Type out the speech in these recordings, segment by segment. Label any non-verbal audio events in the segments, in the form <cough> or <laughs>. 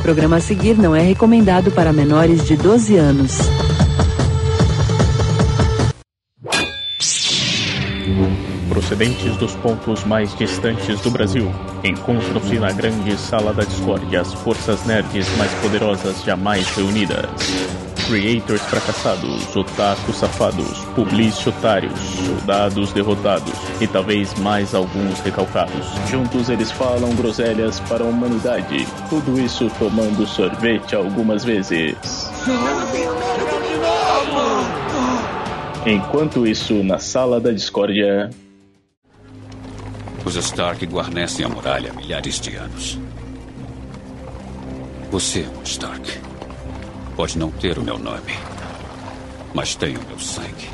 programa a seguir não é recomendado para menores de 12 anos. Procedentes dos pontos mais distantes do Brasil, encontram-se na grande sala da discórdia as forças nerds mais poderosas jamais reunidas. Creators fracassados, otakus safados, publici otários, soldados derrotados e talvez mais alguns recalcados. Juntos eles falam groselhas para a humanidade. Tudo isso tomando sorvete algumas vezes. Enquanto isso, na sala da discórdia. Os Stark guarnecem a muralha há milhares de anos. Você, Stark, pode não ter o meu nome, mas tem o meu sangue.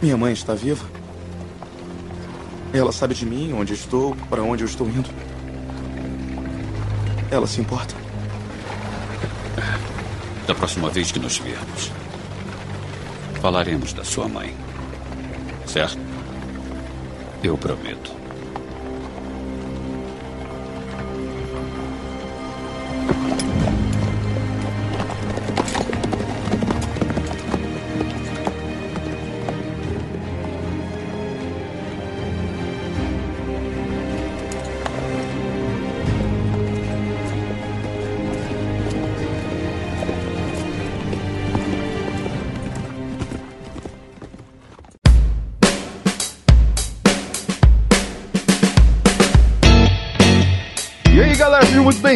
Minha mãe está viva? Ela sabe de mim, onde estou, para onde eu estou indo. Ela se importa. Da próxima vez que nos vermos, falaremos da sua mãe. Certo? Eu prometo.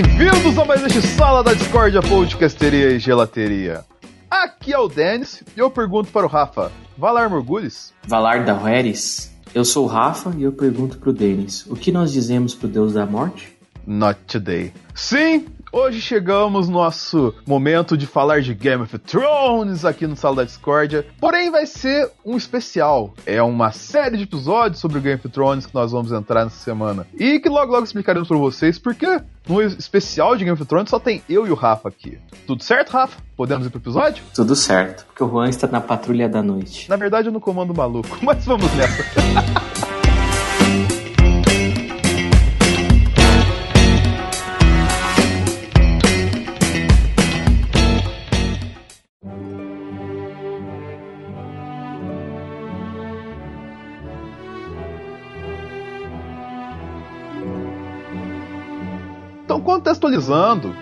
Bem-vindos a mais este Sala da Discordia Podcasteria e Gelateria. Aqui é o Denis e eu pergunto para o Rafa: Valar Morgulhos? Valar da Hueris. Eu sou o Rafa e eu pergunto pro Denis: o que nós dizemos pro Deus da Morte? Not today. Sim, hoje chegamos no nosso momento de falar de Game of Thrones aqui no Sala da Discórdia. Porém, vai ser um especial. É uma série de episódios sobre o Game of Thrones que nós vamos entrar nessa semana. E que logo logo explicaremos para vocês porque no especial de Game of Thrones só tem eu e o Rafa aqui. Tudo certo, Rafa? Podemos ir pro episódio? Tudo certo, porque o Juan está na patrulha da noite. Na verdade, eu não comando maluco, <laughs> mas vamos nessa. <laughs> contextualizando,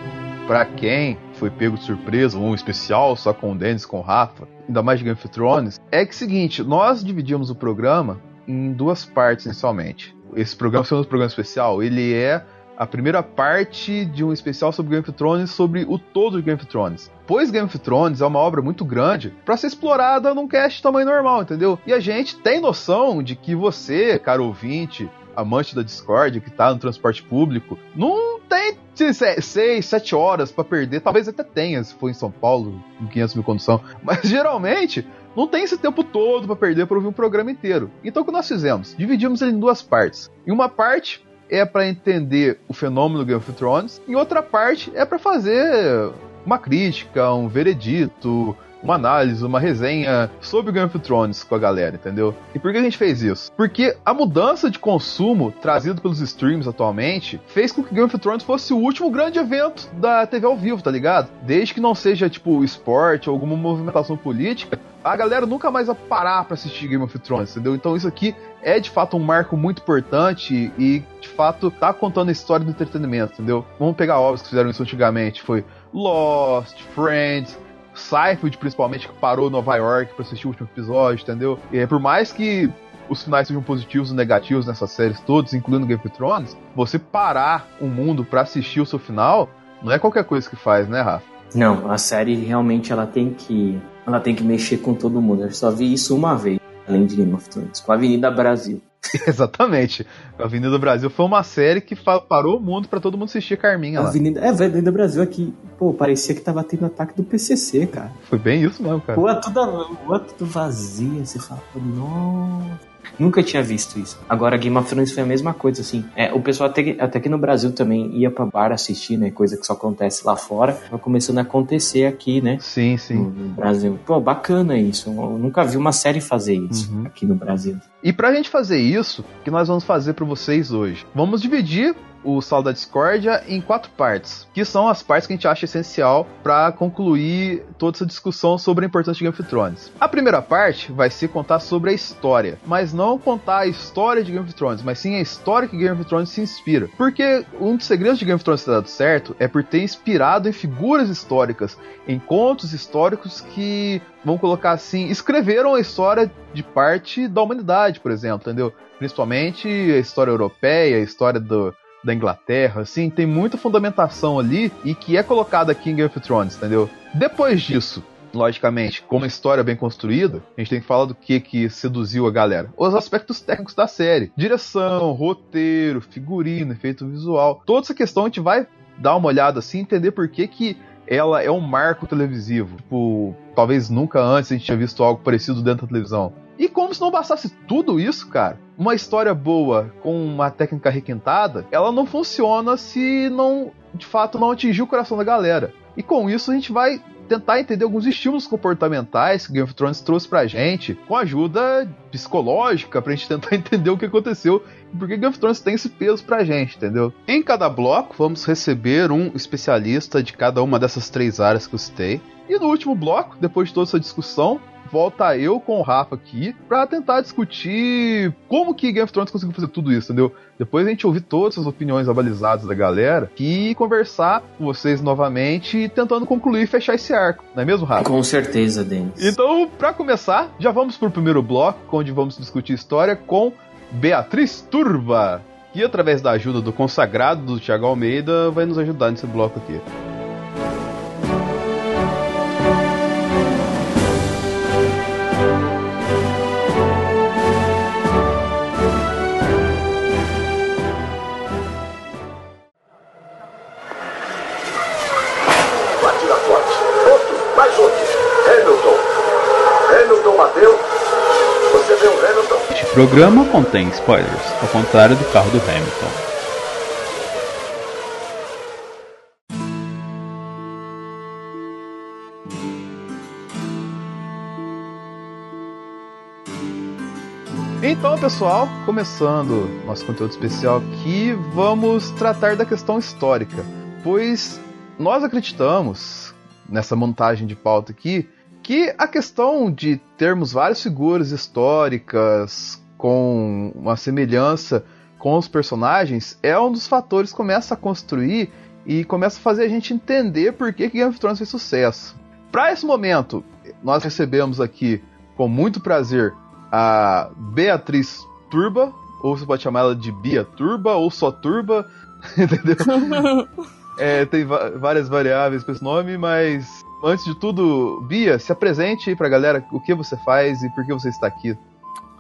para quem foi pego de surpresa, um especial só com o Dennis, com o Rafa, ainda mais de Game of Thrones, é que é o seguinte, nós dividimos o programa em duas partes inicialmente. Esse programa, sendo um programa especial, ele é a primeira parte de um especial sobre Game of Thrones, sobre o todo de Game of Thrones. Pois Game of Thrones é uma obra muito grande para ser explorada num cast tamanho normal, entendeu? E a gente tem noção de que você, caro ouvinte, amante da Discord, que tá no transporte público, não tem 6, 7 horas para perder. Talvez até tenha, se for em São Paulo, com 500 mil condução. <laughs> Mas geralmente não tem esse tempo todo para perder para ouvir um programa inteiro. Então o que nós fizemos? Dividimos ele em duas partes. Em uma parte é para entender o fenômeno Game of Thrones, em outra parte é para fazer uma crítica, um veredito, uma análise, uma resenha sobre Game of Thrones com a galera, entendeu? E por que a gente fez isso? Porque a mudança de consumo trazido pelos streams atualmente fez com que Game of Thrones fosse o último grande evento da TV ao vivo, tá ligado? Desde que não seja tipo esporte ou alguma movimentação política, a galera nunca mais vai parar pra assistir Game of Thrones, entendeu? Então isso aqui é de fato um marco muito importante e de fato tá contando a história do entretenimento, entendeu? Vamos pegar obras que fizeram isso antigamente, foi Lost, Friends, Seinfeld, principalmente, que parou Nova York pra assistir o último episódio, entendeu? E por mais que os finais sejam positivos e negativos nessas séries todas, incluindo Game of Thrones, você parar o mundo para assistir o seu final, não é qualquer coisa que faz, né, Rafa? Não, a série realmente ela tem que ela tem que mexer com todo mundo. Eu só vi isso uma vez, além de Game of Thrones, com a Avenida Brasil. <laughs> Exatamente. A Avenida Brasil foi uma série que parou o mundo para todo mundo assistir Carminha lá. Avenida, é, a Avenida Brasil aqui, pô, parecia que tava tendo ataque do PCC, cara. Foi bem isso mesmo, cara. Rua toda, rua tudo vazia, você fala, nossa. Nunca tinha visto isso. Agora, Game of Thrones foi a mesma coisa, assim. É, o pessoal até, até que no Brasil também ia pra bar assistir, né? Coisa que só acontece lá fora. Vai começando a acontecer aqui, né? Sim, sim. No, no Brasil. Pô, bacana isso. Eu nunca vi uma série fazer isso Uhum. aqui no Brasil. E pra gente fazer isso, o que nós vamos fazer para vocês hoje? Vamos dividir o Sal da Discórdia em quatro partes, que são as partes que a gente acha essencial para concluir toda essa discussão sobre a importância de Game of Thrones. A primeira parte vai ser contar sobre a história, mas não contar a história de Game of Thrones, mas sim a história que Game of Thrones se inspira. Porque um dos segredos de Game of Thrones ter dado certo é por ter inspirado em figuras históricas, em contos históricos que vamos colocar assim, escreveram a história de parte da humanidade, por exemplo, entendeu? Principalmente a história europeia, a história do, da Inglaterra, assim, tem muita fundamentação ali e que é colocada aqui em Game of Thrones, entendeu? Depois disso, logicamente, com uma história bem construída, a gente tem que falar do que que seduziu a galera. Os aspectos técnicos da série. Direção, roteiro, figurino, efeito visual. Toda essa questão a gente vai dar uma olhada assim, entender por que que ela é um marco televisivo. Tipo, talvez nunca antes a gente tinha visto algo parecido dentro da televisão. E como se não bastasse tudo isso, cara, uma história boa com uma técnica requintada, ela não funciona se não, de fato, não atingir o coração da galera. E com isso a gente vai tentar entender alguns estímulos comportamentais que Game of Thrones trouxe pra gente, com ajuda psicológica, pra gente tentar <laughs> entender o que aconteceu e por que Game of Thrones tem esse peso pra gente, entendeu? Em cada bloco, vamos receber um especialista de cada uma dessas três áreas que eu citei. E no último bloco, depois de toda essa discussão, volta eu com o Rafa aqui para tentar discutir como que Game of Thrones conseguiu fazer tudo isso, entendeu? Depois a gente ouvir todas as opiniões abalizadas da galera e conversar com vocês novamente, tentando concluir e fechar esse arco, não é mesmo, Rafa? Com certeza, Denis. Então, para começar, já vamos pro primeiro bloco, onde vamos discutir história com Beatriz Turba, que através da ajuda do consagrado do Thiago Almeida vai nos ajudar nesse bloco aqui. Programa contém spoilers, ao contrário do carro do Hamilton. Então, pessoal, começando nosso conteúdo especial aqui, vamos tratar da questão histórica, pois nós acreditamos nessa montagem de pauta aqui que a questão de termos várias figuras históricas com uma semelhança com os personagens é um dos fatores que começa a construir e começa a fazer a gente entender por que, que Game of Thrones fez sucesso. Para esse momento, nós recebemos aqui com muito prazer a Beatriz Turba, ou você pode chamar ela de Bia Turba, ou só Turba, <laughs> entendeu? <laughs> É, tem várias variáveis para esse nome, mas antes de tudo, Bia, se apresente aí pra galera o que você faz e por que você está aqui.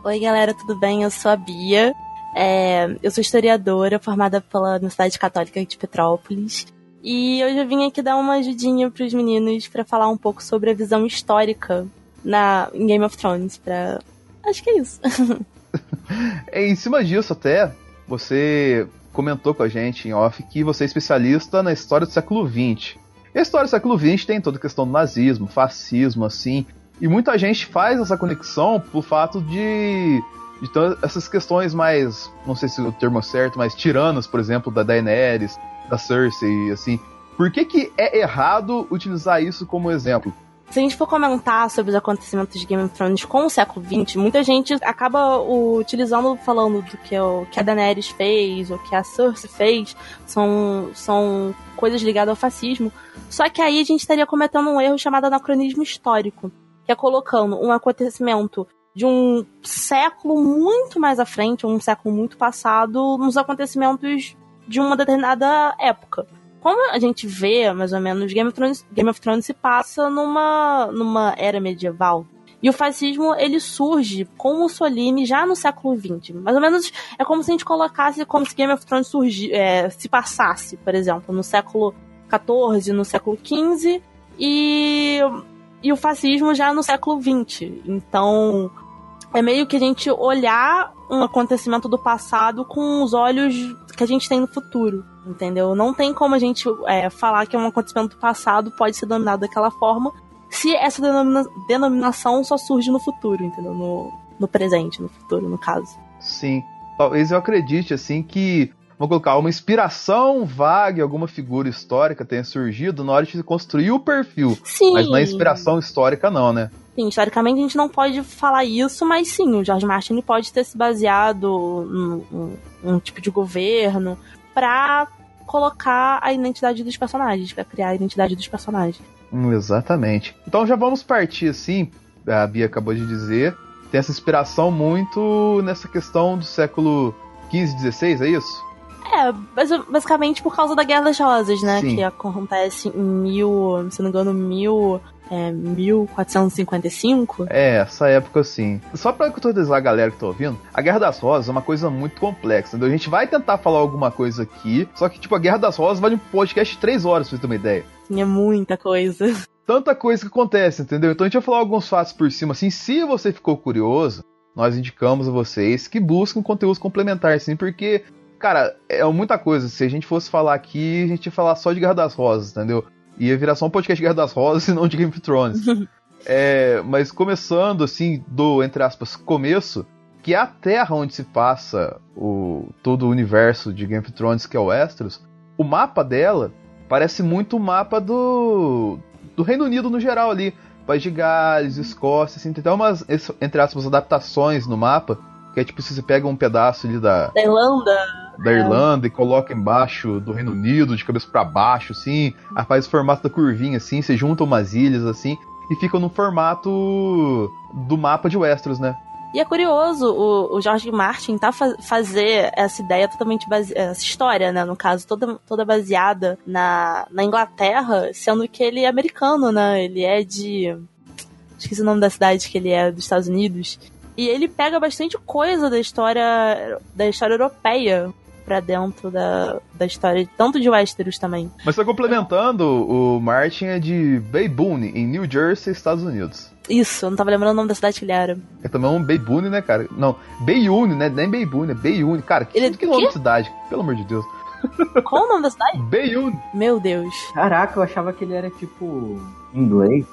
Oi, galera, tudo bem? Eu sou a Bia. É, eu sou historiadora, formada pela Universidade Católica de Petrópolis. E hoje eu vim aqui dar uma ajudinha pros meninos para falar um pouco sobre a visão histórica na, em Game of Thrones. Pra... Acho que é isso. <laughs> Em cima disso, até, você comentou com a gente em off que você é especialista na história do século XX. E a história do século XX tem toda a questão do nazismo, fascismo, assim. E muita gente faz essa conexão por fato de, essas questões mais, não sei se o termo é certo, mas tiranas, por exemplo, da Daenerys, da Cersei, assim. Por que, que é errado utilizar isso como exemplo? Se a gente for comentar sobre os acontecimentos de Game of Thrones com o século XX, muita gente acaba utilizando, falando do que, o, que a Daenerys fez, ou que a Cersei fez, são, são coisas ligadas ao fascismo. Só que aí a gente estaria cometendo um erro chamado anacronismo histórico, que é colocando um acontecimento de um século muito mais à frente, um século muito passado, nos acontecimentos de uma determinada época como a gente vê, mais ou menos, Game of Thrones, Game of Thrones se passa numa, numa era medieval. E o fascismo, ele surge com Mussolini já no século XX. Mais ou menos, é como se a gente colocasse como se Game of Thrones surgi, é, se passasse, por exemplo, no século XIV, no século XV, e, e o fascismo já no século XX. Então, é meio que a gente olhar um acontecimento do passado com os olhos que a gente tem no futuro, entendeu? Não tem como a gente é, falar que um acontecimento do passado pode ser denominado daquela forma se essa denomina denominação só surge no futuro, entendeu? No, no presente, no futuro, no caso. Sim. Talvez eu acredite, assim, que vamos colocar uma inspiração vaga, alguma figura histórica tenha surgido na hora de construir o perfil. Sim. Mas não é inspiração histórica, não, né? Sim, historicamente a gente não pode falar isso, mas sim, o George Martin pode ter se baseado num, num tipo de governo pra colocar a identidade dos personagens, pra criar a identidade dos personagens. Hum, exatamente. Então já vamos partir assim, a Bia acabou de dizer, tem essa inspiração muito nessa questão do século 15, 16, é isso? É, basicamente por causa da Guerra das Rosas, né? Sim. Que acontece em mil, se não me engano, mil, é, 1455. É, essa época sim. Só pra contextualizar a galera que tá ouvindo, a Guerra das Rosas é uma coisa muito complexa, entendeu? A gente vai tentar falar alguma coisa aqui, só que, tipo, a Guerra das Rosas vale um podcast de 3 horas, pra você ter uma ideia. Tinha muita coisa. <laughs> Tanta coisa que acontece, entendeu? Então a gente vai falar alguns fatos por cima, assim, se você ficou curioso, nós indicamos a vocês que busquem conteúdos complementares, sim, porque, cara, é muita coisa. Se a gente fosse falar aqui, a gente ia falar só de Guerra das Rosas, entendeu? Ia virar só um podcast de Guerra das Rosas <laughs> e não de Game of Thrones. <laughs> é, mas começando, assim, do, entre aspas, começo, que é a terra onde se passa o, todo o universo de Game of Thrones, que é o Westeros, o mapa dela parece muito o mapa do, do Reino Unido no geral ali. País de Gales, Escócia, assim, tem até umas, entre aspas, adaptações no mapa, que é tipo, se você pega um pedaço ali da, Da Irlanda. Da Irlanda e coloca embaixo do Reino Unido, de cabeça para baixo, assim, aí faz o formato da curvinha, assim, você junta umas ilhas, assim, e fica no formato do mapa de Westeros, né? E é curioso o, o George Martin tá fa fazer essa ideia totalmente baseada, essa história, né, no caso, toda, toda baseada na, na Inglaterra, sendo que ele é americano, né? Ele é de. Esqueci o nome da cidade que ele é, dos Estados Unidos. E ele pega bastante coisa da história da história europeia pra dentro da, da história, tanto de Westeros também. Mas só complementando, o Martin é de Bayboone, em New Jersey, Estados Unidos. Isso, eu não tava lembrando o nome da cidade que ele era. É também um Bayboone, né, cara? Não, Bayune, né? Nem Bayboone, é Bayune. Cara, que, Ele é que nome de cidade, pelo amor de Deus. Qual o nome da cidade? <laughs> Bayune. Meu Deus. Caraca, eu achava que ele era tipo inglês.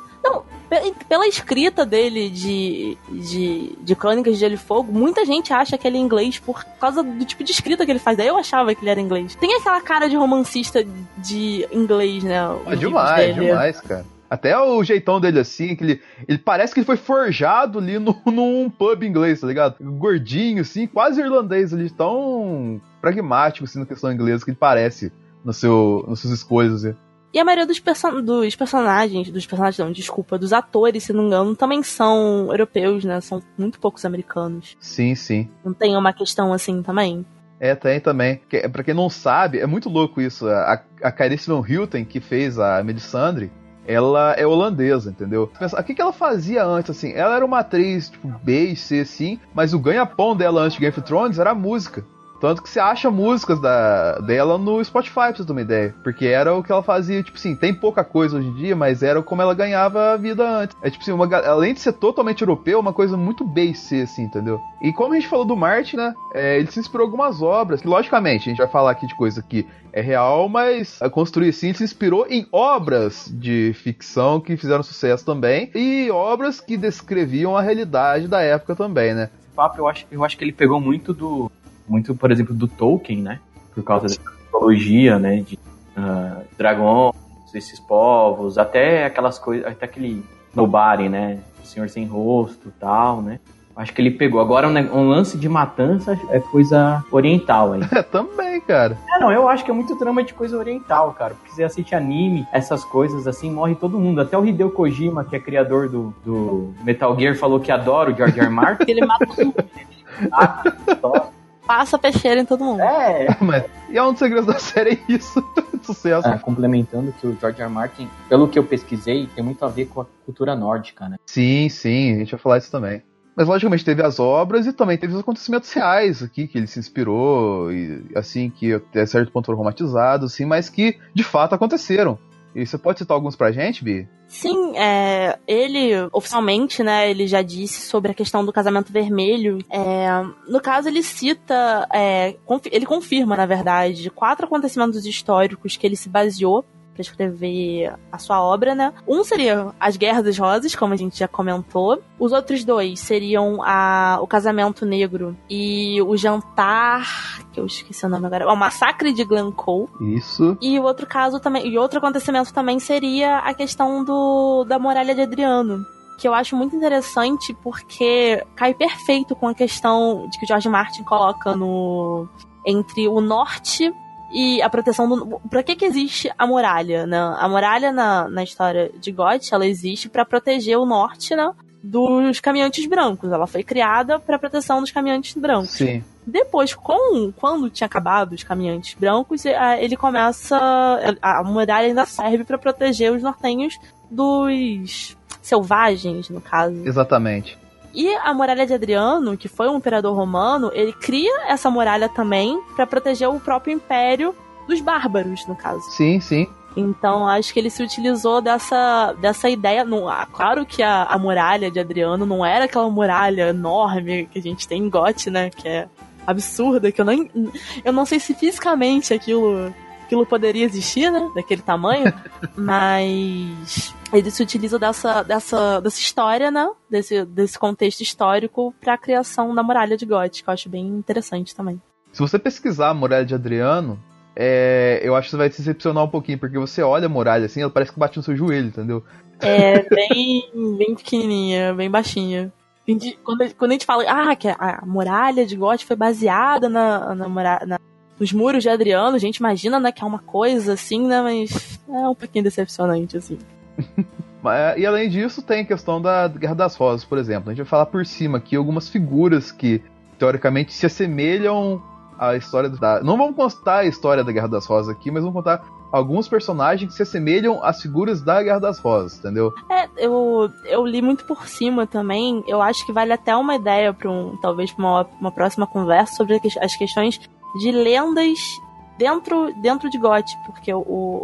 Pe- Pela escrita dele de, de, de Crônicas de Gelo e Fogo, muita gente acha que ele é inglês por causa do tipo de escrita que ele faz. Daí eu achava que ele era inglês. Tem aquela cara de romancista de inglês, né? Ah, demais, dele. demais, cara. Até o jeitão dele assim, que ele, ele parece que ele foi forjado ali no, <laughs> num pub inglês, tá ligado? Gordinho, assim, quase irlandês ali, tão pragmático assim na questão inglesa que ele parece no seu, nas suas escolhas. Assim. E a maioria dos, dos personagens, dos personagens não, desculpa, dos atores, se não me engano, também são europeus, né? São muito poucos americanos. Sim, sim. Não tem uma questão assim também? É, tem também. Que, pra quem não sabe, é muito louco isso. A, a Clarice Van Houten, que fez a Melisandre, ela é holandesa, entendeu? Pensa, O que, que ela fazia antes, assim? Ela era uma atriz, tipo, B e C, assim, mas o ganha-pão dela antes de Game of Thrones era a música. Tanto que você acha músicas da, dela no Spotify, pra você ter uma ideia. Porque era o que ela fazia, tipo assim, tem pouca coisa hoje em dia, mas era como ela ganhava a vida antes. É tipo assim, uma, além de ser totalmente europeu, uma coisa muito B e C, assim, entendeu? E como a gente falou do Martin, né? é, ele se inspirou algumas obras, que logicamente, a gente vai falar aqui de coisa que é real, mas a construir assim, ele se inspirou em obras de ficção que fizeram sucesso também, e obras que descreviam a realidade da época também, né? papo, eu acho, eu acho que ele pegou muito do. Muito, por exemplo, do Tolkien, né? Por causa da mitologia, né? De ah, dragões, esses povos, até aquelas coisas. Até aquele Nobody, né? O Senhor Sem Rosto e tal, né? Acho que ele pegou. Agora, um, um lance de matança é coisa oriental aí. <laughs> É, também, cara. É, não, eu acho que é muito trama de coisa oriental, cara. Porque você assiste anime, essas coisas assim, morre todo mundo. Até o Hideo Kojima, que é criador do, do Metal Gear, falou que adora o George R. Martin. Porque ele mata todo mundo. Ele mata, só- Passa peixeira em todo mundo. É, <laughs> Mas, e é um dos segredos da série é isso. <laughs> Sucesso. Ah, complementando que o George R. R. Martin, pelo que eu pesquisei, tem muito a ver com a cultura nórdica, né? Sim, sim, a gente vai falar isso também. Mas logicamente teve as obras e também teve os acontecimentos reais aqui, que ele se inspirou, e assim, que até certo ponto foram romantizados, assim, mas que de fato aconteceram. E você pode citar alguns pra gente, Bi? Sim, é, ele oficialmente, né, ele já disse sobre a questão do casamento vermelho. É, no caso, ele cita, é, ele confirma, na verdade, quatro acontecimentos históricos que ele se baseou para escrever a sua obra, né? Um seria As Guerras das Rosas, como a gente já comentou. Os outros dois seriam a, o Casamento Negro e o Jantar, que eu esqueci o nome agora, o Massacre de Glencoe. Isso. E o outro caso também, e outro acontecimento também seria a questão do da muralha de Adriano, que eu acho muito interessante porque cai perfeito com a questão de que o George Martin coloca no entre o norte e a proteção do. Pra que que existe a muralha, né? A muralha na, na história de Goth, ela existe para proteger o norte, né? Dos caminhantes brancos. Ela foi criada para proteção dos caminhantes brancos. Sim. Depois, com, quando tinha acabado os caminhantes brancos, eh, ele começa. A muralha ainda serve para proteger os nortenhos dos selvagens, no caso. Exatamente. E a muralha de Adriano, que foi um imperador romano, ele cria essa muralha também para proteger o próprio império dos bárbaros, no caso. Sim, sim. Então acho que ele se utilizou dessa, dessa ideia. Não, ah, claro que a, a muralha de Adriano não era aquela muralha enorme que a gente tem em Gote, né? Que é absurda, que eu não, eu não sei se fisicamente aquilo, aquilo poderia existir, né? Daquele tamanho, <laughs> mas eles se utilizam dessa, dessa, dessa história, né? Desse, desse contexto histórico para a criação da muralha de Goth, que eu acho bem interessante também. Se você pesquisar a muralha de Adriano, é, eu acho que você vai se decepcionar um pouquinho, porque você olha a muralha assim, ela parece que bate no seu joelho, entendeu? É, bem, bem pequenininha, bem baixinha. Quando, quando a gente fala ah, que a muralha de Goth foi baseada na, na, na, nos muros de Adriano, a gente imagina né, que é uma coisa assim, né? Mas é um pouquinho decepcionante, assim. <laughs> e além disso, tem a questão da Guerra das Rosas, por exemplo. A gente vai falar por cima aqui algumas figuras que, teoricamente, se assemelham à história da. Não vamos contar a história da Guerra das Rosas aqui, mas vamos contar alguns personagens que se assemelham às figuras da Guerra das Rosas, entendeu? É, eu, eu li muito por cima também. Eu acho que vale até uma ideia para um, talvez para uma, uma próxima conversa sobre as questões de lendas dentro, dentro de Goth, porque o,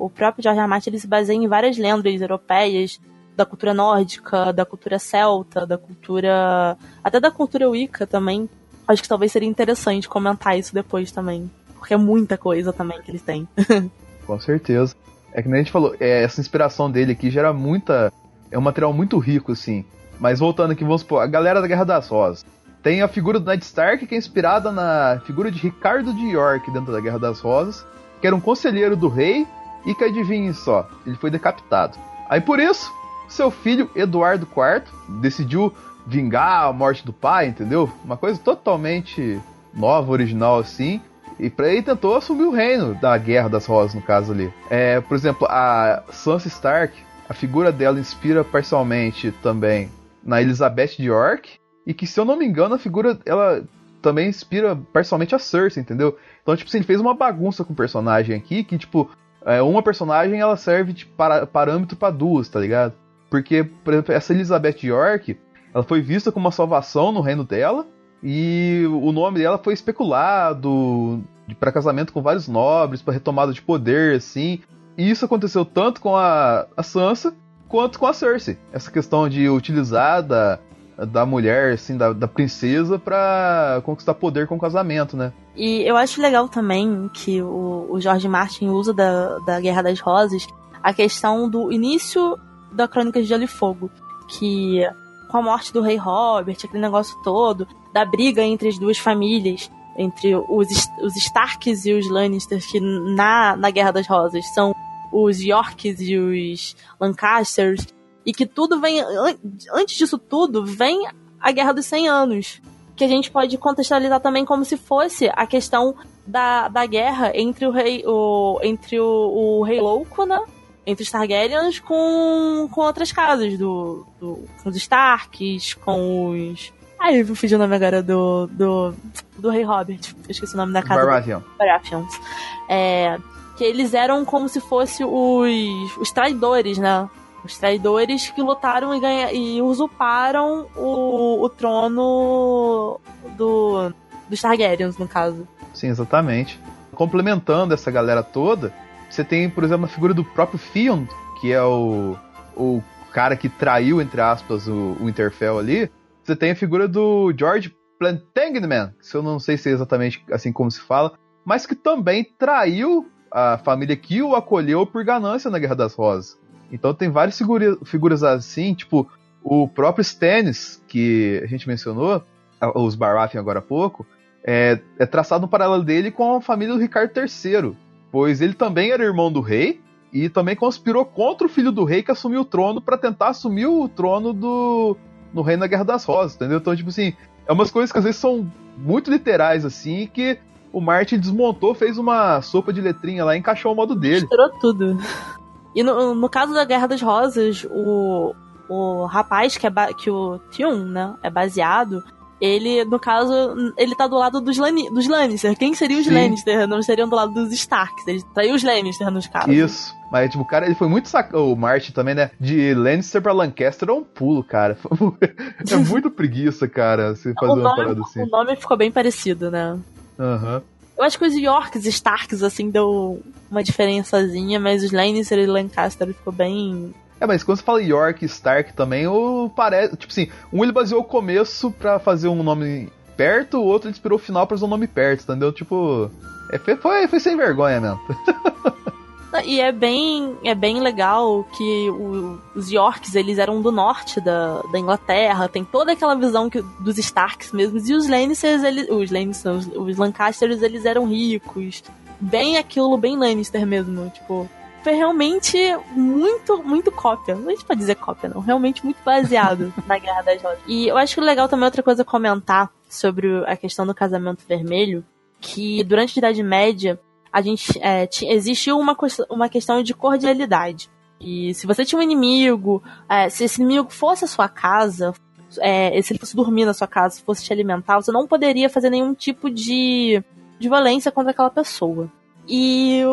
o próprio George R. Martin ele se baseia em várias lendas europeias, da cultura nórdica, da cultura celta, da cultura. até da cultura Wicca também. Acho que talvez seria interessante comentar isso depois também. Porque é muita coisa também que eles têm. <laughs> Com certeza. É que nem a gente falou, é, essa inspiração dele aqui gera muita. É um material muito rico, assim. Mas voltando aqui, vamos supor, a galera da Guerra das Rosas. Tem a figura do Ned Stark, que é inspirada na figura de Ricardo de York dentro da Guerra das Rosas, que era um conselheiro do rei e que adivinhe só, ele foi decapitado. Aí por isso, seu filho Eduardo IV decidiu vingar a morte do pai, entendeu? Uma coisa totalmente nova, original assim. E pra ele tentou assumir o reino da Guerra das Rosas, no caso ali. É, por exemplo, a Sansa Stark, a figura dela inspira parcialmente também na Elizabeth de York e que, se eu não me engano, a figura ela também inspira parcialmente a Cersei, entendeu? Então, tipo assim, ele fez uma bagunça com o personagem aqui que, tipo, é, uma personagem ela serve de para, parâmetro para duas, tá ligado? Porque, por exemplo, essa Elizabeth York, ela foi vista como uma salvação no reino dela e o nome dela foi especulado para casamento com vários nobres, para retomada de poder, assim. E isso aconteceu tanto com a, a Sansa quanto com a Cersei. Essa questão de utilizar da, da mulher, assim, da, da princesa para conquistar poder com o casamento, né? E eu acho legal também que o, o George Martin usa da, da Guerra das Rosas a questão do início da Crônica de Gelo e Fogo, que com a morte do rei Robert, aquele negócio todo, da briga entre as duas famílias, entre os, os Starks e os Lannisters, que na, na Guerra das Rosas são os Yorks e os Lancasters, e que tudo vem. Antes disso tudo, vem a Guerra dos 100 Anos. Que a gente pode contextualizar também como se fosse a questão da, da guerra entre o rei. O, entre o, o rei louco, né? Entre os Targaryens com, com outras casas, do, do, com os Starks, com os. Ai, eu fugi o nome agora do, do, do rei Robert. Eu esqueci o nome da casa. Baratheon. Baratheons. É, que eles eram como se fossem os, os traidores, né? Os traidores que lutaram e, ganha, e usurparam o, o trono do, dos Targaryens, no caso. Sim, exatamente. Complementando essa galera toda, você tem, por exemplo, a figura do próprio Theon, que é o, o cara que traiu, entre aspas, o, o Winterfell ali. Você tem a figura do George Plantagenet, que eu não sei se é exatamente assim como se fala, mas que também traiu a família que o acolheu por ganância na Guerra das Rosas. Então tem várias figura, figuras assim, tipo o próprio Stannis, que a gente mencionou, os Baratheon agora há pouco, é, é traçado um paralelo dele com a família do Ricardo III, pois ele também era irmão do rei e também conspirou contra o filho do rei que assumiu o trono para tentar assumir o trono do no reino da Guerra das Rosas, entendeu? Então, tipo assim, é umas coisas que às vezes são muito literais assim que o Martin desmontou, fez uma sopa de letrinha lá e encaixou o modo dele. Misturou tudo. E no, no caso da Guerra das Rosas, o, o rapaz que, é que o Tion, né, é baseado, ele, no caso, ele tá do lado dos, Lani dos Lannister. Quem seriam os Sim. Lannister? Não seriam do lado dos Starks. Ele traiu os Lannister nos casos. Isso. Mas, tipo, o cara, ele foi muito sac... O Martin também, né? De Lannister pra Lancaster é um pulo, cara. <laughs> é muito preguiça, cara, se fazer uma parada assim. O nome ficou bem parecido, né? Aham. Uhum. Eu acho que os Yorks e Starks, assim, deu uma diferençazinha, mas os Lannister e Lancaster ficou bem é, mas quando você fala York Stark também, o parece. Tipo assim, um ele baseou o começo pra fazer um nome perto, o outro ele inspirou o final pra fazer um nome perto, entendeu? Tipo. É, foi, foi sem vergonha mesmo. <laughs> E é bem, é bem legal que o, os Yorks, eles eram do norte da, da Inglaterra, tem toda aquela visão que, dos Starks mesmos, e os Lannisters, eles, os Lannisters, os Lancasters, eles eram ricos, bem aquilo, bem Lannister mesmo, tipo, foi realmente muito, muito cópia. Não a gente pode dizer cópia, não. Realmente muito baseado <laughs> na Guerra das Rosas. E eu acho legal também outra coisa comentar sobre a questão do casamento vermelho, que durante a Idade Média a gente é, existiu uma, uma questão de cordialidade. E se você tinha um inimigo, é, se esse inimigo fosse a sua casa, é, se ele fosse dormir na sua casa, fosse te alimentar, você não poderia fazer nenhum tipo de, de violência contra aquela pessoa. E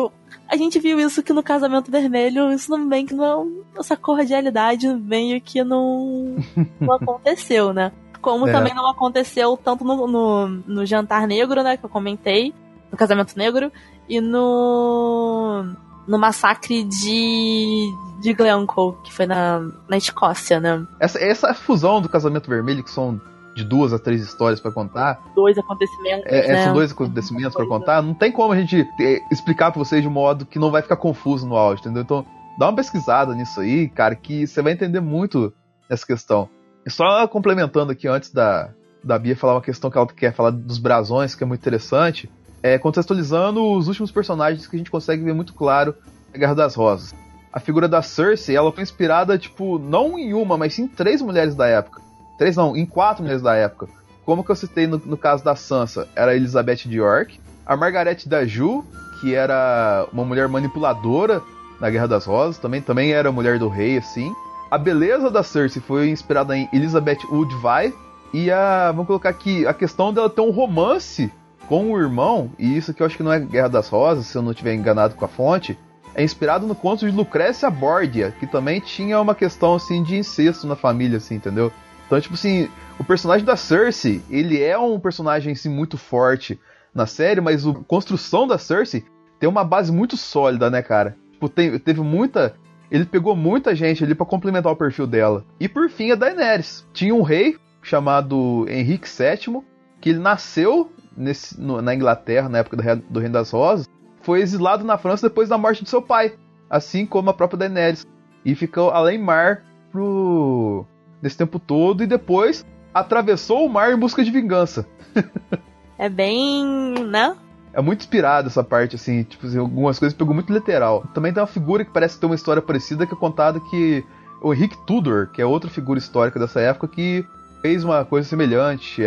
a gente viu isso que no Casamento Vermelho, isso não bem que não. Essa cordialidade meio que não, não <laughs> aconteceu, né? Como é. também não aconteceu tanto no, no, no, Jantar Negro, né? Que eu comentei, no Casamento Negro, e no. no Massacre de. de Glencoe, que foi na, na Escócia, né? Essa, essa fusão do Casamento Vermelho, que são de duas a três histórias para contar. Dois acontecimentos. É, né? São dois acontecimentos para contar. Não tem como a gente ter, explicar para vocês de modo que não vai ficar confuso no áudio, entendeu? Então, dá uma pesquisada nisso aí, cara, que você vai entender muito essa questão. E só complementando aqui antes da, da Bia falar uma questão que ela quer falar dos brasões, que é muito interessante, é contextualizando os últimos personagens que a gente consegue ver muito claro na Guerra das Rosas. A figura da Cersei, ela foi inspirada, tipo, não em uma, mas sim em três mulheres da época. Três não, em quatro mulheres da época. Como que eu citei no, no caso da Sansa, era a Elizabeth de York, a Margaret da Ju, que era uma mulher manipuladora na Guerra das Rosas, também, também era mulher do rei, assim. A beleza da Cersei foi inspirada em Elizabeth Woodville, e a, vamos colocar aqui, a questão dela ter um romance com o irmão, e isso que eu acho que não é Guerra das Rosas, se eu não estiver enganado com a fonte, é inspirado no conto de Lucrécia Borgia, que também tinha uma questão assim de incesto na família, assim, entendeu? Então, tipo assim, o personagem da Cersei, ele é um personagem assim, muito forte na série, mas a construção da Cersei tem uma base muito sólida, né, cara? Tipo, tem, teve muita. Ele pegou muita gente ali para complementar o perfil dela. E por fim, a Daenerys. Tinha um rei chamado Henrique VII, que ele nasceu nesse, no, na Inglaterra, na época do, do Reino das Rosas, foi exilado na França depois da morte de seu pai, assim como a própria Daenerys. E ficou além mar pro, nesse tempo todo e depois atravessou o mar em busca de vingança. <laughs> é bem, né? É muito inspirado essa parte, assim, tipo, assim, algumas coisas pegou muito literal. Também tem uma figura que parece ter uma história parecida que é contada que o Henrique Tudor, que é outra figura histórica dessa época, que fez uma coisa semelhante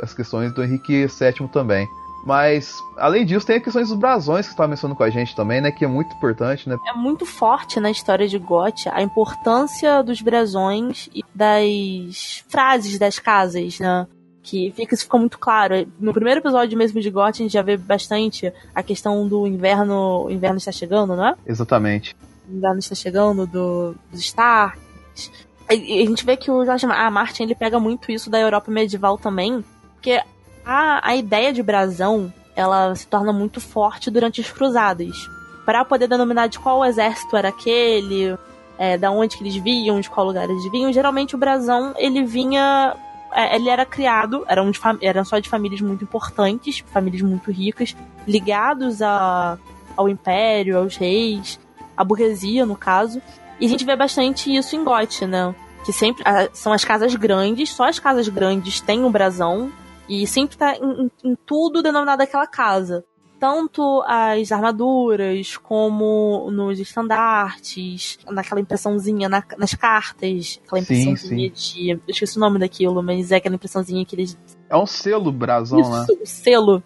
às questões do Henrique VII também. Mas, além disso, tem a questão dos brasões que você estava mencionando com a gente também, né? Que é muito importante, né? É muito forte na história de Gotti a importância dos brasões e das frases das casas, né? Que fica, isso fica muito claro. No primeiro episódio mesmo de Gotti, a gente já vê bastante a questão do inverno. O inverno está chegando, não é? Exatamente. O inverno está chegando, do, dos Starks. A gente vê que o George ah, Martin ele pega muito isso da Europa medieval também, porque a, a ideia de brasão ela se torna muito forte durante as cruzadas. Para poder denominar de qual exército era aquele, é, da onde que eles vinham, de qual lugar eles vinham, geralmente o brasão ele vinha. É, ele era criado, eram, de, eram só de famílias muito importantes, famílias muito ricas, ligados a, ao império, aos reis, à burguesia, no caso. E a gente vê bastante isso em Gote, né? Que sempre ah, são as casas grandes, só as casas grandes têm um brasão, e sempre tá em, em, em tudo denominado aquela casa tanto as armaduras como nos estandartes, naquela impressãozinha na, nas cartas, aquela impressãozinha sim, sim. de. Eu esqueci o nome daquilo, mas é aquela impressãozinha que eles. É um selo brasão, Isso, né? O selo.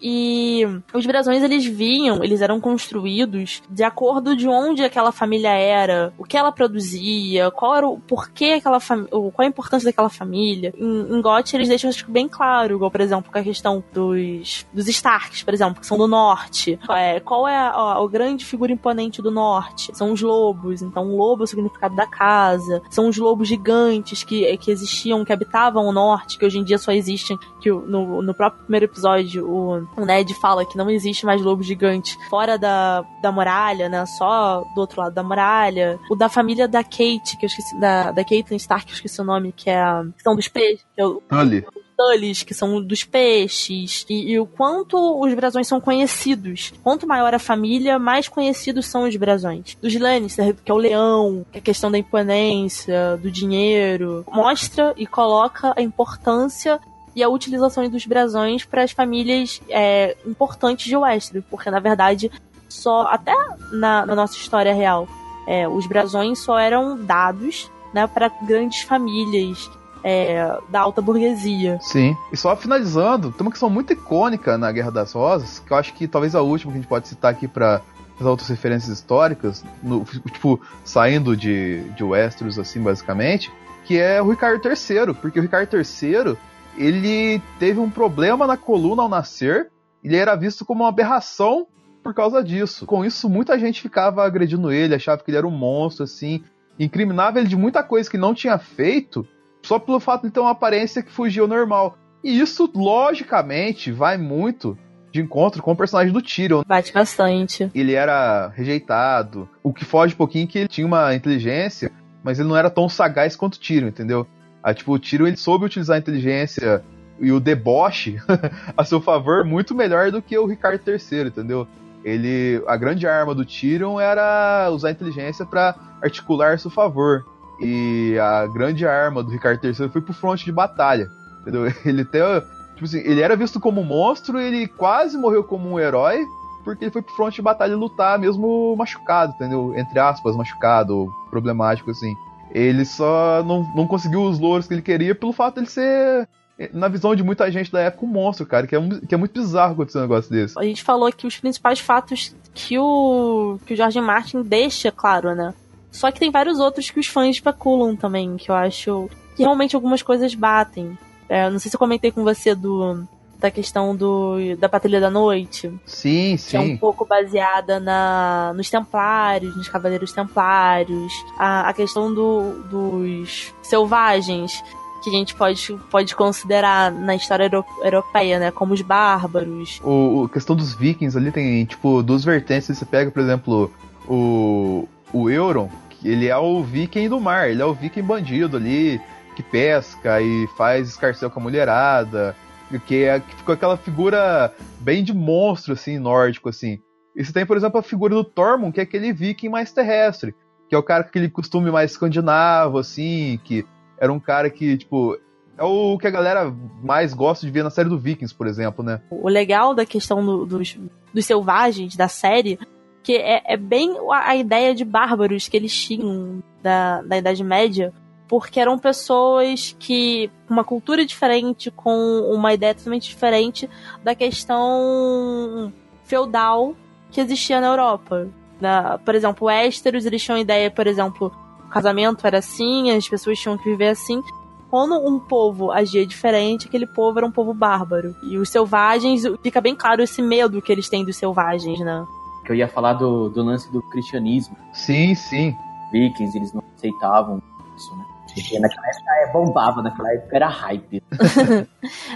E os brasões eles vinham, eles eram construídos de acordo de onde aquela família era, o que ela produzia, qual era o porquê aquela família, qual a importância daquela família. Em, em eles deixam isso bem claro, igual por exemplo com a questão dos dos Starks, por exemplo, que são do norte. É, qual é a, grande figura imponente do norte? São os lobos. Então, o lobo é o significado da casa. São os lobos gigantes que, que existiam, que habitavam o norte, que hoje em dia só existem. Que no, no próprio primeiro episódio, o, o Ned fala que não existe mais lobo gigante fora da, da muralha, né? Só do outro lado da muralha. O da família da Kate, que eu esqueci, da, da Caitlyn Stark, que eu esqueci o nome, que é a. São dos peixes. Que é o, Ali. Tullies, que são dos peixes, e, e, o quanto os brasões são conhecidos. Quanto maior a família, mais conhecidos são os brasões. Dos Lannister, que é o leão, que é a questão da imponência, do dinheiro, mostra e coloca a importância e a utilização dos brasões para as famílias é, importantes de Westeros, porque na verdade só até na, na nossa história real é, os brasões só eram dados né, para grandes famílias é, da alta burguesia. Sim. E só finalizando, tem uma questão muito icônica na Guerra das Rosas, que eu acho que talvez a última que a gente pode citar aqui para as outras referências históricas, no, tipo, saindo de, de Westeros, assim, basicamente, que é o Ricardo III, porque o Ricardo III, ele teve um problema na coluna ao nascer, ele era visto como uma aberração por causa disso. Com isso, muita gente ficava agredindo ele, achava que ele era um monstro, assim, incriminava ele de muita coisa que não tinha feito, só pelo fato de ter uma aparência que fugia ao normal. E isso, logicamente, vai muito de encontro com o personagem do Tyrion. Bate bastante. Ele era rejeitado, o que foge um pouquinho que ele tinha uma inteligência, mas ele não era tão sagaz quanto o Tyrion, entendeu? Aí, tipo, o Tyrion ele soube utilizar a inteligência e o deboche <laughs> a seu favor muito melhor do que o Ricardo III, entendeu? Ele, a grande arma do Tyrion era usar a inteligência para articular a seu favor. E a grande arma do Ricardo III foi pro fronte de batalha. Entendeu? <laughs> Ele até. Tipo assim, ele era visto como um monstro, ele quase morreu como um herói, porque ele foi pro fronte de batalha lutar, mesmo machucado, entendeu? Entre aspas, machucado, problemático, assim. Ele só não, não conseguiu os louros que ele queria pelo fato de ele ser na visão de muita gente da época, um monstro, cara, que é, um, que é muito bizarro acontecer um negócio desse. A gente falou aqui os principais fatos que o, que o George Martin deixa, claro, né? Só que tem vários outros que os fãs especulam também, que eu acho que realmente algumas coisas batem. É, não sei se eu comentei com você do da questão do da Patrulha da Noite. Sim, sim. Que é um pouco baseada na nos Templários, nos Cavaleiros Templários. A, a questão do, dos selvagens que a gente pode, pode considerar na história europeia, né? Como os bárbaros. O, a questão dos vikings ali tem, tipo, duas vertentes. Você pega, por exemplo, o, o Euron, ele é o viking do mar, ele é o viking bandido ali, que pesca e faz escarcel com a mulherada, que, é, que ficou aquela figura bem de monstro, assim, nórdico, assim. E você tem, por exemplo, a figura do Tormund, que é aquele viking mais terrestre, que é o cara com aquele costume mais escandinavo, assim, que era um cara que, tipo, é o que a galera mais gosta de ver na série do Vikings, por exemplo, né? O legal da questão do, dos, dos selvagens da série que é, é bem a, ideia de bárbaros que eles tinham da, da Idade Média, porque eram pessoas que com uma cultura diferente, com uma ideia totalmente diferente da questão feudal que existia na Europa. Na, por exemplo, Westeros, eles tinham ideia, por exemplo, o casamento era assim, as pessoas tinham que viver assim. Quando um povo agia diferente, aquele povo era um povo bárbaro. E os selvagens, fica bem claro esse medo que eles têm dos selvagens, né? que eu ia falar do, do lance do cristianismo. Sim, sim. Vikings, eles não aceitavam isso, né? Porque naquela época é, bombava, naquela época era hype. <laughs>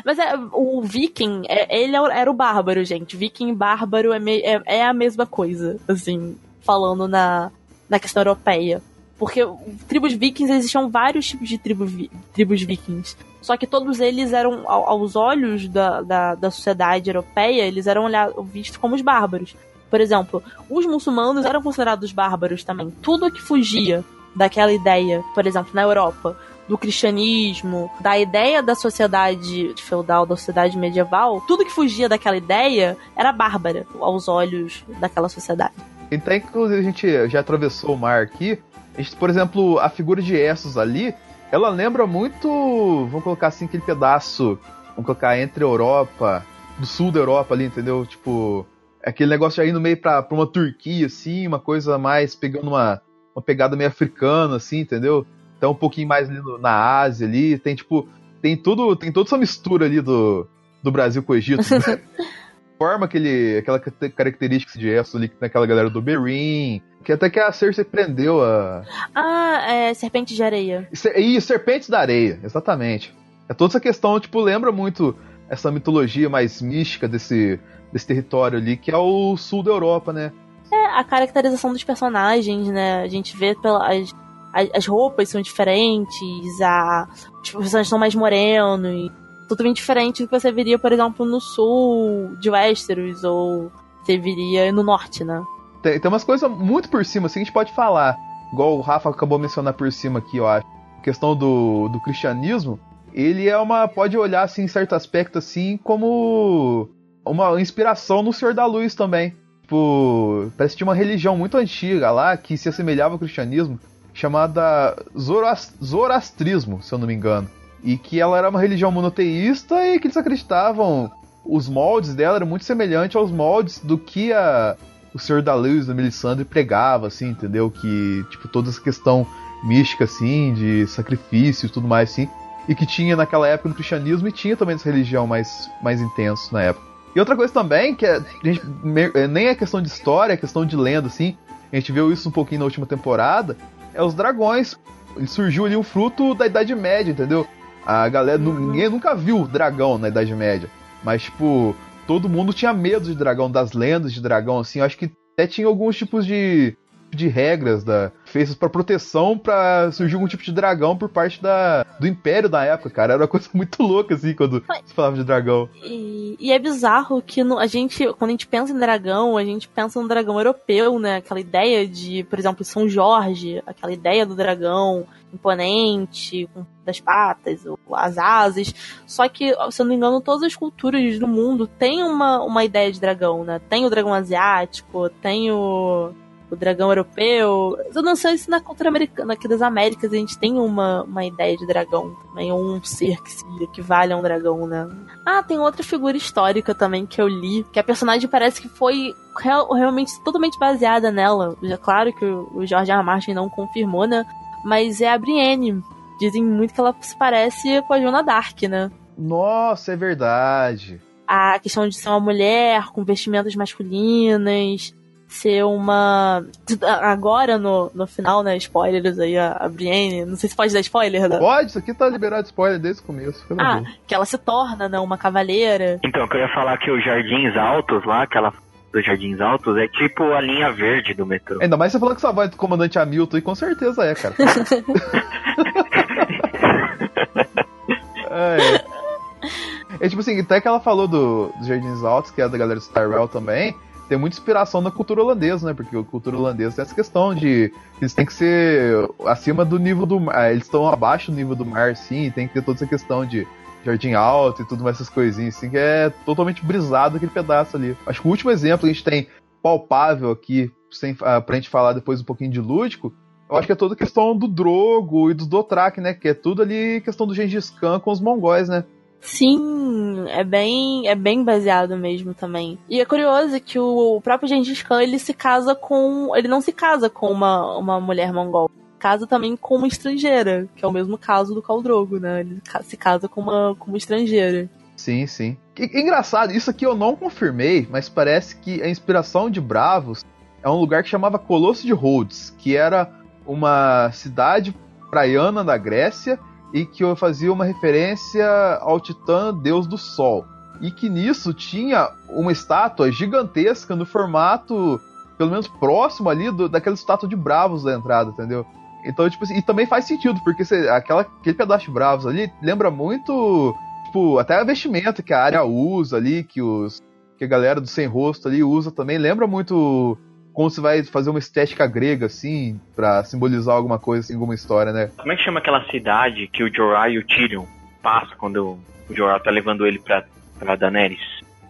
Mas é, o viking, é, ele é era o bárbaro, gente. Viking e bárbaro é, é, é, a mesma coisa, assim, falando na, na questão europeia. Porque tribos vikings, existiam vários tipos de tribo, tribos vikings. Só que todos eles eram, aos olhos da, da, da sociedade europeia, eles eram vistos como os bárbaros. Por exemplo, os muçulmanos eram considerados bárbaros também. Tudo que fugia daquela ideia, por exemplo, na Europa, do cristianismo, da ideia da sociedade feudal, da sociedade medieval, tudo que fugia daquela ideia era bárbara aos olhos daquela sociedade. Então, inclusive, a gente já atravessou o mar aqui. Gente, por exemplo, a figura de Essos ali, ela lembra muito, vamos colocar assim, aquele pedaço, vamos colocar entre a Europa, do sul da Europa ali, entendeu? Tipo, aquele negócio já indo meio pra, pra uma Turquia, assim, uma coisa mais pegando uma, uma pegada meio africana, assim, entendeu? Então um pouquinho mais ali no, na Ásia ali, tem tipo, tem tudo, tem toda essa mistura ali do, do Brasil com o Egito. né? <laughs> Forma aquele, aquela característica de Essos ali naquela galera do Berin, que até que a Cersei prendeu a... Ah, é Serpente de Areia. E Serpentes da Areia, exatamente. É toda essa questão, tipo, lembra muito essa mitologia mais mística desse, desse território ali, que é o sul da Europa, né? É, a caracterização dos personagens, né? A gente vê pelas as, as roupas são diferentes, a, os personagens são mais morenos, totalmente diferente do que você viria, por exemplo, no sul de Westeros, ou você viria no norte, né? Tem, tem umas coisas muito por cima, assim, a gente pode falar, igual o Rafa acabou de mencionar por cima aqui, eu acho. A questão do, do cristianismo, ele é uma. pode olhar, assim, em certo aspecto, assim, como uma inspiração no Senhor da Luz também. Tipo, parece que tinha uma religião muito antiga lá que se assemelhava ao cristianismo chamada Zoroastrismo, se eu não me engano. E que ela era uma religião monoteísta e que eles acreditavam. Os moldes dela eram muito semelhantes aos moldes do que a, o Senhor da Luz, do Melisandre, pregava, assim, entendeu? Que, tipo, toda essa questão mística, assim, de sacrifício e tudo mais, assim. E que tinha naquela época no cristianismo e tinha também essa religião mais, mais intenso na época. E outra coisa também, que é, gente, nem é questão de história, é questão de lenda, assim. A gente viu isso um pouquinho na última temporada, é os dragões. Ele surgiu ali um fruto da Idade Média, entendeu? A galera, ninguém nunca viu dragão na Idade Média. Mas, tipo, todo mundo tinha medo de dragão, das lendas de dragão, assim. Eu acho que até tinha alguns tipos de, de regras da, feitas para proteção para surgir algum tipo de dragão por parte da, do Império da época, cara. Era uma coisa <laughs> muito louca, assim, quando se falava de dragão. E, e é bizarro que no, a gente, quando a gente pensa em dragão, a gente pensa no dragão europeu, né? Aquela ideia de, por exemplo, São Jorge, aquela ideia do dragão imponente, com das patas, ou as asas. Só que, se eu não me engano, todas as culturas do mundo têm uma, uma ideia de dragão, né? Tem o dragão asiático, tem o o dragão europeu. Eu não sei se na cultura americana, aqui das Américas, a gente tem uma, uma ideia de dragão também, ou um ser que se equivale a um dragão, né? Ah, tem outra figura histórica também que eu li, que a personagem parece que foi real, realmente totalmente baseada nela. É claro que o George R. R. Martin não confirmou, né? Mas é a Brienne. Dizem muito que ela se parece com a Joana Dark, né? Nossa, é verdade. A questão de ser uma mulher com vestimentas masculinas, ser uma. Agora no, no final, né? Spoilers aí, a, a Brienne. Não sei se pode dar spoiler, né? Pode, isso aqui tá liberado de spoiler desde o começo. Ah, que ela se torna, né? Uma cavaleira. Então, que eu ia falar que os Jardins Altos lá, aquela dos Jardins Altos, é tipo a linha verde do metrô. Ainda mais você falando que sua voz do comandante Hamilton, e com certeza é, cara. <laughs> <laughs> é, é. tipo assim, até que ela falou do, dos Jardins Altos, que é da galera do Starwell também tem muita inspiração na cultura holandesa, né? Porque a cultura holandesa tem essa questão de eles têm que ser acima do nível do mar, eles estão abaixo do nível do mar, sim, tem que ter toda essa questão de jardim alto e tudo mais essas coisinhas, assim, que é totalmente brisado aquele pedaço ali. Acho que o último exemplo que a gente tem palpável aqui, sem, pra gente falar depois um pouquinho de lúdico, eu acho que é toda a questão do Drogo e dos Dothraki, né? Que é tudo ali questão do Gengis Khan com os mongóis, né? Sim, é bem, é bem baseado mesmo também. E é curioso que o próprio Gengis Khan, ele se casa com, ele não se casa com uma, uma mulher mongol. Casa também com uma estrangeira, que é o mesmo caso do Khal Drogo, né? Ele se casa com uma, com uma estrangeira. Sim, sim. Engraçado, isso aqui eu não confirmei, mas parece que a inspiração de Bravos é um lugar que chamava Colosso de Rhodes, que era uma cidade praiana da Grécia e que eu fazia uma referência ao Titã, deus do Sol. E que nisso tinha uma estátua gigantesca no formato, pelo menos próximo ali, do, daquela estátua de Bravos da entrada, entendeu? Então, tipo assim, e também faz sentido, porque aquela, aquele pedaço de Bravos ali lembra muito, tipo, até a vestimenta que a área usa ali, que os, que a galera do sem rosto ali usa também. Lembra muito como você vai fazer uma estética grega, assim, para simbolizar alguma coisa, assim, alguma história, né? Como é que chama aquela cidade que o Jorah e o Tyrion passam quando o Jorah tá levando ele pra, pra Daenerys?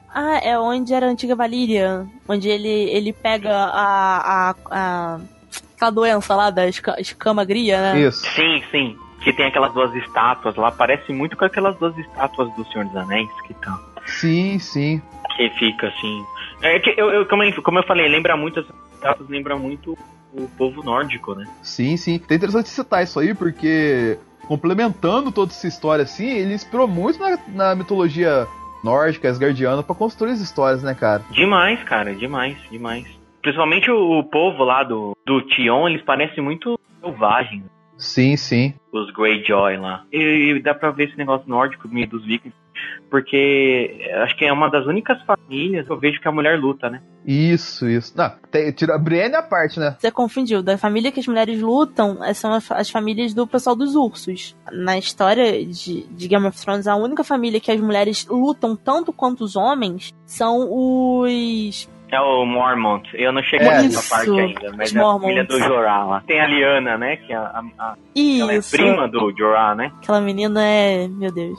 Ah, é onde era a antiga Valíria. Onde ele, ele pega a, a, a aquela doença lá da esca, escama gria, né? Isso. Sim, sim. Que tem aquelas duas estátuas lá. Parece muito com aquelas duas estátuas do Senhor dos Anéis que estão. Sim, sim. Que fica assim. É que eu, eu como, eu, como eu falei, lembra muito, essas lembra muito o povo nórdico, né? Sim, sim. É interessante citar isso aí, porque complementando toda essa história assim, ele inspirou muito na, na mitologia nórdica, asgardiana, pra construir as histórias, né, cara? Demais, cara, demais, demais. Principalmente o, o povo lá do, do Tion, eles parecem muito selvagens. Sim, sim. Os Greyjoy lá. E, e dá pra ver esse negócio nórdico meio dos vikings. Porque acho que é uma das únicas famílias que eu vejo que a mulher luta, né? Isso, isso. Não, tem, tira a Brienne à parte, né? Você confundiu. Da família que as mulheres lutam eh, são as, as famílias do pessoal dos ursos. Na história de, de Game of Thrones, a única família que as mulheres lutam tanto quanto os homens são os É o Mormont. Eu não cheguei É. nessa Isso, parte ainda, mas os é a família Mormonts. do Jorah lá. Tem a Liana, né? Que é a, a- a- ela é prima do Jorah, né? Aquela menina é, meu Deus,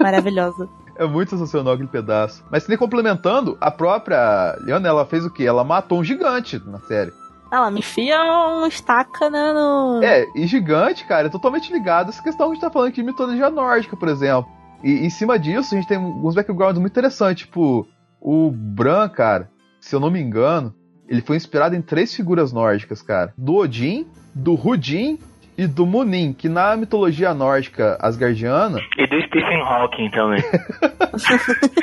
maravilhosa. <laughs> É muito sensacional aquele pedaço. Mas nem complementando, a própria Liana, ela fez o quê? Ela matou um gigante na série. Ela me enfia um estaca, né, no... É, e gigante, cara, é totalmente ligado a essa questão que a gente tá falando aqui de mitologia nórdica, por exemplo. E em cima disso, a gente tem alguns backgrounds muito interessantes, tipo, o Bran, cara, se eu não me engano, ele foi inspirado em três figuras nórdicas, cara. Do Odin, do Rudin e do Munin, que na mitologia nórdica asgardiana... E do Stephen Hawking também. <laughs>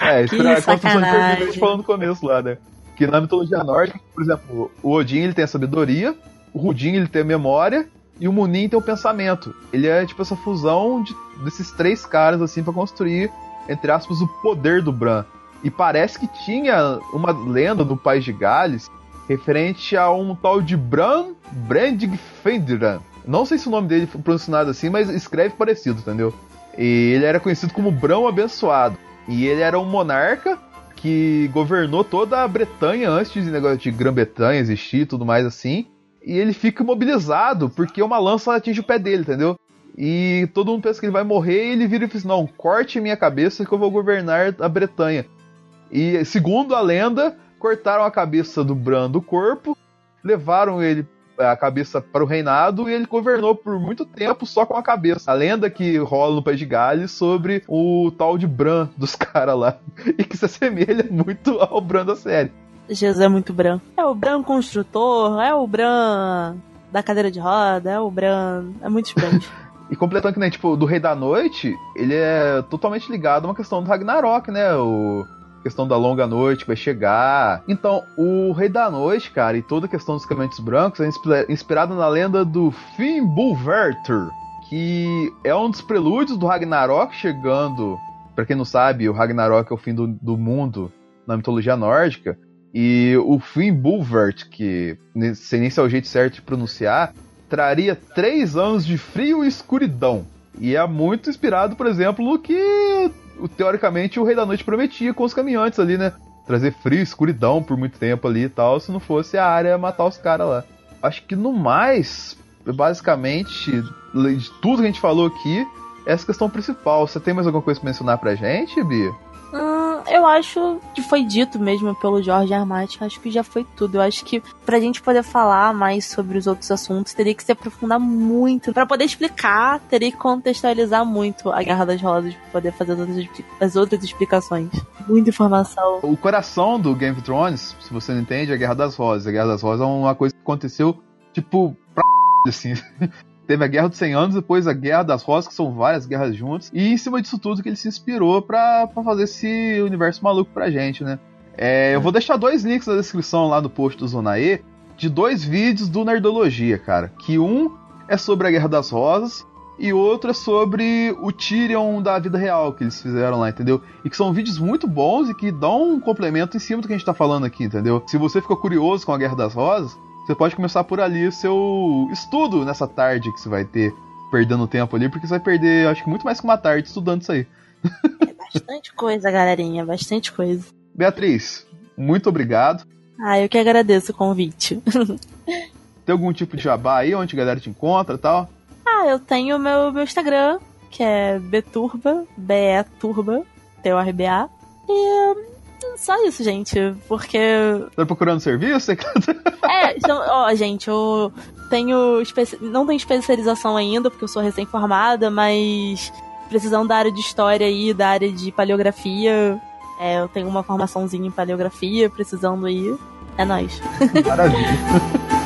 É, Que inspirado a construção de sacanagem. personagem que a gente falou no começo lá, né? Que na mitologia nórdica, por exemplo, o Odin ele tem a sabedoria, o Rudin ele tem a memória e o Munin tem o pensamento. Ele é tipo essa fusão de- desses três caras assim pra construir, entre aspas, o poder do Bran. E parece que tinha uma lenda no País de Gales referente a um tal de Bran Brandigfendran. Não sei se o nome dele foi pronunciado assim, mas escreve parecido, entendeu? E ele era conhecido como Brão Abençoado. E ele era um monarca que governou toda a Bretanha antes de negócio de Grã-Bretanha existir e tudo mais assim. E ele fica imobilizado porque uma lança atinge o pé dele, entendeu? E todo mundo pensa que ele vai morrer e ele vira e diz: Não, corte minha cabeça que eu vou governar a Bretanha. E segundo a lenda, cortaram a cabeça do Bran do corpo, levaram ele a cabeça para o reinado e ele governou por muito tempo só com a cabeça. A lenda que rola no País de Gales sobre o tal de Bran dos <laughs> caras lá. E que se assemelha muito ao Bran da série. Jesus é muito branco. É o Bran construtor, é o Bran da cadeira de roda, é o Bran... É muito estranho. <laughs> E completando que nem, tipo, do Rei da Noite, ele é totalmente ligado a uma questão do Ragnarok, né? O questão da longa noite que vai chegar. Então, o Rei da Noite, cara, e toda a questão dos caminhantes brancos é inspi- inspirado na lenda do Fimbulvertur, que é um dos prelúdios do Ragnarok chegando. Pra quem não sabe, o Ragnarok é o fim do, do mundo na mitologia nórdica. E o Fimbulvert, que sei nem se é o jeito certo de pronunciar, traria três anos de frio e escuridão. E é muito inspirado, por exemplo, no que teoricamente o Rei da Noite prometia com os caminhantes ali, né? Trazer frio escuridão por muito tempo ali e tal, se não fosse a área matar os caras lá. Acho que no mais, basicamente, de tudo que a gente falou aqui, essa questão principal. Você tem mais alguma coisa pra mencionar pra gente, Bia? Hum, eu acho que foi dito mesmo pelo Jorge Armati. Acho que já foi tudo. Eu acho que pra gente poder falar mais sobre os outros assuntos, teria que se aprofundar muito. Pra poder explicar, teria que contextualizar muito a Guerra das Rosas pra poder fazer as outras, as outras explicações. Muita informação. O coração do Game of Thrones, se você não entende, é a Guerra das Rosas. A Guerra das Rosas é uma coisa que aconteceu, tipo, pra <laughs> assim. Teve a Guerra dos 100 Anos, depois a Guerra das Rosas, que são várias guerras juntas. E em cima disso tudo que ele se inspirou pra, pra fazer esse universo maluco pra gente, né? É, eu vou deixar dois links na descrição lá do post do Zona E de dois vídeos do Nerdologia, cara. Que um é sobre a Guerra das Rosas e outro é sobre o Tyrion da vida real que eles fizeram lá, entendeu? E que são vídeos muito bons e que dão um complemento em cima do que a gente tá falando aqui, entendeu? Se você ficou curioso com a Guerra das Rosas, você pode começar por ali o seu estudo nessa tarde que você vai ter perdendo tempo ali, porque você vai perder, acho que muito mais que uma tarde estudando isso aí. Bastante coisa, galerinha. Bastante coisa. Beatriz, muito obrigado. Ah, eu que agradeço o convite. <laughs> Tem algum tipo de jabá aí onde a galera te encontra e tal? Ah, eu tenho meu, meu Instagram, que é Beturba, B-E-Turba, T-O-R-B-A. E só isso, gente, porque. Tá procurando serviço? <laughs> é, então, ó, gente, eu tenho. Especi... Não tenho especialização ainda, porque eu sou recém-formada, mas precisando da área de história aí, da área de paleografia. É, eu tenho uma formaçãozinha em paleografia, precisando aí. É nóis. Maravilha. <laughs>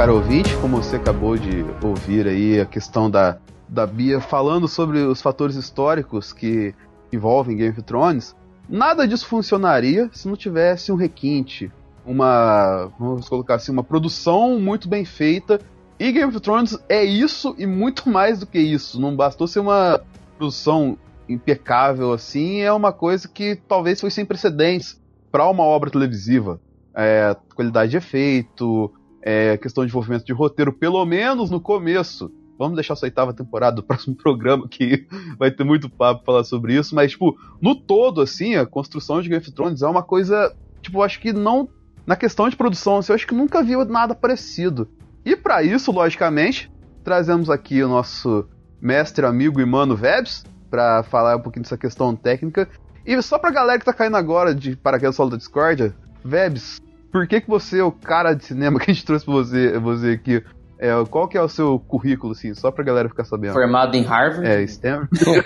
caro ouvinte, como você acabou de ouvir aí a questão da, da Bia falando sobre os fatores históricos que envolvem Game of Thrones, nada disso funcionaria se não tivesse um requinte, uma, vamos colocar assim, uma produção muito bem feita. E Game of Thrones é isso e muito mais do que isso. Não bastou ser uma produção impecável assim, é uma coisa que talvez foi sem precedentes para uma obra televisiva. É, qualidade de efeito, é, questão de desenvolvimento de roteiro, pelo menos no começo. Vamos deixar essa oitava temporada do próximo <laughs> programa, que vai ter muito papo falar sobre isso. Mas, tipo, no todo, assim, a construção de Game of Thrones é uma coisa. Tipo, acho que não. Na questão de produção, assim, eu acho que nunca vi nada parecido. E para isso, logicamente, trazemos aqui o nosso mestre, amigo e mano Vebs, para falar um pouquinho dessa questão técnica. E só pra galera que tá caindo agora de paraquedas solo da Discordia, Vebs, por que, que você é o cara de cinema <laughs> que a gente trouxe pra você, você aqui? É, qual que é o seu currículo, assim, só pra galera ficar sabendo? Formado em Harvard? É, Stanford. <laughs>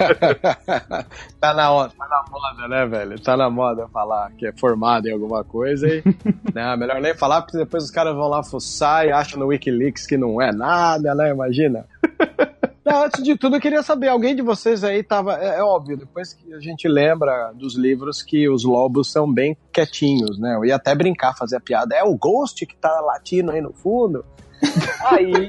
tá na moda, tá na moda, né, velho? Tá na moda falar que é formado em alguma coisa e. <laughs> né, melhor nem falar, porque depois os caras vão lá fuçar e acham no Wikileaks que não é nada, né? Imagina. Não, antes de tudo, eu queria saber, alguém de vocês aí tava. É, é, óbvio, depois que a gente lembra dos livros que os lobos são bem quietinhos, né? Eu ia até brincar, fazer a piada. É o Ghost que tá latindo aí no fundo. Aí.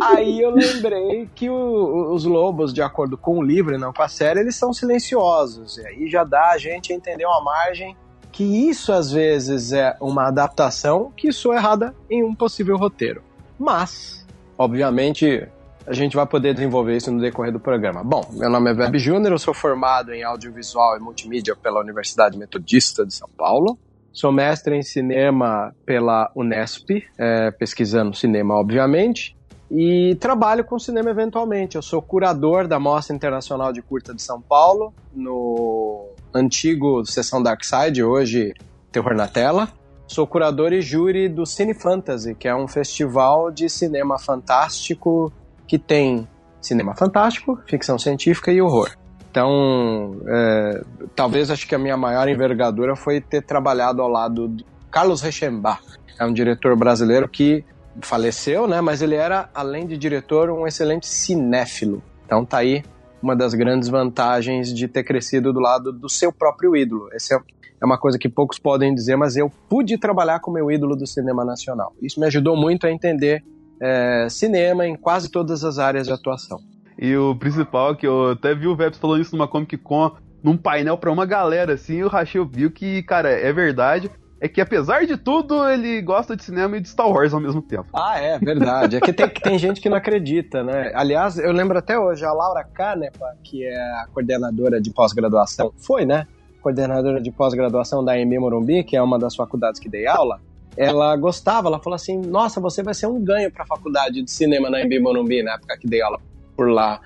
Aí eu lembrei que o, os lobos, de acordo com o livro e não com a série, eles são silenciosos. E aí já dá a gente a entender uma margem que isso às vezes é uma adaptação que sou errada em um possível roteiro. Mas, obviamente, a gente vai poder desenvolver isso no decorrer do programa. Bom, meu nome é Web Júnior, eu sou formado em audiovisual e multimídia pela Universidade Metodista de São Paulo. Sou mestre em cinema pela Unesp, é, pesquisando cinema, obviamente, e trabalho com cinema eventualmente. Eu sou curador da Mostra Internacional de Curta de São Paulo, no antigo Sessão Dark Side, hoje Terror na Tela. Sou curador e júri do Cine Fantasy, que é um festival de cinema fantástico que tem cinema fantástico, ficção científica e horror. Então, é, talvez acho que a minha maior envergadura foi ter trabalhado ao lado de Carlos Reichenbach, é um diretor brasileiro que faleceu, né? Mas ele era, além de diretor, um excelente cinéfilo. Então tá aí uma das grandes vantagens de ter crescido do lado do seu próprio ídolo. Essa é, é uma coisa que poucos podem dizer, mas eu pude trabalhar com meu ídolo do cinema nacional. Isso me ajudou muito a entender é, cinema em quase todas as áreas de atuação. E o principal, que eu até vi o Veps falando isso numa Comic Con, num painel pra uma galera, assim, o Rachel viu que, cara, é verdade. É que apesar de tudo, ele gosta de cinema e de Star Wars ao mesmo tempo. Ah, é, verdade. É que tem, tem gente que não acredita, né? Aliás, eu lembro até hoje, a Laura Canepa, que é a coordenadora de pós-graduação, foi, né? Coordenadora de pós-graduação da EMB Morumbi, que é uma das faculdades que dei aula ela gostava, ela falou assim: Nossa, você vai ser um ganho para a faculdade de cinema na MB Morumbi, na época que dei aula por lá.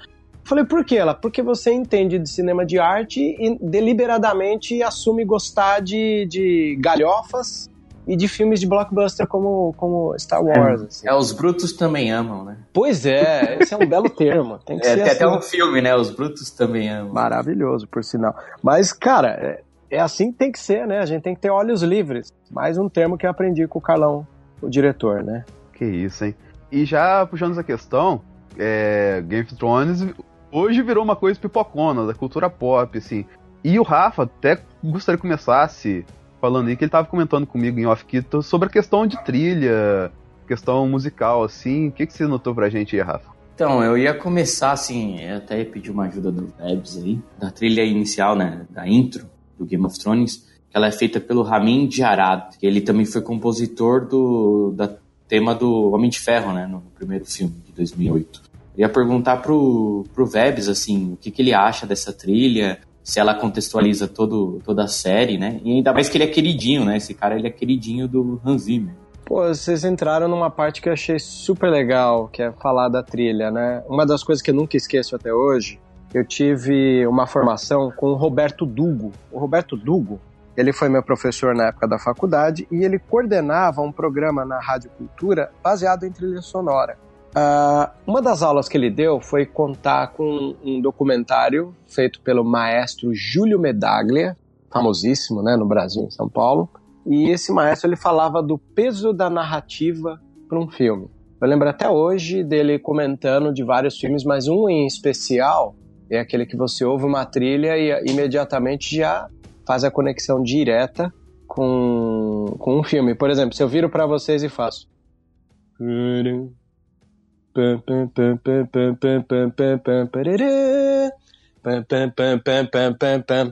Falei, por que ela? Porque você entende de cinema de arte e deliberadamente assume gostar de, de galhofas e de filmes de blockbuster como, como Star Wars. É, assim. é, os brutos também amam, né? Pois é, esse é um belo termo. Tem que é, ser tem assim. até um filme, né? Os brutos também amam. Maravilhoso, por sinal. Mas, cara, é, assim que tem que ser, né? A gente tem que ter olhos livres. Mais um termo que eu aprendi com o Carlão, o diretor, né? Que isso, hein? E já puxando essa questão, é, Game of Thrones hoje virou uma coisa pipocona da cultura pop, assim. E o Rafa até gostaria que começasse falando aí que ele tava comentando comigo em off sobre a questão de trilha, questão musical, assim. O que, que você notou pra gente aí, Rafa? Então, eu ia começar assim, eu até ia pedir uma ajuda do Debs aí, da trilha inicial, né, da intro do Game of Thrones, ela é feita pelo Ramin que ele também foi compositor do da tema do Homem de Ferro, né, no primeiro filme de 2008. Eu ia perguntar pro, pro Vebs, assim, o que, que ele acha dessa trilha, se ela contextualiza todo, toda a série, né, e ainda mais que ele é queridinho, né, esse cara ele é queridinho do Hans Zimmer. Pô, vocês entraram numa parte que eu achei super legal, que é falar da trilha, né? Uma das coisas que eu nunca esqueço até hoje, eu tive uma formação com o Roberto Dugo. O Roberto Dugo, ele foi meu professor na época da faculdade e ele coordenava um programa na Rádio Cultura baseado em trilha sonora. Uh, uma das aulas que ele deu foi contar com um documentário feito pelo maestro Júlio Medaglia, famosíssimo né, no Brasil, em São Paulo, e esse maestro ele falava do peso da narrativa para um filme. Eu lembro até hoje dele comentando de vários filmes, mas um em especial é aquele que você ouve uma trilha e imediatamente já faz a conexão direta com, com um filme. Por exemplo, se eu viro para vocês e faço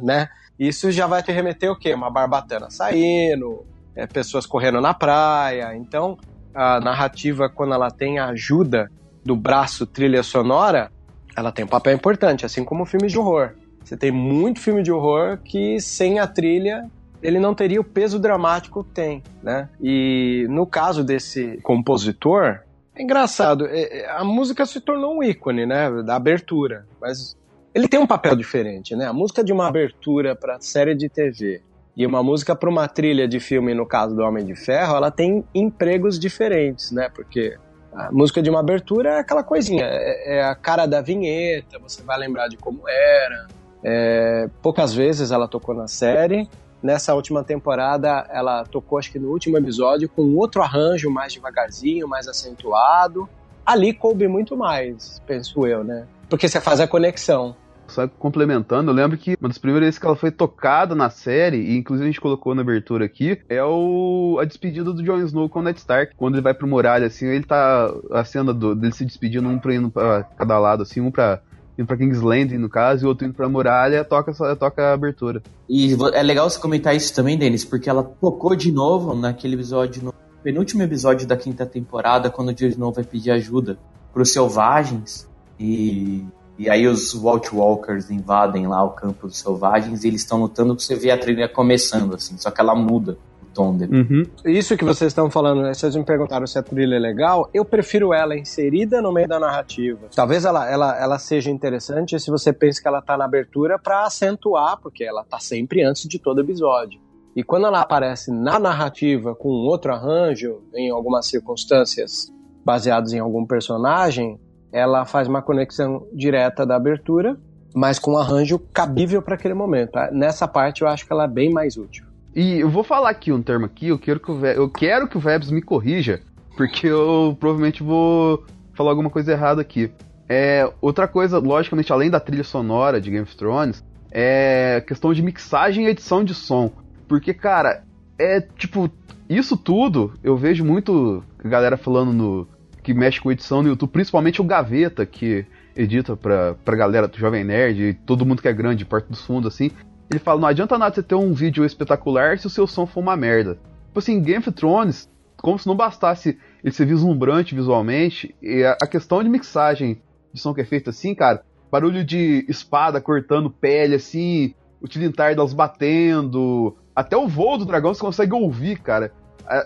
né? Isso já vai te remeter o quê? Uma barbatana saindo, é, pessoas correndo na praia. Então, a narrativa, quando ela tem a ajuda do braço trilha sonora, ela tem um papel importante, assim como filmes de horror. Você tem muito filme de horror que sem a trilha ele não teria o peso dramático que tem, né? E no caso desse compositor, é engraçado, é, é, a música se tornou um ícone, né, da abertura, mas ele tem um papel diferente, né? A música de uma abertura para série de TV e uma música para uma trilha de filme, no caso do Homem de Ferro, ela tem empregos diferentes, né? Porque a música de uma abertura é aquela coisinha, é, é a cara da vinheta, você vai lembrar de como era. É, poucas vezes ela tocou na série. Nessa última temporada, ela tocou, acho que no último episódio, com outro arranjo mais devagarzinho, mais acentuado. Ali coube muito mais, penso eu, né? Porque você faz a conexão. Só complementando, eu lembro que uma das primeiras vezes que ela foi tocada na série, e inclusive a gente colocou na abertura aqui, é o a despedida do Jon Snow com o Ned Stark. Quando ele vai pro muralha, assim, ele tá. A cena do, dele se despedindo, um pra indo pra cada lado, assim, um pra indo pra King's no caso, e outro indo pra muralha, toca, toca a abertura. E é legal você comentar isso também, Denis, porque ela tocou de novo naquele episódio, no penúltimo episódio da quinta temporada, quando o Jon Snow vai pedir ajuda pros selvagens. E, e aí os Walt Walkers invadem lá o campo dos selvagens e eles estão lutando, você vê a trilha começando, assim, só que ela muda o tom dele. Uhum. Isso que vocês estão falando, né? vocês me perguntaram se a trilha é legal, eu prefiro ela inserida no meio da narrativa. Talvez ela, ela, ela seja interessante se você pensa que ela tá na abertura para acentuar, porque ela tá sempre antes de todo episódio. E quando ela aparece na narrativa com outro arranjo, em algumas circunstâncias baseadas em algum personagem, ela faz uma conexão direta da abertura, mas com um arranjo cabível para aquele momento. Tá? Nessa parte eu acho que ela é bem mais útil. E eu vou falar aqui um termo aqui, eu quero que o, Ve eu quero que o Vebs me corrija, porque eu provavelmente vou falar alguma coisa errada aqui. É, outra coisa, logicamente, além da trilha sonora de Game of Thrones, é questão de mixagem e edição de som. Porque, cara, é tipo, isso tudo eu vejo muito galera falando no, que mexe com edição no YouTube, principalmente o Gaveta, que edita pra, pra galera do Jovem Nerd e todo mundo que é grande, perto dos fundos, assim. Ele fala, não adianta nada você ter um vídeo espetacular se o seu som for uma merda. Tipo assim, Game of Thrones, como se não bastasse ele ser vislumbrante visualmente, e a, a questão de mixagem de som que é feita assim, cara, barulho de espada cortando pele, assim, o Tilintardas batendo, até o voo do dragão você consegue ouvir, cara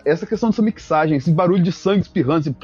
essa questão dessa mixagem, esse barulho de sangue espirrando,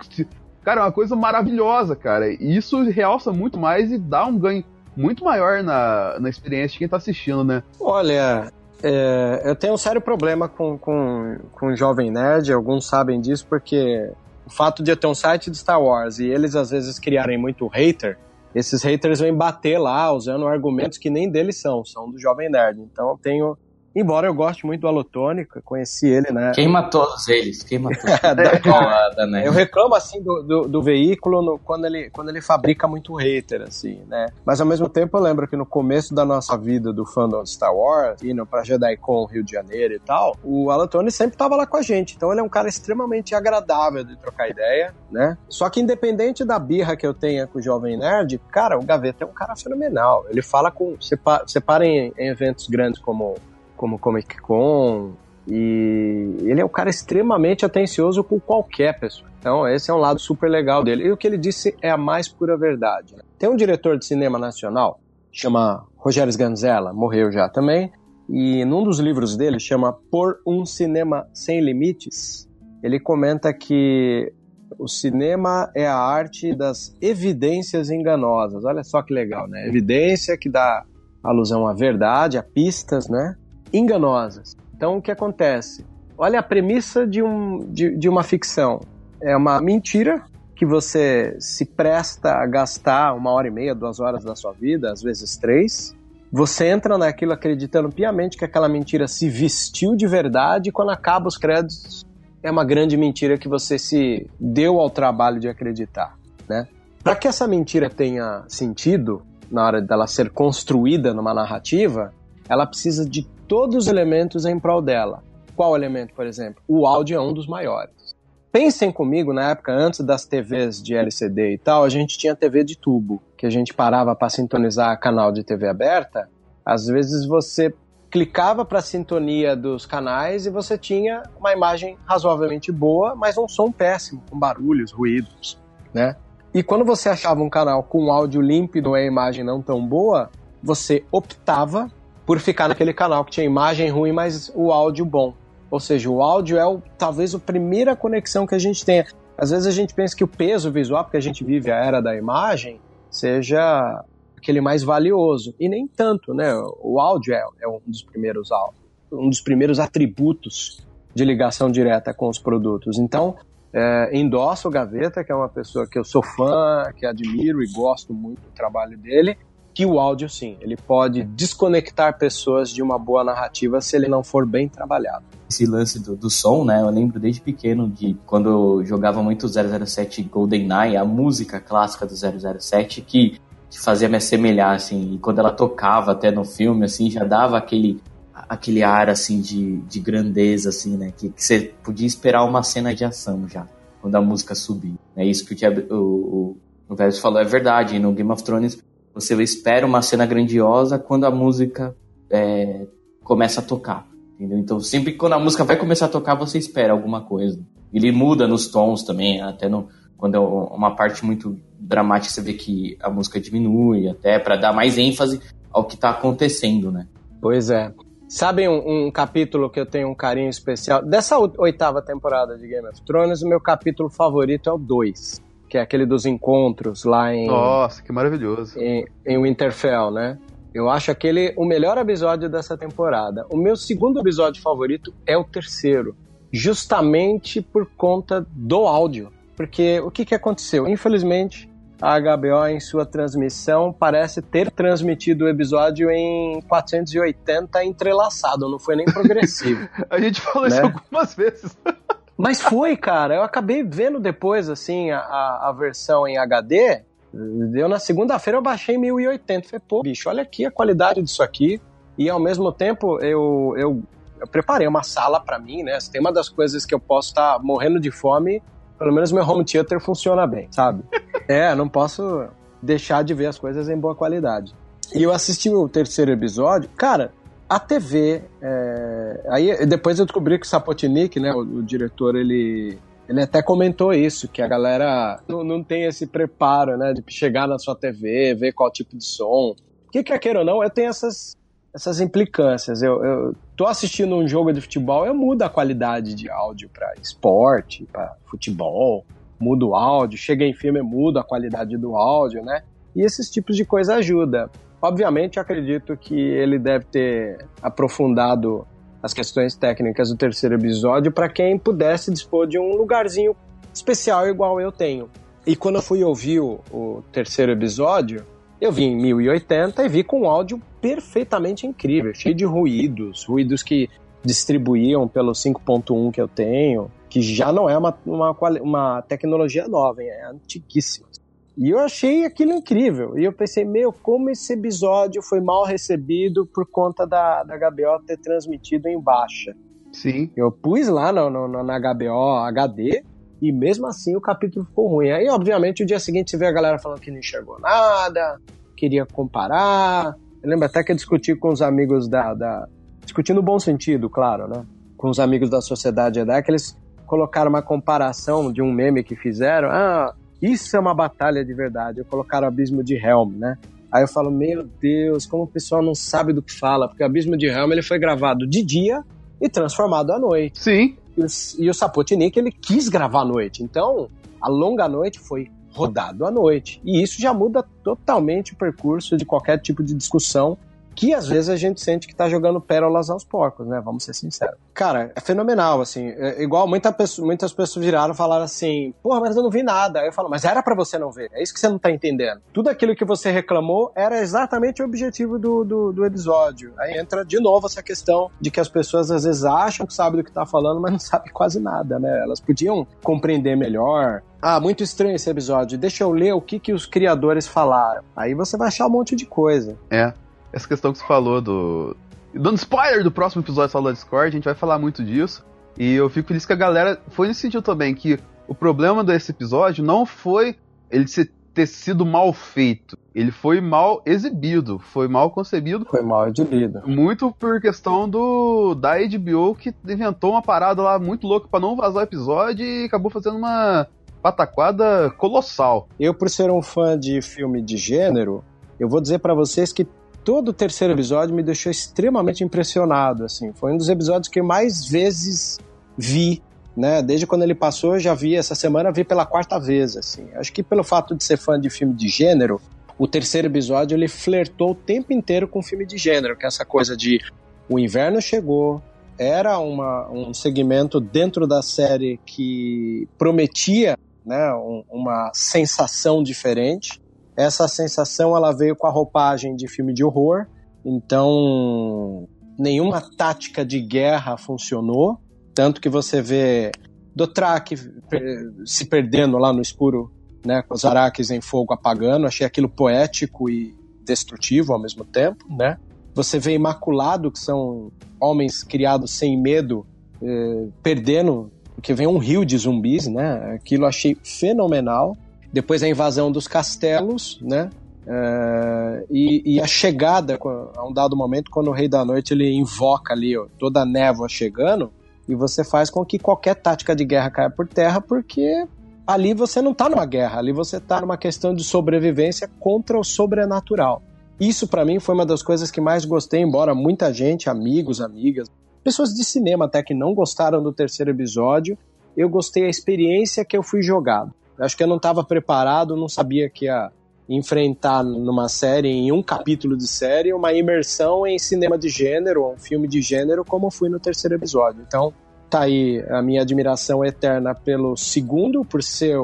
assim, cara, é uma coisa maravilhosa, cara. E isso realça muito mais e dá um ganho muito maior na, na experiência de quem tá assistindo, né? Olha, é, eu tenho um sério problema com, com, com Jovem Nerd, alguns sabem disso, porque o fato de eu ter um site de Star Wars e eles às vezes criarem muito hater, esses haters vêm bater lá usando argumentos que nem deles são, são do Jovem Nerd. Então eu tenho Embora eu goste muito do Alotônica, conheci ele, né? Queima todos eles, queima todos. <laughs> Eu reclamo, assim, do, do, do veículo no, quando, ele, quando ele fabrica muito hater, assim, né? Mas, ao mesmo tempo, eu lembro que no começo da nossa vida do fandom de Star Wars, indo pra JediCon Rio de Janeiro e tal, o Alotone sempre tava lá com a gente. Então, ele é um cara extremamente agradável de trocar ideia, né? Só que, independente da birra que eu tenha com o Jovem Nerd, cara, o Gaveta é um cara fenomenal. Ele fala com... Você para em, em eventos grandes como como Comic Con, e ele é um cara extremamente atencioso com qualquer pessoa. Então, esse é um lado super legal dele. E o que ele disse é a mais pura verdade. Né? Tem um diretor de cinema nacional, chama Rogério Sganzella, morreu já também, e num dos livros dele, chama Por um Cinema Sem Limites, ele comenta que o cinema é a arte das evidências enganosas. Olha só que legal, né? Evidência que dá alusão à verdade, a pistas, né? Enganosas. Então, o que acontece? Olha a premissa de, um, de, de uma ficção. É uma mentira que você se presta a gastar uma hora e meia, duas horas da sua vida, às vezes três. Você entra naquilo acreditando piamente que aquela mentira se vestiu de verdade e quando acaba os créditos é uma grande mentira que você se deu ao trabalho de acreditar, né? Para que essa mentira tenha sentido na hora dela ser construída numa narrativa, ela precisa de todos os elementos em prol dela. Qual elemento, por exemplo? O áudio é um dos maiores. Pensem comigo, na época antes das TVs de LCD e tal, a gente tinha TV de tubo, que a gente parava para sintonizar canal de TV aberta. Às vezes você clicava para a sintonia dos canais e você tinha uma imagem razoavelmente boa, mas um som péssimo, com barulhos, ruídos, né? E quando você achava um canal com áudio límpido e a imagem não tão boa, você optava por ficar naquele canal que tinha imagem ruim, mas o áudio bom. Ou seja, o áudio é o, talvez a primeira conexão que a gente tenha. Às vezes a gente pensa que o peso visual, porque a gente vive a era da imagem, seja aquele mais valioso. E nem tanto, né? O áudio é, é um dos primeiros um dos primeiros atributos de ligação direta com os produtos. Então, é, endosso o Gaveta, que é uma pessoa que eu sou fã, que admiro e gosto muito do trabalho dele, que o áudio, sim, ele pode desconectar pessoas de uma boa narrativa se ele não for bem trabalhado. Esse lance do, do som, né? Eu lembro desde pequeno de quando eu jogava muito 007 GoldenEye, a música clássica do 007 que, que fazia me assemelhar, assim, e quando ela tocava até no filme, assim, já dava aquele aquele ar, assim, de, de grandeza, assim, né? Que, que você podia esperar uma cena de ação já, quando a música subia. É isso que o, o, o, o Vélez falou, é verdade. No Game of Thrones você espera uma cena grandiosa quando a música é, começa a tocar. Entendeu? Então, sempre quando a música vai começar a tocar, você espera alguma coisa. Ele muda nos tons também, até no, quando é uma parte muito dramática, você vê que a música diminui, até para dar mais ênfase ao que está acontecendo, né? Pois é. Sabem um, um, capítulo que eu tenho um carinho especial? Dessa oitava temporada de Game of Thrones, o meu capítulo favorito é o 2 que é aquele dos encontros lá em. Nossa, que maravilhoso. Em, em Winterfell, né? Eu acho aquele o melhor episódio dessa temporada. O meu segundo episódio favorito é o terceiro, justamente por conta do áudio. Porque o que, que aconteceu? Infelizmente, a HBO, em sua transmissão, parece ter transmitido o episódio em 480 entrelaçado, não foi nem progressivo. <laughs> a gente falou né? isso algumas vezes. <laughs> Mas foi, cara. Eu acabei vendo depois, assim, a, a versão em HD. Eu, na segunda-feira, eu baixei 1080. Falei, pô, bicho, olha aqui a qualidade disso aqui. E, ao mesmo tempo, eu, eu, eu preparei uma sala para mim, né? Se tem uma das coisas que eu posso estar tá morrendo de fome, pelo menos meu home theater funciona bem, sabe? <laughs> é, não posso deixar de ver as coisas em boa qualidade. E eu assisti o terceiro episódio. Cara, a TV, é... aí depois eu descobri que o Sapotnik, né, o, o, diretor, ele, ele até comentou isso, que a galera não, não tem esse preparo, né, de chegar na sua TV, ver qual tipo de som. Que quer queira ou não, eu tenho essas, essas implicâncias. Eu, eu tô assistindo um jogo de futebol, eu mudo a qualidade de áudio para esporte, para futebol, mudo o áudio, chega em filme, mudo a qualidade do áudio, né? E esses tipos de coisa ajuda. Obviamente, acredito que ele deve ter aprofundado as questões técnicas do terceiro episódio para quem pudesse dispor de um lugarzinho especial igual eu tenho. E quando eu fui ouvir o, o terceiro episódio, Eu vi em 1080 e vi com áudio perfeitamente incrível, cheio de ruídos, ruídos que distribuíam pelo 5.1 que eu tenho, que já não é uma, uma, uma tecnologia nova, é antiguíssima. E eu achei aquilo incrível. E eu pensei, meu, como esse episódio foi mal recebido por conta da, da HBO ter transmitido em baixa. Sim. Eu pus lá no, no, na HBO HD e mesmo assim o capítulo ficou ruim. Aí, obviamente, o dia seguinte você vê a galera falando que não enxergou nada, queria comparar. Eu lembro até que eu discuti com os amigos da. da discuti no bom sentido, claro, né? Com os amigos da Sociedade Jedi, que eles colocaram uma comparação de um meme que fizeram. Ah, isso é uma batalha de verdade. Eu colocaram o Abismo de Helm, né? Aí eu falo, meu Deus, como o pessoal não sabe do que fala, porque o Abismo de Helm ele foi gravado de dia e transformado à noite. Sim. E o, e o Sapotnik, ele quis gravar à noite. Então, a longa noite foi rodado à noite. E isso já muda totalmente o percurso de qualquer tipo de discussão que às vezes a gente sente que tá jogando pérolas aos porcos, né? Vamos ser sinceros. Cara, é fenomenal, assim. É igual muita pessoa, muitas pessoas viraram e falaram assim: porra, mas eu não vi nada. Aí eu falo, mas era para você não ver. É isso que você não tá entendendo. Tudo aquilo que você reclamou era exatamente o objetivo do, do, do episódio. Aí entra de novo essa questão de que as pessoas às vezes acham que sabem do que tá falando, mas não sabem quase nada, né? Elas podiam compreender melhor, ah, muito estranho esse episódio. Deixa eu ler o que, que os criadores falaram. Aí você vai achar um monte de coisa. É essa questão que você falou do. Dando spoiler do próximo episódio da Sala Discord, a gente vai falar muito disso. E eu fico feliz que a galera foi nesse sentido também, que o problema desse episódio não foi ele ter sido mal feito. Ele foi mal exibido, foi mal concebido. Foi mal exibido. Muito por questão do da HBO que inventou uma parada lá muito louca para não vazar o episódio e acabou fazendo uma pataquada colossal. Eu, por ser um fã de filme de gênero, eu vou dizer para vocês que todo o terceiro episódio me deixou extremamente impressionado, assim. Foi um dos episódios que mais vezes vi, né? Desde quando ele passou, eu já vi essa semana, vi pela quarta vez, assim. Acho que pelo fato de ser fã de filme de gênero, o terceiro episódio ele flertou o tempo inteiro com filme de gênero, que é essa coisa de o inverno chegou, era uma, um segmento dentro da série que prometia né, um, uma sensação diferente. Essa sensação ela veio com a roupagem de filme de horror, então nenhuma tática de guerra funcionou, tanto que você vê Dothraki se perdendo lá no escuro, né, com os araques em fogo apagando, achei aquilo poético e destrutivo ao mesmo tempo, né? Você vê Imaculado, que são homens criados sem medo, eh, perdendo, porque vem um rio de zumbis, né? Aquilo achei fenomenal. Depois a invasão dos castelos, né? Uh, e, e, a chegada, a um dado momento, quando o Rei da Noite ele invoca ali ó, toda a névoa chegando, e você faz com que qualquer tática de guerra caia por terra, porque ali você não está numa guerra, ali você está numa questão de sobrevivência contra o sobrenatural. Isso para mim foi uma das coisas que mais gostei, embora muita gente, amigos, amigas, pessoas de cinema até que não gostaram do terceiro episódio, eu gostei da experiência que eu fui jogado. Acho que eu não estava preparado, não sabia que ia enfrentar numa série, em um capítulo de série, uma imersão em cinema de gênero, um filme de gênero, como fui no terceiro episódio. Então, tá aí a minha admiração eterna pelo segundo, por ser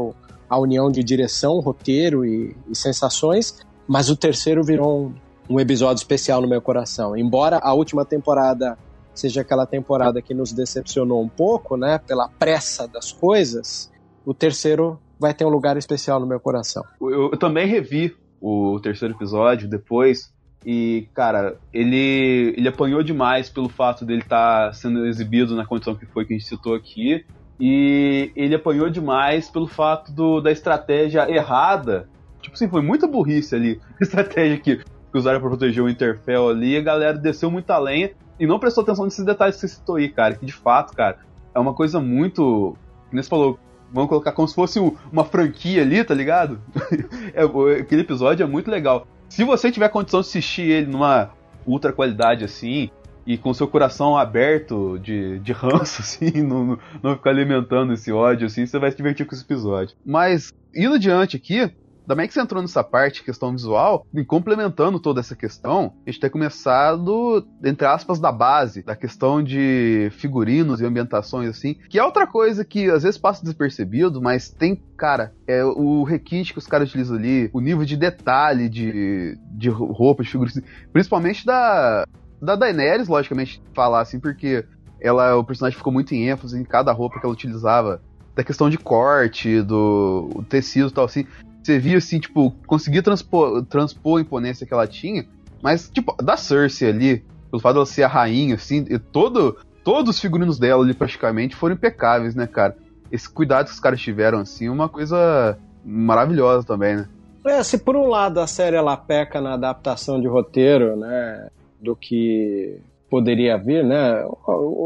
a união de direção, roteiro e, e sensações, mas o terceiro virou um, um episódio especial no meu coração. Embora a última temporada seja aquela temporada que nos decepcionou um pouco, né, pela pressa das coisas, o terceiro vai ter um lugar especial no meu coração. Eu, eu também revi o terceiro episódio depois. E, cara, ele, ele apanhou demais pelo fato dele estar tá sendo exibido na condição que foi que a gente citou aqui. E ele apanhou demais pelo fato do, da estratégia errada. Tipo assim, foi muita burrice ali. <laughs> A estratégia que, que usaram para proteger o Interfell ali. A galera desceu muita lenha e não prestou atenção nesses detalhes que você citou aí, cara. Que de fato, cara, é uma coisa muito. Como você falou, Vamos colocar como se fosse uma franquia ali, tá ligado? <laughs> é, aquele episódio é muito legal. Se você tiver condição de assistir ele numa ultra qualidade assim, e com seu coração aberto de, de ranço, <laughs> assim, não, não ficar alimentando esse ódio, assim, você vai se divertir com esse episódio. Mas, indo adiante aqui, Da que você entrou nessa parte, questão visual, e complementando toda essa questão, a gente tem começado, entre aspas, da base, da questão de figurinos e ambientações, assim, que é outra coisa que às vezes passa despercebido, mas tem, cara, é o requinte que os caras utilizam ali, o nível de detalhe de, de roupa, de figurinos, principalmente da, da Daenerys, logicamente, falar assim, porque ela, o personagem ficou muito em ênfase em cada roupa que ela utilizava, da questão de corte, do tecido e tal, assim. Você via, assim, tipo, conseguia transpor, transpor a imponência que ela tinha, mas, tipo, da Cersei ali, pelo fato dela ser a rainha, assim, e todo, todos os figurinos dela ali, praticamente, foram impecáveis, né, cara? Esse cuidado que os caras tiveram, assim, é uma coisa maravilhosa também, né? É, se por um lado a série ela peca na adaptação de roteiro, né, do que poderia vir, né,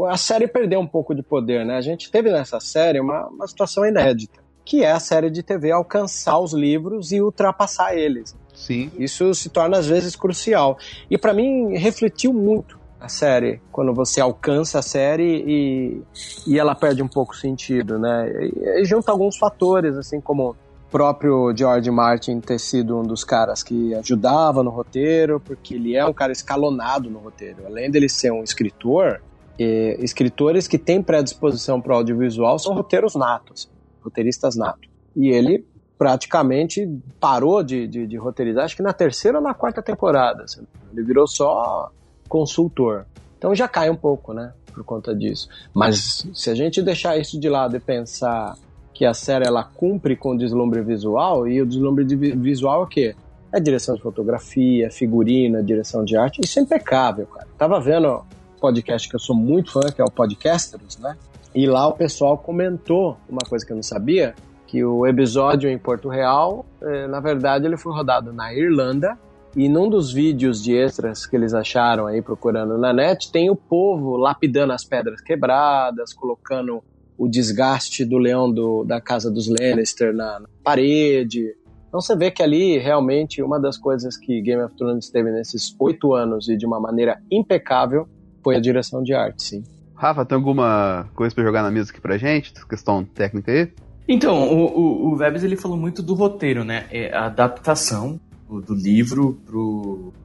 a série perdeu um pouco de poder, né? A gente teve nessa série uma, uma situação inédita, que é a série de TV alcançar os livros e ultrapassar eles. Sim. Isso se torna às vezes crucial. E para mim refletiu muito a série, quando você alcança a série e, e ela perde um pouco o sentido, né? E, e junta alguns fatores, assim como próprio George Martin ter sido um dos caras que ajudava no roteiro, porque ele é um cara escalonado no roteiro. Além dele ser um escritor, escritores que têm predisposição para o audiovisual são roteiros natos, roteiristas natos. E ele praticamente parou de, de, de, roteirizar, acho que na terceira ou na quarta temporada. Assim. Ele virou só consultor. Então já cai um pouco, né? Por conta disso. Mas se a gente deixar isso de lado e pensar que a série ela cumpre com o deslumbre visual, e o deslumbre de visual é o quê? É direção de fotografia, figurina, direção de arte, isso é impecável, cara. Tava vendo podcast que eu sou muito fã, que é o Podcasters, né? E lá o pessoal comentou uma coisa que eu não sabia, que o episódio em Porto Real, eh, na verdade, ele foi rodado na Irlanda, e num dos vídeos de extras que eles acharam aí procurando na net, tem o povo lapidando as pedras quebradas, colocando o desgaste do leão do, da casa dos Lannister na, na parede. Então você vê que ali realmente uma das coisas que Game of Thrones teve nesses oito anos e de uma maneira impecável foi a direção de arte, sim. Rafa, tem alguma coisa para jogar na mesa aqui pra gente? Questão técnica aí? Então, o, o, o ele falou muito do roteiro, né? É a adaptação do, do livro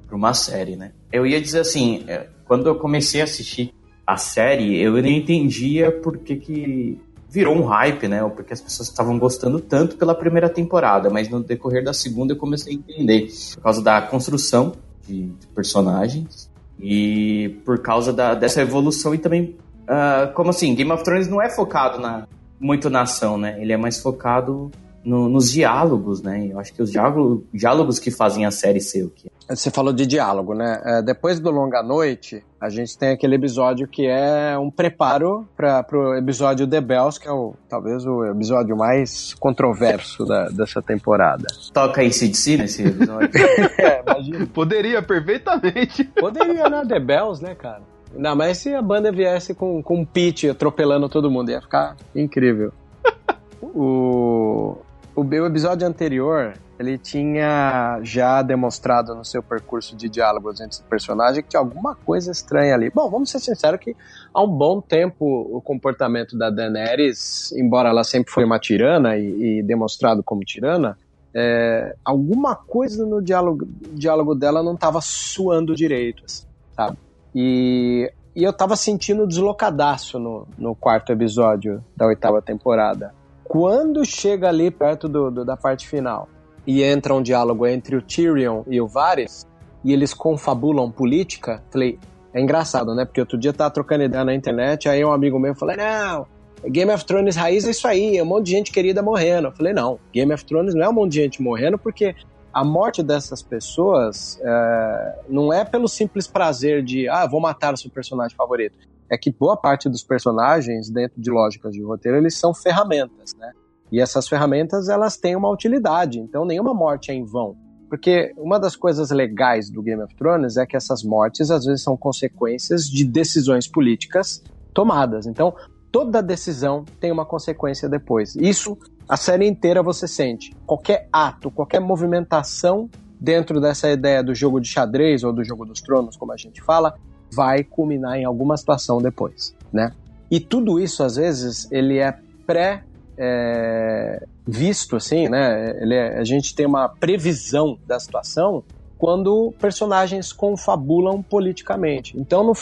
para uma série, né? Eu ia dizer assim, é, quando eu comecei a assistir a série, eu não entendia por que, que virou um hype, né? Ou porque as pessoas estavam gostando tanto pela primeira temporada, mas no decorrer da segunda eu comecei a entender. Por causa da construção de, de personagens e por causa da, dessa evolução e também. Uh, como assim? Game of Thrones não é focado na, muito na ação, né? Ele é mais focado no, nos diálogos, né? Eu acho que os diálogos, diálogos que fazem a série ser o que é. Você falou de diálogo, né? É, depois do Longa Noite, a gente tem aquele episódio que é um preparo para o episódio The Bells, que é o, talvez o episódio mais controverso da, dessa temporada. Toca ACDC nesse episódio? <laughs> é, imagina. Poderia, perfeitamente. Poderia, né? The Bells, né, cara? Ainda mais se a banda viesse com, com um pitch atropelando todo mundo, ia ficar incrível. <laughs> o, o meu episódio anterior, ele tinha já demonstrado no seu percurso de diálogos entre os personagens que tinha alguma coisa estranha ali. Bom, vamos ser sinceros que há um bom tempo o comportamento da Daenerys, embora ela sempre foi uma tirana e, e demonstrado como tirana, é, alguma coisa no diálogo, diálogo dela não estava suando direito, assim, sabe? E, e eu estava sentindo deslocadaço no, no quarto episódio da oitava temporada quando chega ali perto do, do, da parte final e entra um diálogo entre o Tyrion e o Varys, e eles confabulam política, falei, é engraçado, né? Porque outro dia tava trocando ideia na internet, aí um amigo meu falou, não, Game of Thrones raiz é isso aí, é um monte de gente querida morrendo. Eu falei, não, Game of Thrones não é um monte de gente morrendo, porque a morte dessas pessoas é, não é pelo simples prazer de, ah, vou matar o seu personagem favorito é que boa parte dos personagens, dentro de lógicas de roteiro, eles são ferramentas, né? E essas ferramentas, elas têm uma utilidade, então nenhuma morte é em vão. Porque uma das coisas legais do Game of Thrones é que essas mortes, às vezes, são consequências de decisões políticas tomadas. Então, toda decisão tem uma consequência depois. Isso, a série inteira você sente. Qualquer ato, qualquer movimentação dentro dessa ideia do jogo de xadrez ou do jogo dos tronos, como a gente fala, vai culminar em alguma situação depois, né? E tudo isso, às vezes, ele é pré... É, visto assim, né? Ele é, a gente tem uma previsão da situação quando personagens confabulam politicamente. Então,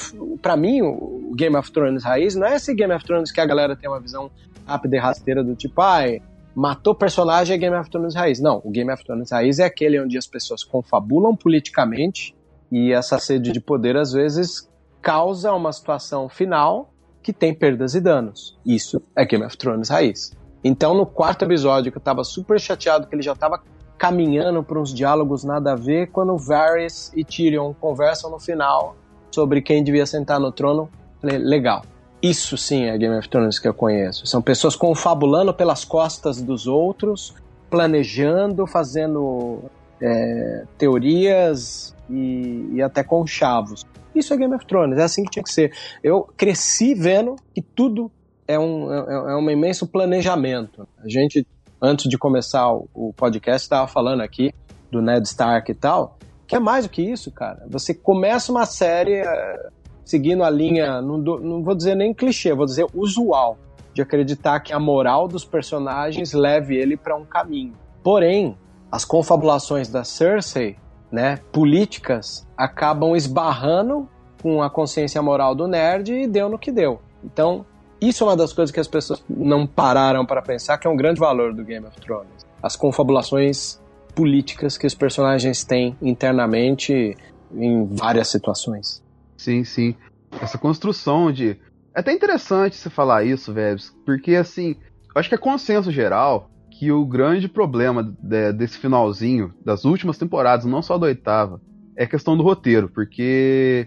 para mim, o Game of Thrones raiz não é esse Game of Thrones que a galera tem uma visão rápida e rasteira do tipo, ai, matou personagem é Game of Thrones raiz. Não, o Game of Thrones raiz é aquele onde as pessoas confabulam politicamente e essa sede de poder às vezes causa uma situação final que tem perdas e danos. Isso é Game of Thrones raiz. Então, no quarto episódio, que eu tava super chateado que ele já tava caminhando para uns diálogos nada a ver, quando Varys e Tyrion conversam no final sobre quem devia sentar no trono, falei, legal. Isso sim é Game of Thrones que eu conheço. São pessoas confabulando pelas costas dos outros, planejando, fazendo é, teorias e, e até conchavos. Isso é Game of Thrones, é assim que tinha que ser. Eu cresci vendo que tudo é um, é, é um imenso planejamento. A gente, antes de começar o, o podcast, estava falando aqui do Ned Stark e tal, que é mais do que isso, cara. Você começa uma série é, seguindo a linha, não, não vou dizer nem clichê, vou dizer usual, de acreditar que a moral dos personagens leve ele para um caminho. Porém, as confabulações da Cersei, né, políticas, acabam esbarrando com a consciência moral do nerd e deu no que deu. Então, isso é uma das coisas que as pessoas não pararam para pensar, que é um grande valor do Game of Thrones. As confabulações políticas que os personagens têm internamente em várias situações. Sim, sim. Essa construção de. É até interessante você falar isso, velho, porque assim, eu acho que é consenso geral que o grande problema de, desse finalzinho, das últimas temporadas, não só da oitava, é a questão do roteiro, porque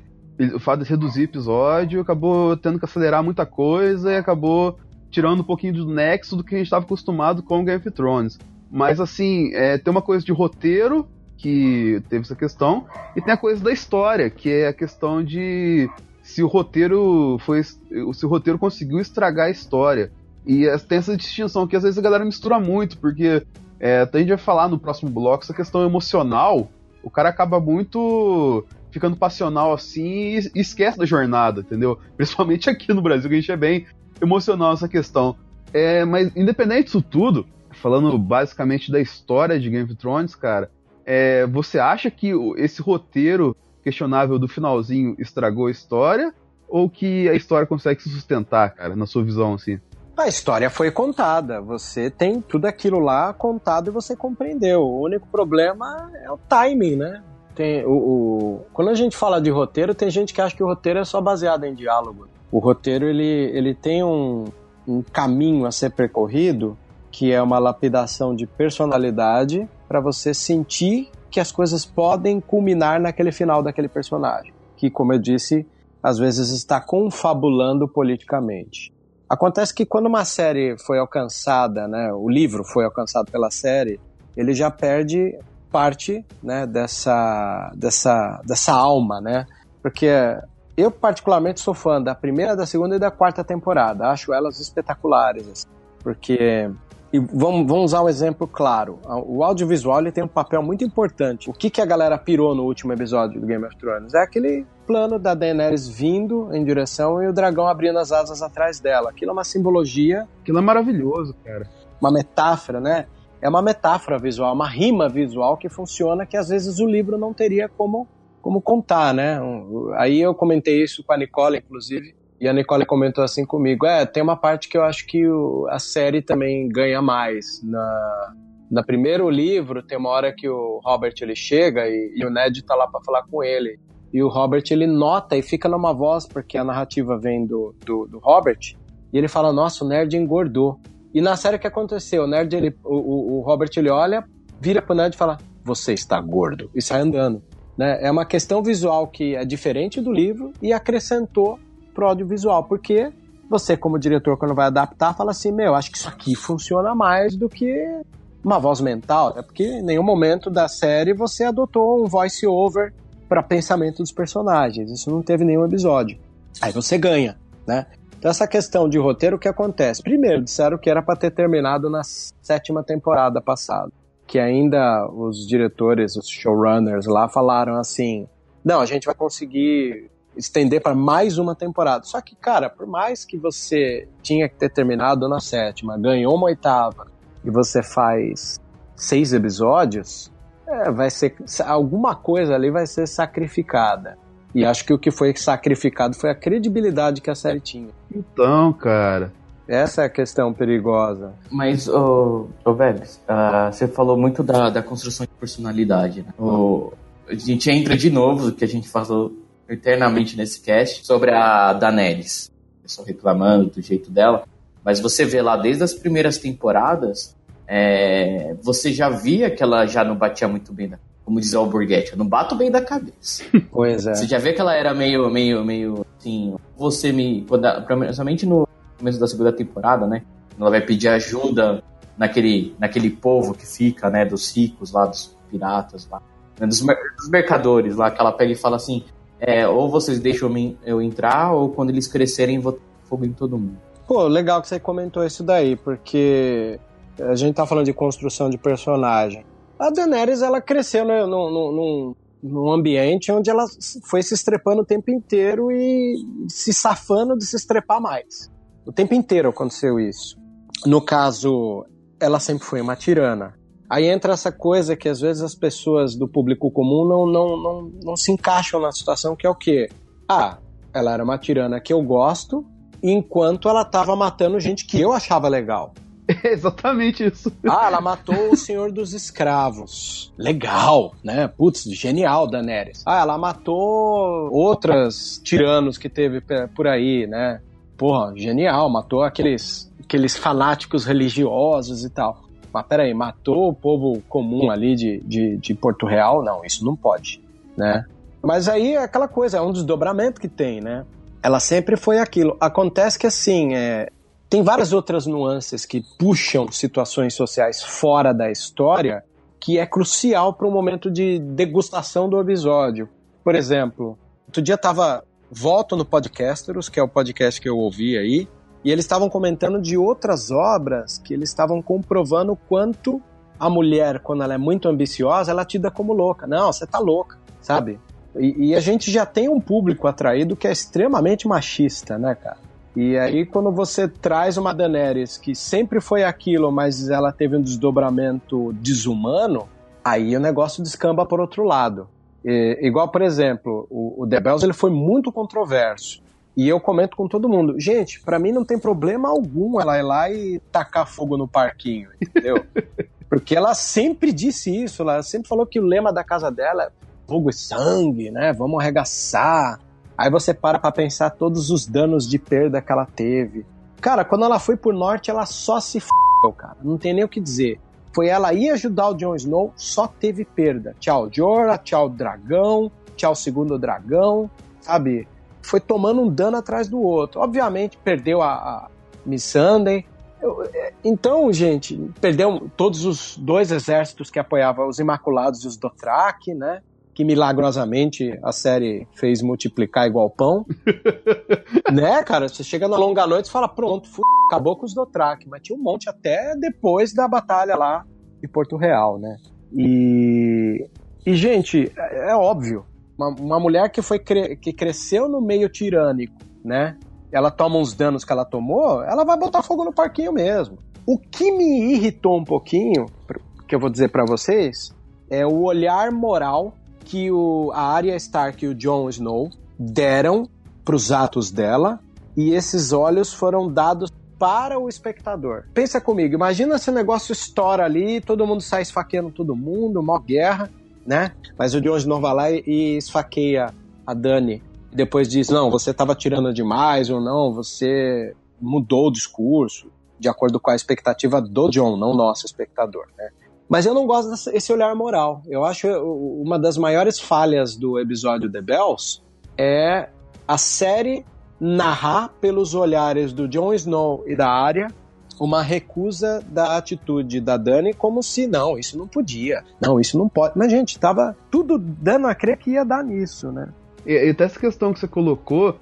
o fato de reduzir episódio acabou tendo que acelerar muita coisa e acabou tirando um pouquinho do nexo do que a gente estava acostumado com Game of Thrones. Mas assim, é, tem uma coisa de roteiro que teve essa questão, e tem a coisa da história, que é a questão de se o roteiro foi. se o roteiro conseguiu estragar a história. E tem essa distinção que às vezes a galera mistura muito, porque é, a gente vai falar no próximo bloco, essa questão emocional, o cara acaba muito ficando passional assim e esquece da jornada, entendeu? <laughs> Principalmente aqui no Brasil, que a gente é bem emocional nessa questão. É, mas independente disso tudo, falando basicamente da história de Game of Thrones, cara, é, você acha que esse roteiro questionável do finalzinho estragou a história? Ou que a história consegue se sustentar, cara, na sua visão, assim? A história foi contada. Você tem tudo aquilo lá contado e você compreendeu. O único problema é o timing, né? Tem o, o, Quando a gente fala de roteiro, tem gente que acha que o roteiro é só baseado em diálogo. O roteiro ele, ele tem um, um caminho a ser percorrido que é uma lapidação de personalidade para você sentir que as coisas podem culminar naquele final daquele personagem, que, como eu disse, às vezes está confabulando politicamente. Acontece que quando uma série foi alcançada, né, o livro foi alcançado pela série, ele já perde parte né, dessa, dessa, dessa alma, né? Porque eu particularmente sou fã da primeira, da segunda e da quarta temporada. Acho elas espetaculares, assim, porque e vamos, vamos usar um exemplo claro. O audiovisual ele tem um papel muito importante. O que, que a galera pirou no último episódio do Game of Thrones? É aquele plano da Daenerys vindo em direção e o dragão abrindo as asas atrás dela. Aquilo é uma simbologia. Aquilo é maravilhoso, cara. Uma metáfora, né? É uma metáfora visual, uma rima visual que funciona que às vezes o livro não teria como, como contar, né? Aí eu comentei isso com a Nicole, inclusive e a Nicole comentou assim comigo: é, tem uma parte que eu acho que o, a série também ganha mais. Na, na primeiro livro, tem uma hora que o Robert ele chega e, e o Ned tá lá para falar com ele. E o Robert ele nota e fica numa voz, porque a narrativa vem do, do, do Robert, e ele fala: Nossa, o Nerd engordou. E na série o que aconteceu? O Nerd, ele, o, o, Robert ele olha, vira pro Ned e fala: Você está gordo. E sai andando. Né? É uma questão visual que é diferente do livro e acrescentou pro audiovisual, porque você, como diretor, quando vai adaptar, fala assim: meu, acho que isso aqui funciona mais do que uma voz mental, é porque em nenhum momento da série você adotou um voice-over para pensamento dos personagens. Isso não teve nenhum episódio. Aí você ganha, né? Então, essa questão de roteiro, o que acontece? Primeiro, disseram que era para ter terminado na sétima temporada passada. Que ainda os diretores, os showrunners lá falaram assim: não, a gente vai conseguir estender para mais uma temporada. Só que, cara, por mais que você tinha que ter terminado na sétima, ganhou uma oitava e você faz seis episódios, é, vai ser alguma coisa ali vai ser sacrificada. E acho que o que foi sacrificado foi a credibilidade que a série tinha. Então, cara. Essa é a questão perigosa. Mas, ô, ô velho, uh, você falou muito da, da construção de personalidade, né? O, a gente entra de novo, que a gente falou eternamente nesse cast, sobre a Daenerys. Pessoal reclamando do jeito dela. Mas você vê lá desde as primeiras temporadas, é, você já via que ela já não batia muito bem, da, como diz o Alborguete, eu não bato bem da cabeça. <laughs> Pois é. Você já vê que ela era meio, meio, meio, assim, você me, quando, principalmente no começo da segunda temporada, né, ela vai pedir ajuda naquele, naquele povo que fica, né, dos ricos lá, dos piratas lá, né, dos, dos mercadores lá, que ela pega e fala assim, é, ou vocês deixam eu entrar, ou quando eles crescerem, vou fogo em todo mundo. Pô, legal que você comentou isso daí, porque a gente tá falando de construção de personagem. A Daenerys, ela cresceu né, num, num, num ambiente onde ela foi se estrepando o tempo inteiro e se safando de se estrepar mais. O tempo inteiro aconteceu isso. No caso, ela sempre foi uma tirana. Aí entra essa coisa que às vezes as pessoas do público comum não, não, não, não se encaixam na situação, que é o quê? Ah, ela era uma tirana que eu gosto, enquanto ela tava matando gente que eu achava legal. É <laughs> exatamente isso. Ah, ela matou o senhor dos escravos. Legal, né? Putz, genial, Daenerys. Ah, ela matou outras tiranos que teve por aí, né? Porra, genial, matou aqueles, aqueles fanáticos religiosos e tal. Mas peraí, matou o povo comum ali de, de, de Porto Real? Não, isso não pode, né? Mas aí é aquela coisa, é um desdobramento que tem, né? Ela sempre foi aquilo. Acontece que assim, é, tem várias outras nuances que puxam situações sociais fora da história que é crucial para o momento de degustação do episódio. Por exemplo, outro dia tava volto no Podcasteros, que é o podcast que eu ouvi aí, e eles estavam comentando de outras obras que eles estavam comprovando quanto a mulher, quando ela é muito ambiciosa, ela te dá como louca. Não, você tá louca, sabe? E, e, a gente já tem um público atraído que é extremamente machista, né, cara? E aí, quando você traz uma Daenerys que sempre foi aquilo, mas ela teve um desdobramento desumano, aí o negócio descamba por outro lado. E, igual, por exemplo, o, o The Bells ele foi muito controverso. E eu comento com todo mundo, gente, para mim não tem problema algum ela ir lá e tacar fogo no parquinho, entendeu? <laughs> Porque ela sempre disse isso, ela sempre falou que o lema da casa dela é fogo e sangue, né? Vamos arregaçar. Aí você para pra pensar todos os danos de perda que ela teve. Cara, quando ela foi por norte, ela só se f***, cara. Não tem nem o que dizer. Foi ela ir ajudar o Jon Snow, só teve perda. Tchau, Jorah, tchau, dragão, tchau, segundo dragão, sabe? Foi tomando um dano atrás do outro. Obviamente, perdeu a, a Miss Sunday. É, então, gente, perdeu todos os dois exércitos que apoiavam os Imaculados e os Dothraki, né? que milagrosamente a série fez multiplicar igual pão. <laughs> né, cara? Você chega na longa noite e fala, pronto, f... acabou com os Dothraki. Mas tinha um monte até depois da batalha lá de Porto Real, né? E, e gente, é, é óbvio. Uma, uma, mulher que foi cre... que cresceu no meio tirânico, né? Ela toma uns danos que ela tomou, ela vai botar fogo no parquinho mesmo. O que me irritou um pouquinho, que eu vou dizer para vocês, é o olhar moral que o, a Arya Stark e o Jon Snow deram para os atos dela e esses olhos foram dados para o espectador. Pensa comigo, imagina se o negócio estoura ali, todo mundo sai esfaqueando todo mundo, mó guerra, né? Mas o Jon Snow vai lá e esfaqueia a Dani. Depois diz, não, você estava tirando demais ou não, você mudou o discurso de acordo com a expectativa do John, não nosso espectador, né? Mas eu não gosto desse olhar moral. Eu acho uma das maiores falhas do episódio The Bells é a série narrar pelos olhares do Jon Snow e da Arya uma recusa da atitude da Dani como se não, isso não podia, não, isso não pode. Mas gente, tava tudo dando a crer que ia dar nisso, né? E, e até essa questão que você colocou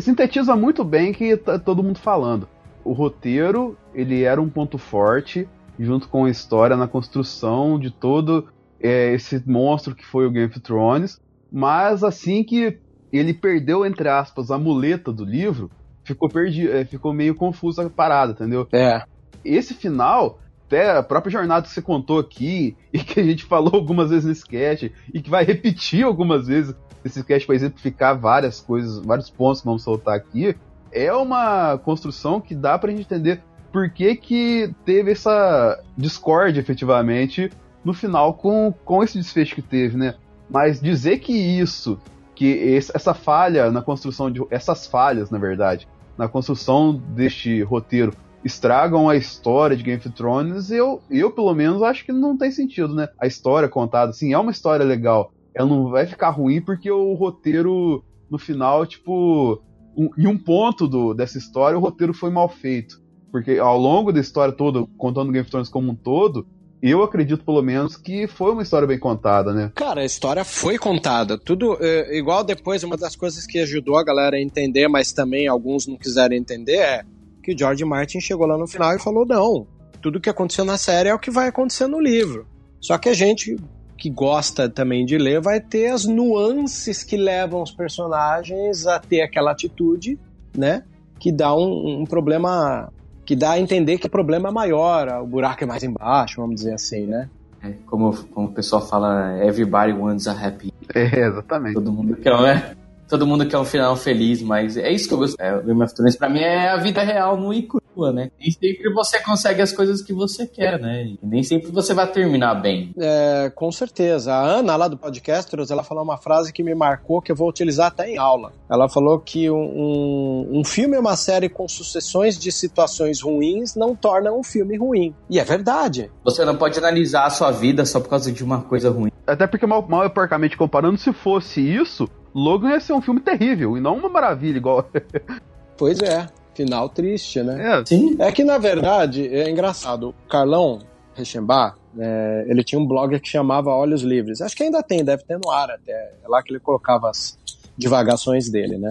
sintetiza muito bem que tá todo mundo falando. O roteiro, ele era um ponto forte, junto com a história na construção de todo é, esse monstro que foi o Game of Thrones. Mas assim que ele perdeu, entre aspas, a muleta do livro, ficou perdido, é, ficou meio confusa a parada, entendeu? É. Esse final até a própria jornada que você contou aqui, <laughs> e que a gente falou algumas vezes nesse cast, e que vai repetir algumas vezes nesse cast para exemplificar várias coisas, vários pontos que vamos soltar aqui, é uma construção que dá pra gente entender por que, que teve essa discórdia efetivamente no final com, com esse desfecho que teve, né? Mas dizer que isso, que essa falha na construção de. essas falhas, na verdade, na construção deste roteiro estragam a história de Game of Thrones, eu, eu pelo menos acho que não tem sentido, né? A história contada, assim, é uma história legal. Ela não vai ficar ruim porque o roteiro, no final, tipo, um, em um ponto do, dessa história, o roteiro foi mal feito. Porque ao longo da história toda, contando Game of Thrones como um todo, eu acredito pelo menos que foi uma história bem contada, né? Cara, a história foi contada. Tudo é, igual depois, uma das coisas que ajudou a galera a entender, mas também alguns não quiseram entender, é que George Martin chegou lá no final e falou: não, tudo que aconteceu na série é o que vai acontecer no livro. Só que a gente que gosta também de ler vai ter as nuances que levam os personagens a ter aquela atitude, né? Que dá um, um problema. Que dá a entender que o problema é maior, o buraco é mais embaixo, vamos dizer assim, né? É, como, como o pessoal fala, everybody wants a happy. É, exatamente. Todo mundo quer, né? Todo mundo quer um final feliz, mas é isso que eu gosto. É, Game of Thrones pra mim é a vida real no e crua, né? Nem sempre você consegue as coisas que você quer, né? E nem sempre você vai terminar bem. É, com certeza. A Ana, lá do Podcasters, ela falou uma frase que me marcou, que eu vou utilizar até em aula. Ela falou que um, um filme é uma série com sucessões de situações ruins não torna um filme ruim. E é verdade. Você não pode analisar a sua vida só por causa de uma coisa ruim. Até porque, mal, mal e porcamente comparando, se fosse isso, Logan ia ser um filme terrível e não uma maravilha igual. <laughs> pois é, final triste, né? É, Sim. é que na verdade é engraçado. O Carlão Rechenbach, é, ele tinha um blog que chamava Olhos Livres. Acho que ainda tem, deve ter no ar até. É lá que ele colocava as divagações dele, né?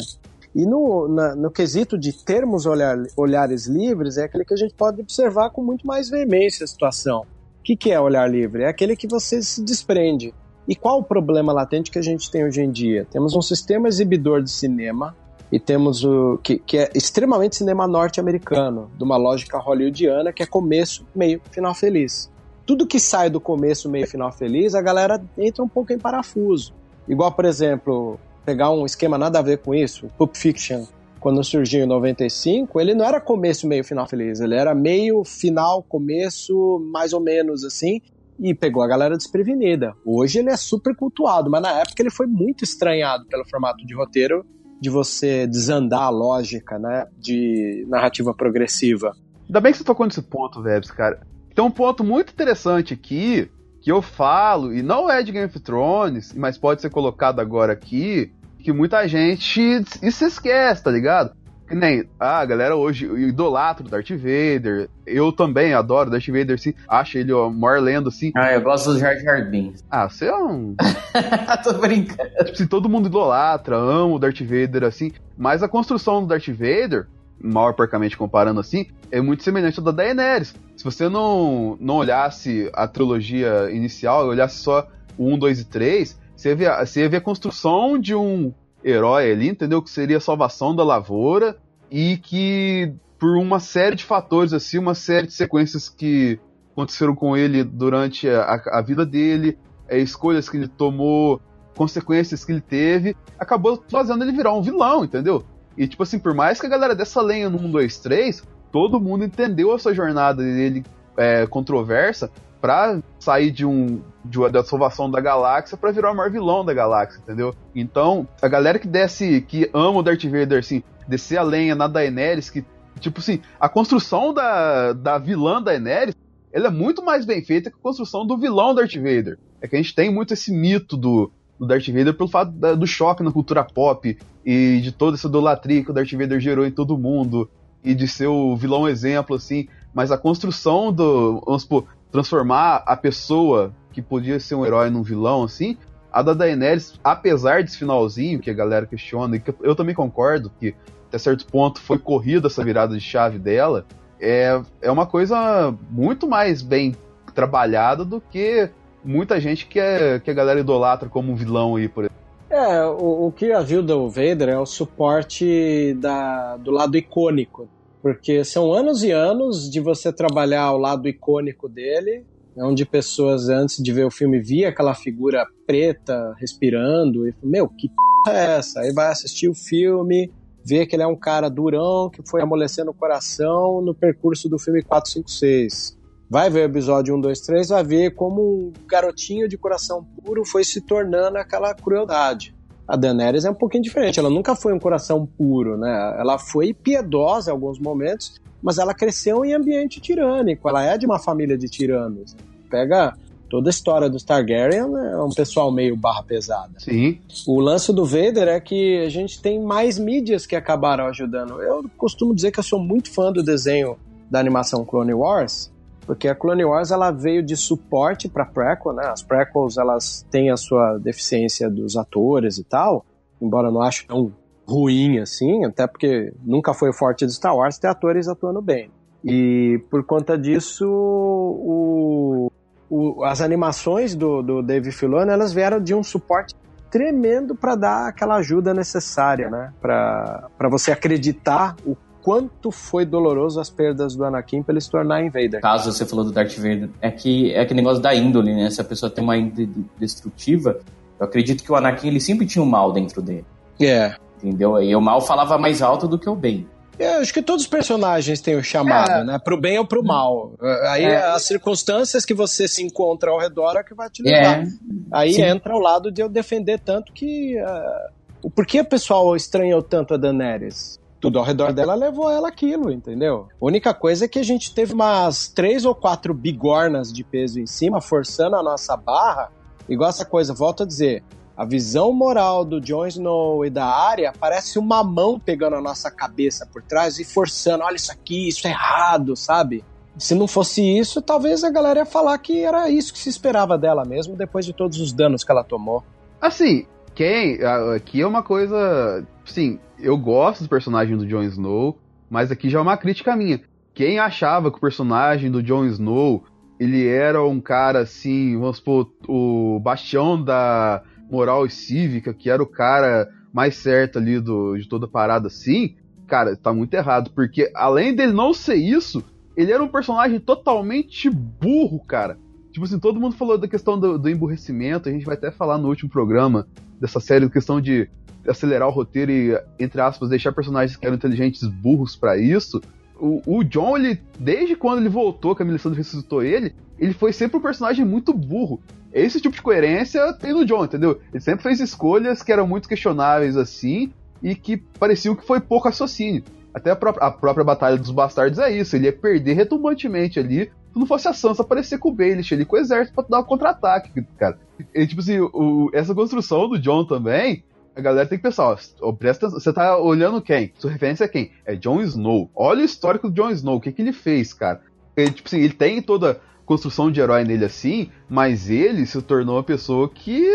E no, na, no quesito de termos olhar, olhares livres, é aquele que a gente pode observar com muito mais veemência a situação. O que, que é olhar livre? É aquele que você se desprende e qual o problema latente que a gente tem hoje em dia? Temos um sistema exibidor de cinema e temos o que, que é extremamente cinema norte-americano, de uma lógica hollywoodiana que é começo, meio, final feliz. Tudo que sai do começo, meio, final feliz, a galera entra um pouco em parafuso. Igual, por exemplo, pegar um esquema nada a ver com isso, Pulp Fiction, quando surgiu em 95, ele não era começo, meio, final feliz. Ele era meio, final, começo, mais ou menos assim e pegou a galera desprevenida. Hoje ele é super cultuado, mas na época ele foi muito estranhado pelo formato de roteiro de você desandar a lógica, né, de narrativa progressiva. Ainda bem que você tocou nesse ponto, Vebs, cara. Tem um ponto muito interessante aqui que eu falo, e não é de Game of Thrones, mas pode ser colocado agora aqui, que muita gente se esquece, tá ligado? Que nem, ah, a galera hoje idolatra o Darth Vader. Eu também adoro Darth Vader, sim. Acho ele o maior lendo, assim. Ah, eu gosto do Jar Jar Binks. Ah, você é um... <laughs> Tô brincando. Tipo, se todo mundo idolatra, ama o Darth Vader, assim. Mas a construção do Darth Vader, mal porcamente comparando assim, é muito semelhante à da Daenerys. Se você não, não olhasse a trilogia inicial, olhasse só o 1, 2 e 3, você ver, você ia ver a construção de um herói ali, entendeu? Que seria a salvação da lavoura e que por uma série de fatores assim, uma série de sequências que aconteceram com ele durante a, a vida dele, é, escolhas que ele tomou, consequências que ele teve, acabou fazendo ele virar um vilão, entendeu? E tipo assim, por mais que a galera dessa lenha no 1, 2, 3, todo mundo entendeu essa jornada dele é, controversa pra sair de um de, da salvação da galáxia para virar o maior vilão da galáxia, entendeu? Então, a galera que desce, que ama o Darth Vader, assim, descer a lenha na Daenerys, que, tipo assim, a construção da, da vilã Daenerys, ela é muito mais bem feita que a construção do vilão Darth Vader. É que a gente tem muito esse mito do, do Darth Vader pelo fato da, do choque na cultura pop e de toda essa idolatria que o Darth Vader gerou em todo mundo e de ser o vilão exemplo, assim. Mas a construção do. Vamos supor, transformar a pessoa que podia ser um herói num vilão, assim, a da Daenerys, apesar desse finalzinho que a galera questiona, e que eu também concordo que até certo ponto foi corrida essa virada de chave dela, é, é uma coisa muito mais bem trabalhada do que muita gente que, é, que a galera idolatra como um vilão aí, por exemplo. É, o, o que ajuda o Vader é o suporte da, do lado icônico Porque são anos e anos de você trabalhar ao lado icônico dele, onde pessoas antes de ver o filme via aquela figura preta respirando e meu, que p é essa? Aí vai assistir o filme, vê que ele é um cara durão que foi amolecendo o coração no percurso do filme 456. Vai ver o episódio 1, 2, 3, vai ver como um garotinho de coração puro foi se tornando aquela crueldade. A Daenerys é um pouquinho diferente, ela nunca foi um coração puro, né? Ela foi piedosa em alguns momentos, mas ela cresceu em ambiente tirânico, ela é de uma família de tiranos. Pega toda a história dos Targaryen, né? é um pessoal meio barra pesada. Sim. O lance do Vader é que a gente tem mais mídias que acabaram ajudando. Eu costumo dizer que eu sou muito fã do desenho da animação Clone Wars, porque a Clone Wars ela veio de suporte para prequel, né? As prequels elas têm a sua deficiência dos atores e tal, embora eu não acho tão ruim assim, até porque nunca foi forte de Star Wars ter atores atuando bem. E por conta disso, o, o, as animações do, do Dave Filoni elas vieram de um suporte tremendo para dar aquela ajuda necessária, né? Para você acreditar o quanto foi doloroso as perdas do Anakin pra ele se tornar Invader. Caso você falou do Darth Vader, é que é aquele negócio da índole, né? Se a pessoa tem uma índole destrutiva, eu acredito que o Anakin ele sempre tinha o um mal dentro dele. É. Entendeu? E o mal falava mais alto do que o bem. É, acho que todos os personagens têm o chamado, é. né? Pro bem ou pro mal. Aí é. as circunstâncias que você se encontra ao redor é que vai te levar. É. Aí Sim. entra o lado de eu defender tanto que. Uh, por que o pessoal estranhou tanto a Daenerys? Tudo ao redor dela levou ela aquilo, entendeu? A única coisa é que a gente teve umas três ou quatro bigornas de peso em cima, forçando a nossa barra. Igual essa coisa, volto a dizer, a visão moral do Jon Snow e da Arya parece uma mão pegando a nossa cabeça por trás e forçando, olha isso aqui, isso é errado, sabe? Se não fosse isso, talvez a galera ia falar que era isso que se esperava dela mesmo, depois de todos os danos que ela tomou. Assim, quem. Aqui é uma coisa. Sim, eu gosto do personagem do Jon Snow, mas aqui já é uma crítica minha. Quem achava que o personagem do Jon Snow ele era um cara assim, vamos supor, o bastião da moral e cívica, que era o cara mais certo ali do, de toda a parada assim, cara, tá muito errado, porque além dele não ser isso, ele era um personagem totalmente burro, cara. Tipo assim, todo mundo falou da questão do, do emburrecimento, a gente vai até falar no último programa dessa série, questão de acelerar o roteiro e, entre aspas, deixar personagens que eram inteligentes burros para isso. O, o, John, ele, desde quando ele voltou, que a Melisandre ressuscitou ele, ele foi sempre um personagem muito burro. Esse tipo de coerência tem no John, entendeu? Ele sempre fez escolhas que eram muito questionáveis assim e que pareciam que foi pouco raciocínio. Até a, pró a própria Batalha dos Bastardos é isso, ele ia perder retumbantemente ali se não fosse a Sansa aparecer com o Baelish ali com o exército pra dar um contra-ataque, cara. E, tipo assim, o, essa construção do John também a galera tem que pensar, ó, presta você tá olhando quem? Sua referência é quem? É Jon Snow. Olha o histórico do Jon Snow, o que, que ele fez, cara? Ele, tipo assim, ele tem toda construção de herói nele assim, mas ele se tornou uma pessoa que,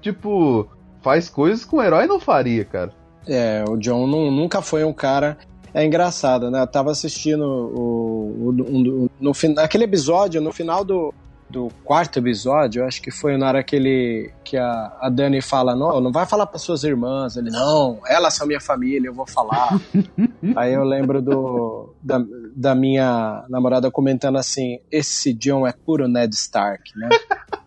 tipo, faz coisas que um herói não faria, cara. É, o John nunca foi um cara. É engraçado, né? Eu tava assistindo o, o, o, no, naquele episódio, no final do, do quarto episódio, acho que foi na hora que ele que a, a Dani fala, não, não vai falar para suas irmãs, ele não, elas são minha família, eu vou falar. <laughs> Aí eu lembro do da, da minha namorada comentando assim, esse John é puro Ned Stark, né? <laughs>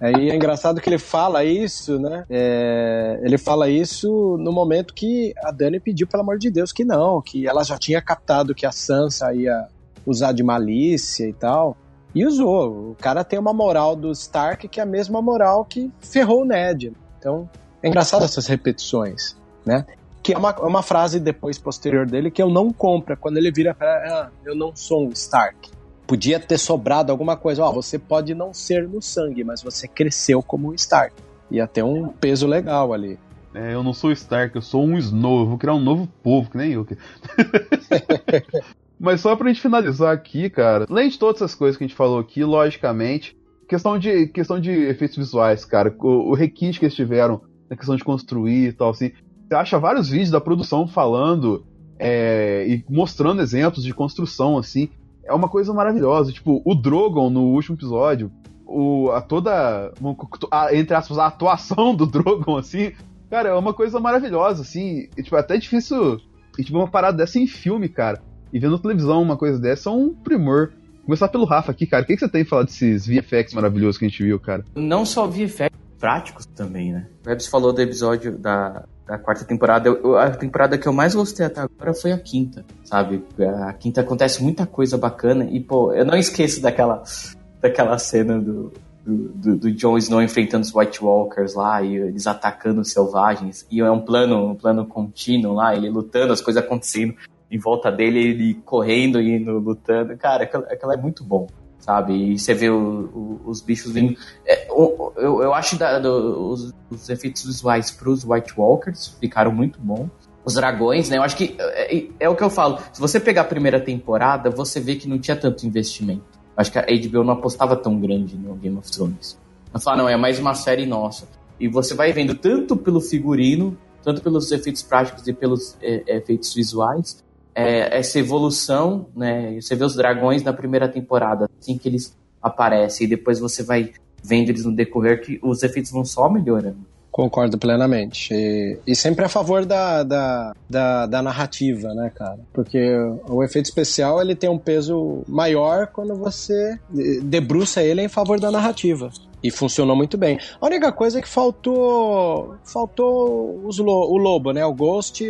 Aí é engraçado que ele fala isso, né? É, ele fala isso no momento que a Dani pediu, pelo amor de Deus, que não, que ela já tinha captado que a Sansa ia usar de malícia e tal. E usou. O cara tem uma moral do Stark que é a mesma moral que ferrou o Ned. Então, é engraçado essas repetições, né? Que é uma, é uma frase depois, posterior dele, que eu não compro. Quando ele vira pra. Ah, eu não sou um Stark. Podia ter sobrado alguma coisa. Ó, oh, você pode não ser no sangue, mas você cresceu como um Stark. Ia ter um peso legal ali. É, eu não sou Stark, eu sou um Snow. Eu vou criar um novo povo, que nem eu. <laughs> Mas só pra gente finalizar aqui, cara, além de todas essas coisas que a gente falou aqui, logicamente, questão de, questão de efeitos visuais, cara, o, o requinte que eles tiveram na questão de construir e tal, assim. Você acha vários vídeos da produção falando é, e mostrando exemplos de construção, assim. É uma coisa maravilhosa. Tipo, o Drogon no último episódio, o, a toda, a, entre aspas, a atuação do <laughs> Drogon, assim, cara, é uma coisa maravilhosa, assim. E, tipo, é até difícil. E, tipo, uma parada dessa em filme, cara. E vendo televisão uma coisa dessa é um primor. Começar pelo Rafa aqui, cara. O que, que você tem falar desses VFX maravilhosos que a gente viu, cara? Não só VFX, práticos também, né? O Webs falou do episódio da, da quarta temporada. Eu, a temporada que eu mais gostei até agora foi a quinta, sabe? A quinta acontece muita coisa bacana e, pô, eu não esqueço daquela, daquela cena do, do, do, Jon Snow enfrentando os White Walkers lá e eles atacando os selvagens. E é um plano, um plano contínuo lá, ele lutando, as coisas acontecendo em volta dele, ele correndo e indo lutando. Cara, aquilo, aquilo é muito bom, sabe? E você vê o, o, os bichos vindo. É, eu, eu acho da, do, os, os, efeitos visuais pros White Walkers ficaram muito bons. Os dragões, né? Eu acho que é, é, é o que eu falo. Se você pegar a primeira temporada, você vê que não tinha tanto investimento. Acho que a HBO não apostava tão grande no Game of Thrones. Fala, não, é mais uma série nossa. E você vai vendo tanto pelo figurino, tanto pelos efeitos práticos e pelos é, efeitos visuais, é, essa evolução, né? Você vê os dragões na primeira temporada, assim que eles aparecem, e depois você vai vendo eles no decorrer que os efeitos vão só melhorando. Concordo plenamente. E, e, sempre a favor da, da, da, da, narrativa, né, cara? Porque o efeito especial ele tem um peso maior quando você debruça ele em favor da narrativa. E funcionou muito bem. A única coisa é que faltou. Faltou os lo, o lobo, né? O Ghost.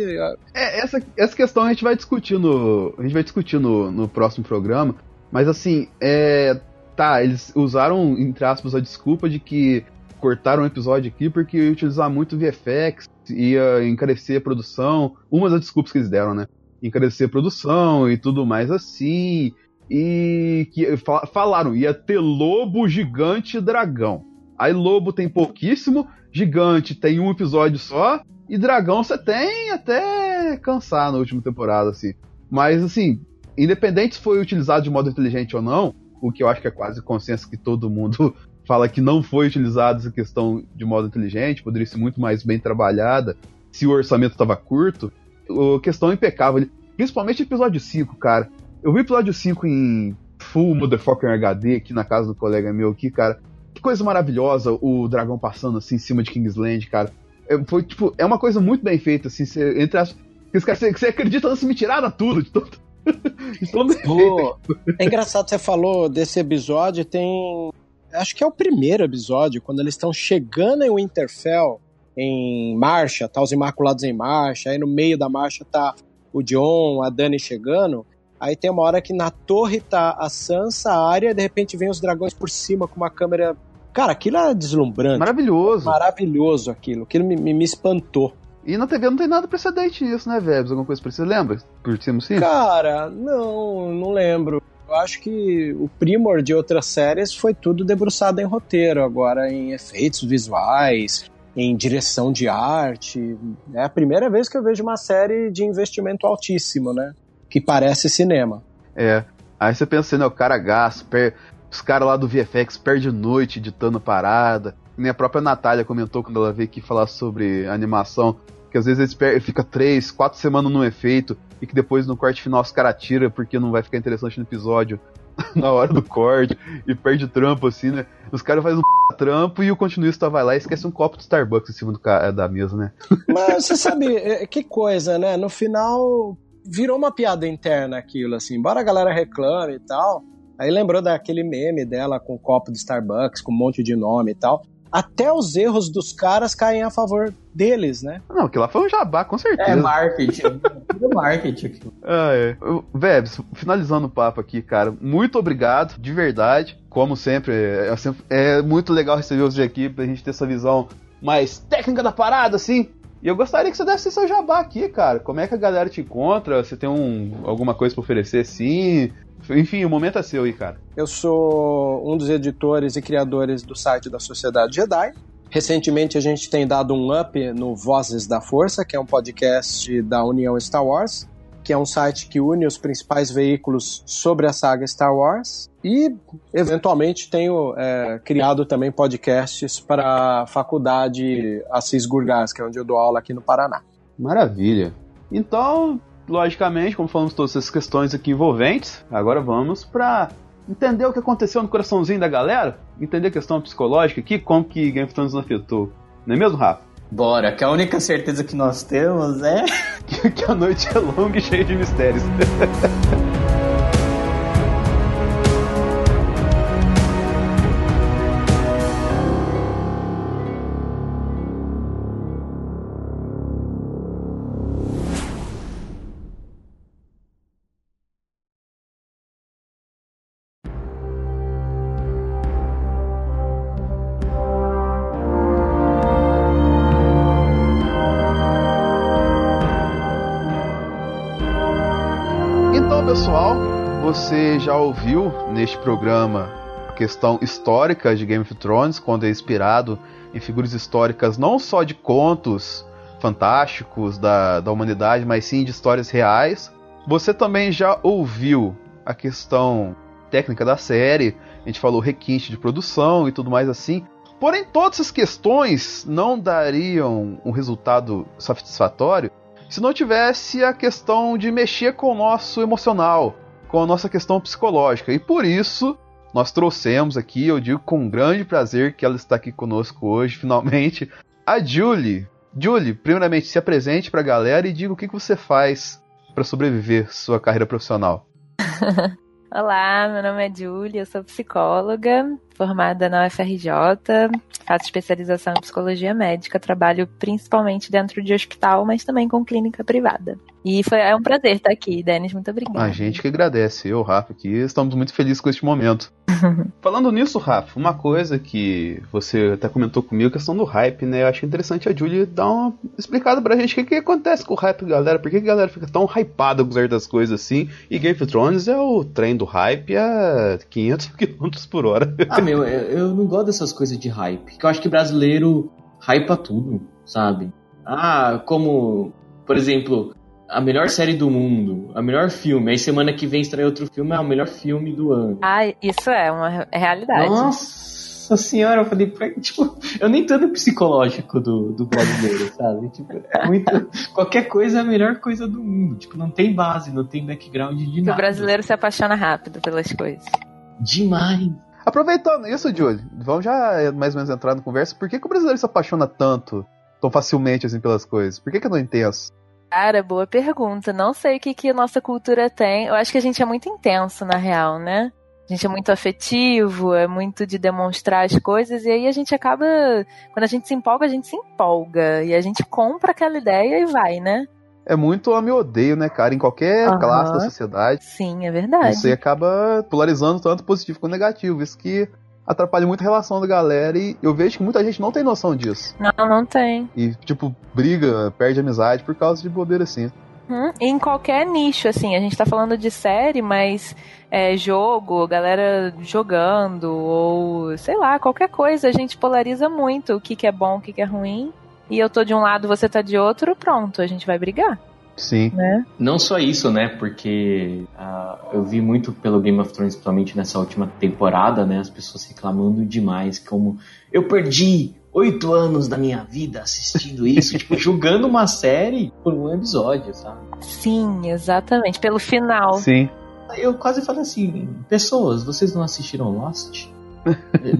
É, essa, essa questão a gente vai discutir no. A gente vai discutir no, no próximo programa. Mas assim, é. Tá, eles usaram, entre aspas, a desculpa de que cortaram um episódio aqui porque ia utilizar muito VFX, ia encarecer a produção. Uma das desculpas que eles deram, né? Encarecer a produção e tudo mais assim. E que falaram, ia ter lobo, gigante e dragão. Aí lobo tem pouquíssimo, gigante tem um episódio só, e dragão você tem até cansar na última temporada, assim. Mas assim, independente se foi utilizado de modo inteligente ou não, o que eu acho que é quase consenso que todo mundo <laughs> fala que não foi utilizada essa questão de modo inteligente, poderia ser muito mais bem trabalhada se o orçamento estava curto. A questão impecável, principalmente episódio 5, cara. Eu vi o episódio 5 em full motherfucker HD aqui na casa do colega meu aqui, cara. Que coisa maravilhosa o dragão passando assim em cima de Kingsland, cara. É, foi tipo, é uma coisa muito bem feita, assim, você, entre as. Você, você acredita antes me tiraram tudo, de todo, <laughs> de todo Pô, É engraçado, você falou desse episódio, tem acho que é o primeiro episódio, quando eles estão chegando em Winterfell, em marcha, tá os Imaculados em marcha, aí no meio da marcha tá o John, a Dani chegando, aí tem uma hora que na torre tá a Sansa, a área, de repente vem os dragões por cima com uma câmera... Cara, aquilo é deslumbrante. Maravilhoso. Maravilhoso aquilo, aquilo me, me, me espantou. E na TV não tem nada precedente nisso, né, Vebs? Alguma coisa parecida? Lembra? Por cima sim? Cara, não, não lembro. Eu acho que o primor de outras séries foi tudo debruçado em roteiro, agora em efeitos visuais, em direção de arte. É a primeira vez que eu vejo uma série de investimento altíssimo, né? Que parece cinema. É. Aí você pensa, né, o cara gasta, per... os caras lá do VFX perdem noite editando parada. Nem a própria Natália comentou quando ela veio aqui falar sobre animação, que às vezes eles per... fica três, quatro semanas no efeito e que depois no corte final os caras tiram porque não vai ficar interessante no episódio <laughs> na hora do corte e perde trampo assim, né? Os caras fazem um <laughs> trampo e o continuista vai lá e esquece um copo de Starbucks em cima do da mesa, né? Mas você sabe, é, que coisa, né? No final virou uma piada interna aquilo, assim, embora a galera reclame e tal. Aí lembrou daquele meme dela com um copo de Starbucks, com um monte de nome e tal até os erros dos caras caem a favor deles, né? Não, que lá foi um jabá, com certeza. É marketing. <laughs> é marketing. Ah, é. Vebs, finalizando o papo aqui, cara, muito obrigado, de verdade. Como sempre, é, sempre, é muito legal receber você aqui pra gente ter essa visão mais técnica da parada, assim. E eu gostaria que você desse seu jabá aqui, cara. Como é que a galera te encontra? Você tem um, alguma coisa pra oferecer, sim? Enfim, o momento é seu aí, cara. Eu sou um dos editores e criadores do site da Sociedade Jedi. Recentemente a gente tem dado um up no Vozes da Força, que é um podcast da União Star Wars, que é um site que une os principais veículos sobre a saga Star Wars. E, eventualmente, tenho é, criado também podcasts para a faculdade Assis Gurgás, que é onde eu dou aula aqui no Paraná. Maravilha. Então, logicamente, como falamos todas essas questões aqui envolventes, agora vamos para entender o que aconteceu no coraçãozinho da galera, entender a questão psicológica aqui, como que Game of Thrones nos afetou. Não é mesmo, Rafa? Bora, que a única certeza que nós temos é. <laughs> que a noite é longa e cheia de mistérios. <laughs> ouviu neste programa a questão histórica de Game of Thrones, quando é inspirado em figuras históricas não só de contos fantásticos da, da humanidade, mas sim de histórias reais. Você também já ouviu a questão técnica da série, a gente falou requinte de produção e tudo mais assim. Porém, todas essas questões não dariam um resultado satisfatório se não tivesse a questão de mexer com o nosso emocional, com a nossa questão psicológica. E por isso, nós trouxemos aqui, eu digo com grande prazer que ela está aqui conosco hoje, finalmente, a Julie. Julie, primeiramente, se apresente para a galera e diga o que, que você faz para sobreviver sua carreira profissional. <laughs> Olá, meu nome é Julia, eu sou psicóloga, formada na UFRJ, faço especialização em psicologia médica, trabalho principalmente dentro de hospital, mas também com clínica privada. E foi, é um prazer estar aqui, Denis, muito obrigada. A gente que agradece, eu, Rafa, aqui estamos muito felizes com este momento. <laughs> Falando nisso, Rafa, uma coisa que você até comentou comigo, a questão do hype, né? Eu acho interessante a Julie dar uma explicada pra gente o que, que acontece com o hype, galera. Por que, que a galera fica tão hypada com certas coisas assim? E Game of Thrones é o trem do hype a 500 km <laughs> por hora. Ah, meu, eu, não gosto dessas coisas de hype. Que eu acho que brasileiro hypa tudo, sabe? Ah, como, por exemplo, a melhor série do mundo, a melhor filme. Aí semana que vem estreia outro filme, é o melhor filme do ano. Ah, isso é uma realidade. Nossa senhora, eu falei, tipo, eu nem tô no psicológico do, do brasileiro, sabe? Tipo, é muito. Qualquer coisa é a melhor coisa do mundo. Tipo, não tem base, não tem background de nada. O brasileiro se apaixona rápido pelas coisas. Demais. Aproveitando isso, Julie, vamos já mais ou menos entrar na conversa. Por que, que o brasileiro se apaixona tanto, tão facilmente assim pelas coisas? Por que, que é tão intenso? Cara, boa pergunta. Não sei o que, que a nossa cultura tem. Eu acho que a gente é muito intenso, na real, né? A gente é muito afetivo, é muito de demonstrar as coisas, e aí a gente acaba. Quando a gente se empolga, a gente se empolga. E a gente compra aquela ideia e vai, né? É muito ame odeio, né, cara? Em qualquer Aham. classe da sociedade. Sim, é verdade. Você acaba polarizando tanto positivo quanto negativo. Isso que atrapalha muito a relação da galera e eu vejo que muita gente não tem noção disso. Não, não tem. E, tipo, briga, perde amizade por causa de bobeira assim. Hum, em qualquer nicho, assim, a gente tá falando de série, mas é, jogo, galera jogando, ou sei lá, qualquer coisa, a gente polariza muito o que, que é bom, o que, que é ruim. E eu tô de um lado, você tá de outro, pronto, a gente vai brigar. Sim. Né? Não só isso, né? Porque ah, eu vi muito pelo Game of Thrones, principalmente nessa última temporada, né? As pessoas reclamando demais, como eu perdi oito anos da minha vida assistindo isso, <laughs> tipo, julgando uma série por um episódio, sabe? Sim, exatamente. Pelo final. Sim. Eu quase falei assim, pessoas, vocês não assistiram Lost? <laughs>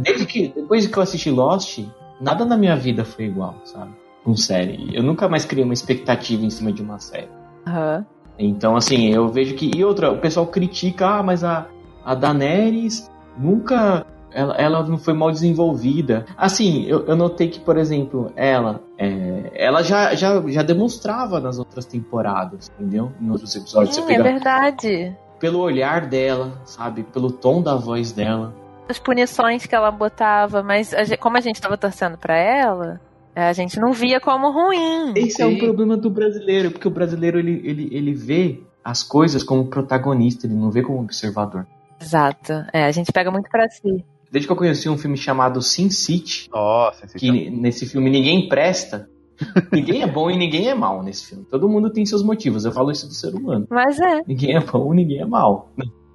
Desde que, depois que eu assisti Lost, nada na minha vida foi igual, sabe? Com série. Eu nunca mais criei uma expectativa em cima de uma série. Aham. Então, assim, eu vejo que. E outra, o pessoal critica, ah, mas a, a Daenerys nunca. Ela, ela não foi mal desenvolvida. Assim, eu, eu notei que, por exemplo, ela. é, ela já, já, já demonstrava nas outras temporadas, entendeu? Em outros episódios. Sim, é pega verdade. pelo olhar dela, sabe? Pelo tom da voz dela. As punições que ela botava, mas a como a gente tava torcendo pra ela, a gente não via como ruim. Esse é o problema do brasileiro, porque o brasileiro ele, ele, ele vê as coisas como protagonista, ele não vê como observador. Exato. É, a gente pega muito pra si. Desde que eu conheci um filme chamado Sin City, que nesse filme ninguém presta, <laughs> ninguém é bom e ninguém é mal nesse filme. Todo mundo tem seus motivos, eu falo isso do ser humano. Mas é. Ninguém é bom, ninguém é mal.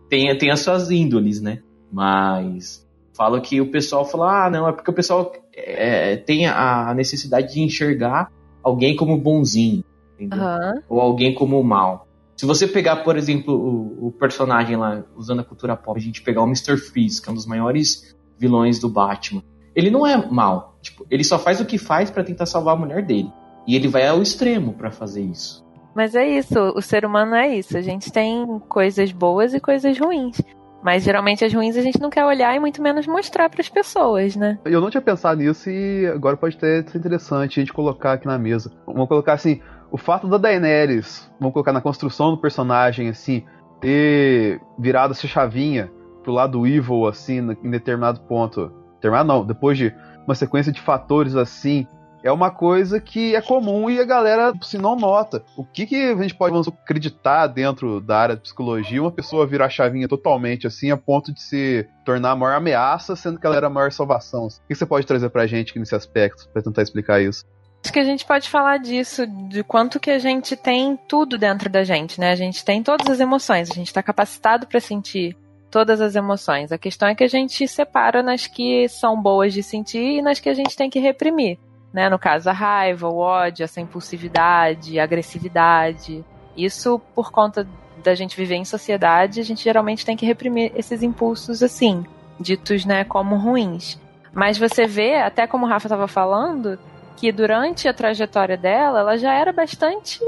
Tem, tem as suas índoles, né? Mas falo que o pessoal fala, ah, não, é porque o pessoal é, tem a necessidade de enxergar alguém como bonzinho, entendeu? Aham. Ou alguém como mal. Se você pegar, por exemplo, o, o personagem lá, usando a cultura pop, a gente pegar o Mr. Freeze, que é um dos maiores vilões do Batman. ele não é mal. Tipo, ele só faz o que faz para tentar salvar a mulher dele. E ele vai ao extremo para fazer isso. Mas é isso, o ser humano é isso. A gente tem coisas boas e coisas ruins. Mas geralmente as ruins a gente não quer olhar e muito menos mostrar para as pessoas, né? Eu não tinha pensado nisso e agora pode ter ser interessante a gente colocar aqui na mesa. Vamos colocar assim, o fato da Daenerys, vamos colocar na construção do personagem assim, ter virado essa chavinha pro lado evil assim em determinado ponto. Determinado não, depois de uma sequência de fatores assim, é uma coisa que é comum e a galera se não nota. O que, que a gente pode vamos, acreditar dentro da área de psicologia uma pessoa virar chavinha totalmente assim a ponto de se tornar a maior ameaça, sendo que ela era a maior salvação? O que você pode trazer pra gente nesse aspecto, para tentar explicar isso? Acho que a gente pode falar disso, de quanto que a gente tem tudo dentro da gente, né? A gente tem todas as emoções, a gente está capacitado para sentir todas as emoções. A questão é que a gente separa nas que são boas de sentir e nas que a gente tem que reprimir né? No caso, a raiva, o ódio, essa impulsividade, a agressividade. Isso por conta da gente viver em sociedade, a gente geralmente tem que reprimir esses impulsos assim, ditos, né, como ruins. Mas você vê, até como o Rafa estava falando, que durante a trajetória dela, ela já era bastante,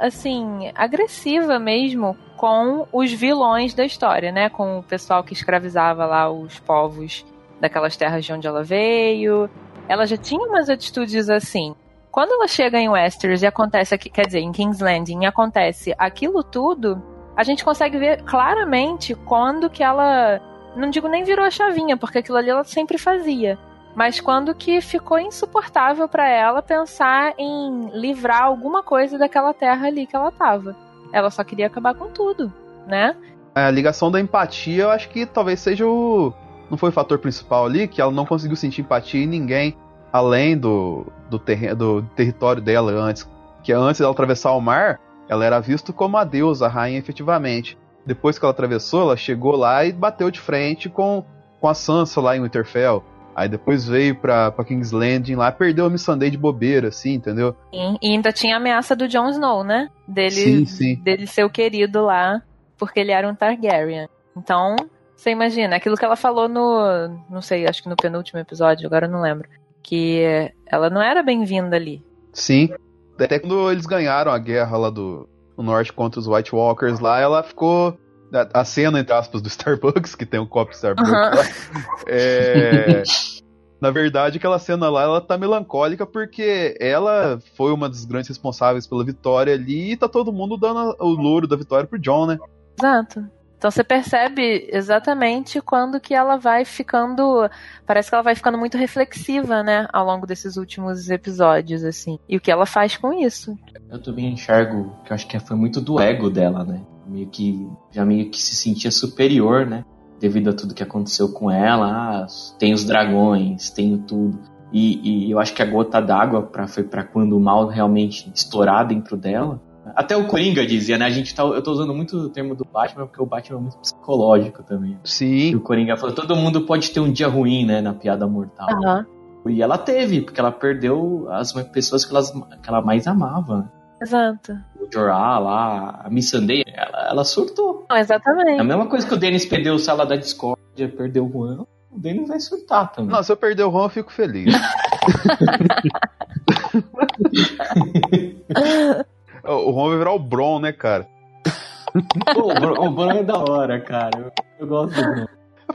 assim, agressiva mesmo com os vilões da história, né? Com o pessoal que escravizava lá os povos daquelas terras de onde ela veio, ela já tinha umas atitudes assim. Quando ela chega em Westeros e acontece aqui, quer dizer, em King's Landing, e acontece aquilo tudo, a gente consegue ver claramente quando que ela, não digo nem virou a chavinha, porque aquilo ali ela sempre fazia, mas quando que ficou insuportável para ela pensar em livrar alguma coisa daquela terra ali que ela tava. Ela só queria acabar com tudo, né? A ligação da empatia, eu acho que talvez seja o não foi o fator principal ali, que ela não conseguiu sentir empatia em ninguém além do, do, do território dela antes. Que antes dela atravessar o mar, ela era vista como a deusa, a rainha efetivamente. Depois que ela atravessou, ela chegou lá e bateu de frente com, com a Sansa lá em Winterfell. Aí depois veio pra, pra King's Landing lá, perdeu a Missandei de bobeira, assim, entendeu? Sim, e ainda tinha a ameaça do Jon Snow, né? Dele, sim, sim. dele ser o querido lá, porque ele era um Targaryen. Então, você imagina, aquilo que ela falou no. Não sei, acho que no penúltimo episódio, agora eu não lembro. Que ela não era bem-vinda ali. Sim. Até quando eles ganharam a guerra lá do, norte contra os White Walkers lá, ela ficou. A, cena, entre aspas, do <laughs> Starbucks, que tem um copo Starbucks lá. É. <laughs> Na verdade, aquela cena lá, ela tá melancólica porque ela foi uma das grandes responsáveis pela vitória ali e tá todo mundo dando o louro da vitória pro John, né? Exato. Então você percebe exatamente quando que ela vai ficando, parece que ela vai ficando muito reflexiva, né, ao longo desses últimos episódios assim. E o que ela faz com isso? Eu também enxergo que eu acho que foi muito do ego dela, né? Meio que já meio que se sentia superior, né? Devido a tudo que aconteceu com ela, ah, tem os dragões, tenho tudo. E, e eu acho que a gota d'água foi para quando o mal realmente estourar dentro dela até o Coringa dizia, né? A gente tá, eu tô usando muito o termo do Batman porque o Batman é muito psicológico também. Sim. E o Coringa falou: todo mundo pode ter um dia ruim, né? Na piada mortal. Uhum. E ela teve, porque ela perdeu as pessoas que, elas, que ela mais amava. Exato. O Jorah lá, a Missandei, ela, ela surtou. Não, exatamente. É a mesma coisa que o Denis perdeu o Sala da Discordia, perdeu o Juan. O Denis vai surtar também. Não, se eu perder o Juan, eu fico feliz. <laughs> <laughs> <laughs> O Ron vai virar o Bron, né, cara? Pô, o Bron é da hora, cara. Eu, eu gosto do Bron.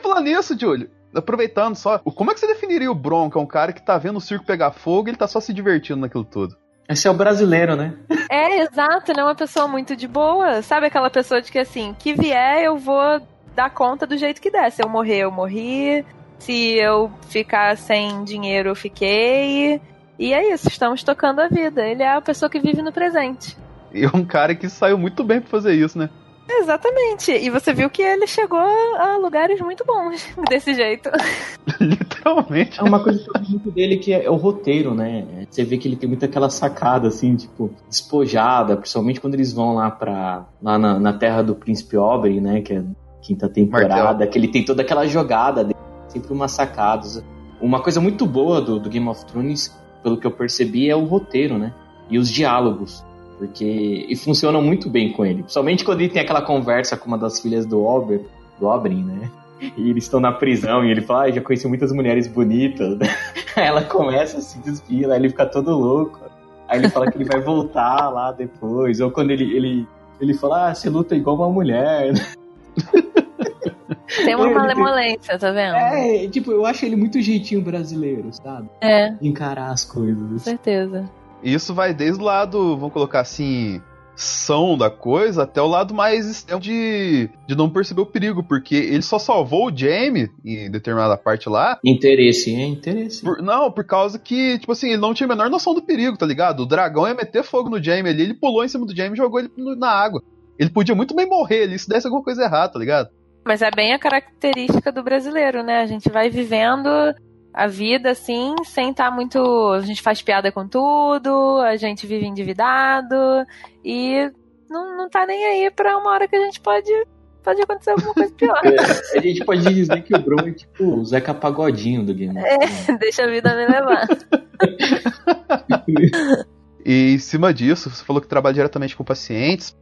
Falar nisso, Júlio. Aproveitando só, como é que você definiria o Bron, que é um cara que tá vendo o circo pegar fogo e ele tá só se divertindo naquilo tudo? Esse é o brasileiro, né? É, exato, ele é uma pessoa muito de boa. Sabe aquela pessoa de que assim, que vier eu vou dar conta do jeito que der. Se eu morrer, eu morri. Se eu ficar sem dinheiro, eu fiquei. E é isso, estamos tocando a vida. Ele é a pessoa que vive no presente. E é um cara que saiu muito bem pra fazer isso, né? Exatamente. E você viu que ele chegou a lugares muito bons <laughs> desse jeito. <laughs> Literalmente. É uma coisa que eu dele que é, o roteiro, né? Você vê que ele tem muito aquela sacada, assim, tipo, despojada, principalmente quando eles vão lá pra. lá na, na terra do Príncipe Oberyn, né? Que é quinta temporada, Martel. que ele tem toda aquela jogada dele, sempre umas sacadas. Uma coisa muito boa do, do Game of Thrones pelo que eu percebi, é o roteiro, né? E os diálogos. Porque. E funcionam muito bem com ele. Principalmente quando ele tem aquela conversa com uma das filhas do Ober, do Oberyn, né? E eles estão na prisão e ele fala, ah, já conheci muitas mulheres bonitas. Aí <laughs> ela começa a se desvia, aí ele fica todo louco. Aí ele fala que ele vai voltar lá depois. Ou quando ele, ele, ele fala, ah, você luta igual uma mulher. <laughs> Tem uma malemolência, tá vendo? É, tipo, eu acho ele muito jeitinho brasileiro, sabe? É. Encarar as coisas. Com certeza. Isso vai desde o lado, vamos colocar assim, são da coisa até o lado mais extremo de, de não perceber o perigo, porque ele só salvou o Jamie em determinada parte lá. Interesse, é interesse. Por, não, por causa que, tipo assim, ele não tinha a menor noção do perigo, tá ligado? O dragão ia meter fogo no Jamie ali, ele pulou em cima do Jamie e jogou ele na água. Ele podia muito bem morrer ali se desse alguma coisa errada, tá ligado? Mas é bem a característica do brasileiro, né? A gente vai vivendo a vida assim, sem estar tá muito. A gente faz piada com tudo, a gente vive endividado e não, não tá nem aí pra uma hora que a gente pode. Pode acontecer alguma coisa pior. É, a gente pode dizer que o Bruno é tipo o Zeca Pagodinho do game. É, <laughs> deixa a vida me levar. e em cima disso, você falou que trabalha diretamente com pacientes.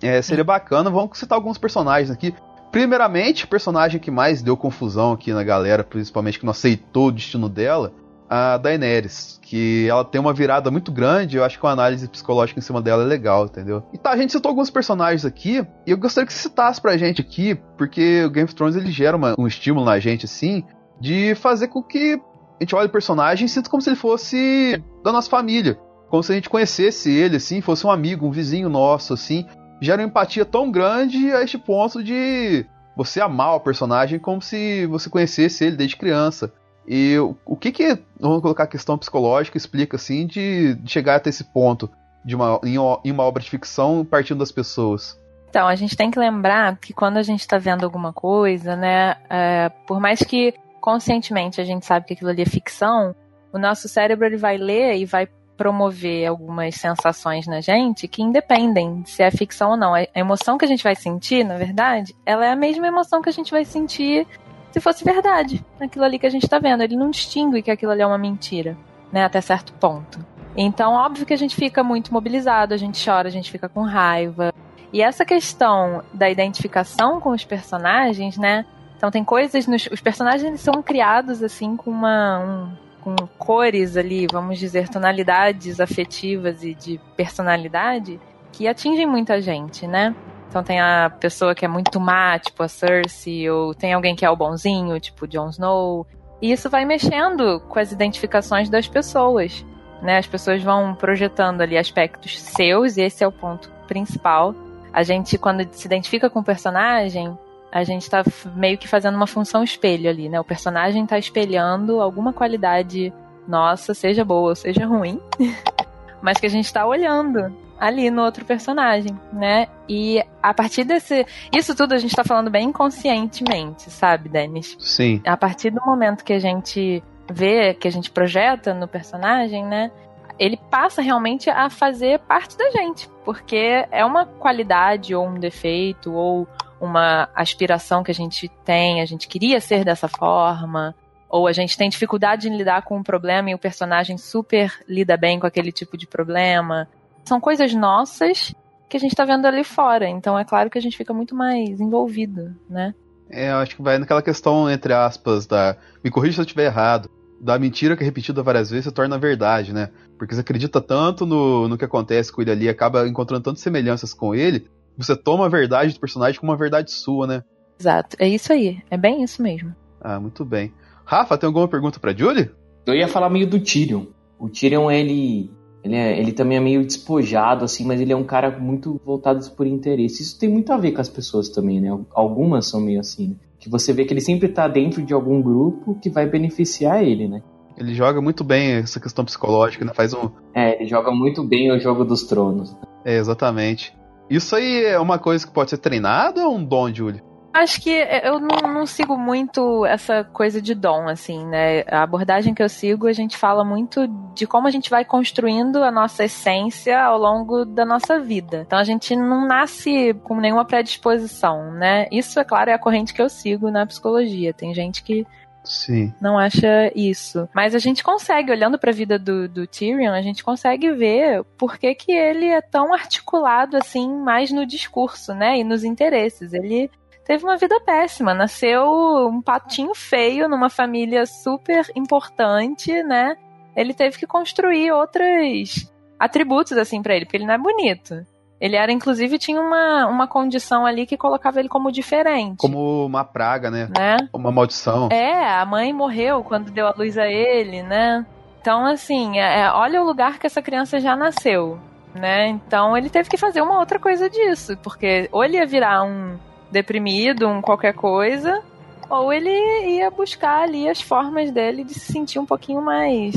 É, seria bacana, vamos citar alguns personagens aqui. Primeiramente, o personagem que mais deu confusão aqui na galera, principalmente que não aceitou o destino dela, a Daenerys, que ela tem uma virada muito grande, eu acho que uma análise psicológica em cima dela é legal, entendeu? E tá, a gente citou alguns personagens aqui, e eu gostaria que você citasse pra gente aqui, porque o Game of Thrones ele gera uma, um estímulo na gente, assim, de fazer com que a gente olhe o personagem e sinta como se ele fosse da nossa família. Como se a gente conhecesse ele, assim, fosse um amigo, um vizinho nosso, assim gera uma empatia tão grande a este ponto de você amar o personagem como se você conhecesse ele desde criança. E o que que, vamos colocar a questão psicológica, explica assim, de, de chegar até esse ponto de uma, em, em, uma obra de ficção partindo das pessoas? Então, a gente tem que lembrar que quando a gente está vendo alguma coisa, né, é, por mais que conscientemente a gente sabe que aquilo ali é ficção, o nosso cérebro ele vai ler e vai promover algumas sensações na gente que independem se é ficção ou não. A emoção que a gente vai sentir, na verdade, ela é a mesma emoção que a gente vai sentir se fosse verdade, aquilo ali que a gente está vendo. Ele não distingue que aquilo ali é uma mentira, né, até certo ponto. Então, óbvio que a gente fica muito mobilizado, a gente chora, a gente fica com raiva. E essa questão da identificação com os personagens, né? Então tem coisas nos os personagens são criados assim com uma um, com cores ali, vamos dizer, tonalidades afetivas e de personalidade que atingem muita gente, né? Então tem a pessoa que é muito má, tipo a Cersei, ou tem alguém que é o bonzinho, tipo Jon Snow. E isso vai mexendo com as identificações das pessoas. Né? As pessoas vão projetando ali aspectos seus, e esse é o ponto principal. A gente, quando se identifica com o personagem, a gente tá meio que fazendo uma função espelho ali, né? O personagem tá espelhando alguma qualidade nossa, seja boa ou seja ruim, <laughs> mas que a gente tá olhando ali no outro personagem, né? E a partir desse. Isso tudo a gente tá falando bem inconscientemente, sabe, Denis? Sim. A partir do momento que a gente vê, que a gente projeta no personagem, né? Ele passa realmente a fazer parte da gente, porque é uma qualidade ou um defeito ou uma aspiração que a gente tem, a gente queria ser dessa forma, ou a gente tem dificuldade em lidar com um problema e o personagem super lida bem com aquele tipo de problema. São coisas nossas que a gente tá vendo ali fora, então é claro que a gente fica muito mais envolvido, né? É, eu acho que vai naquela questão, entre aspas, da. Me corrija se eu estiver errado. Da mentira que é repetida várias vezes se torna verdade, né? Porque você acredita tanto no, no que acontece com ele ali, acaba encontrando tantas semelhanças com ele, você toma a verdade do personagem como uma verdade sua, né? Exato, é isso aí, é bem isso mesmo. Ah, muito bem. Rafa, tem alguma pergunta para Julie? Eu ia falar meio do Tyrion. O Tyrion, ele, ele, é, ele também é meio despojado, assim, mas ele é um cara muito voltado por interesse. Isso tem muito a ver com as pessoas também, né? Algumas são meio assim, né? Que você vê que ele sempre tá dentro de algum grupo que vai beneficiar ele, né? Ele joga muito bem essa questão psicológica, né? Faz um. É, ele joga muito bem o jogo dos tronos. É, exatamente. Isso aí é uma coisa que pode ser treinada ou é um dom, Julie? Acho que eu não, não, sigo muito essa coisa de dom, assim, né? A abordagem que eu sigo, a gente fala muito de como a gente vai construindo a nossa essência ao longo da nossa vida. Então a gente não nasce com nenhuma predisposição, né? Isso, é claro, é a corrente que eu sigo na psicologia. Tem gente que Sim. Não acha isso. Mas a gente consegue, olhando para a vida do, do, Tyrion, a gente consegue ver por que, que ele é tão articulado assim, mais no discurso, né? E nos interesses. Ele teve uma vida péssima. Nasceu um patinho feio numa família super importante, né? Ele teve que construir outros atributos assim para ele, porque ele não é bonito. Ele era, inclusive, tinha uma, uma condição ali que colocava ele como diferente. Como uma praga, né? né? Uma maldição. É, a mãe morreu quando deu a luz a ele, né? Então, assim, é, olha o lugar que essa criança já nasceu, né? Então, ele teve que fazer uma outra coisa disso, porque ou ele ia virar um deprimido, um qualquer coisa, ou ele ia buscar ali as formas dele de se sentir um pouquinho mais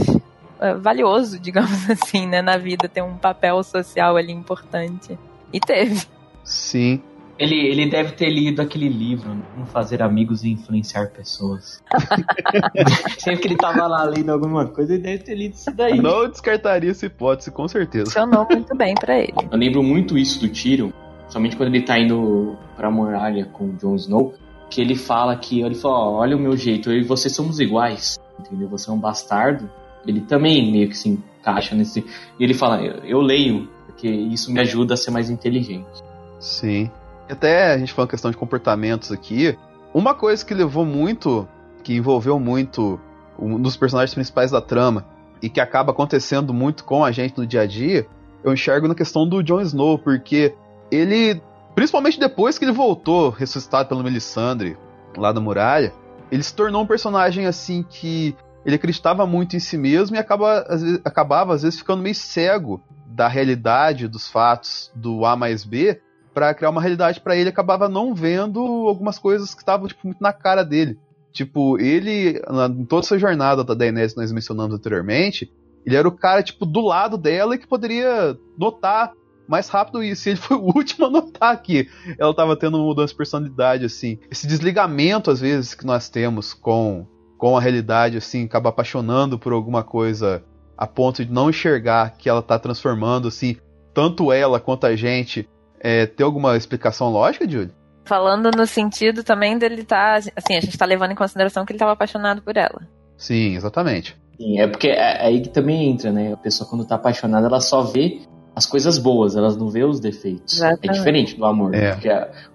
uh, valioso, <laughs> digamos assim, né, na vida, ter um papel social ali importante. E teve. Sim. Ele, ele deve ter lido aquele livro, Como Fazer Amigos e Influenciar Pessoas. <laughs> Sempre que ele tava lá lendo alguma coisa, ele deve ter lido isso daí. Não descartaria essa hipótese, com certeza. Funcionou muito bem para ele. Eu lembro muito isso do Tyrion, somente quando ele tá indo pra muralha com o Jon Snow, que ele fala que, ele fala, ó, olha o meu jeito, eu e você somos iguais, entendeu? Você é um bastardo, ele também meio que se encaixa nesse. E ele fala: eu, eu leio, porque isso me ajuda a ser mais inteligente. Sim. Até a gente falando questão de comportamentos aqui, uma coisa que levou muito, que envolveu muito um dos personagens principais da trama e que acaba acontecendo muito com a gente no dia a dia, eu enxergo na questão do Jon Snow, porque ele, principalmente depois que ele voltou ressuscitado pelo Melisandre lá da muralha, ele se tornou um personagem assim que ele acreditava muito em si mesmo e acaba, às vezes, acabava, às vezes, ficando meio cego da realidade, dos fatos do A mais B, para criar uma realidade para ele, acabava não vendo algumas coisas que estavam tipo, muito na cara dele. Tipo, ele, em toda essa jornada da Daenerys que nós mencionamos anteriormente, ele era o cara, tipo, do lado dela e que poderia notar mais rápido isso. E ele foi o <laughs> último a notar que ela estava tendo uma mudança de personalidade, assim. Esse desligamento, às vezes, que nós temos com com a realidade, assim, acaba apaixonando por alguma coisa a ponto de não enxergar que ela tá transformando, assim, tanto ela quanto a gente. É, tem alguma explicação lógica, Julie? Falando no sentido também dele tá. Assim, a gente tá levando em consideração que ele tava apaixonado por ela. Sim, exatamente. Sim, é porque é, é aí que também entra, né? A pessoa quando tá apaixonada, ela só vê as coisas boas, elas não vê os defeitos. É Exatamente. É diferente do amor. É. Porque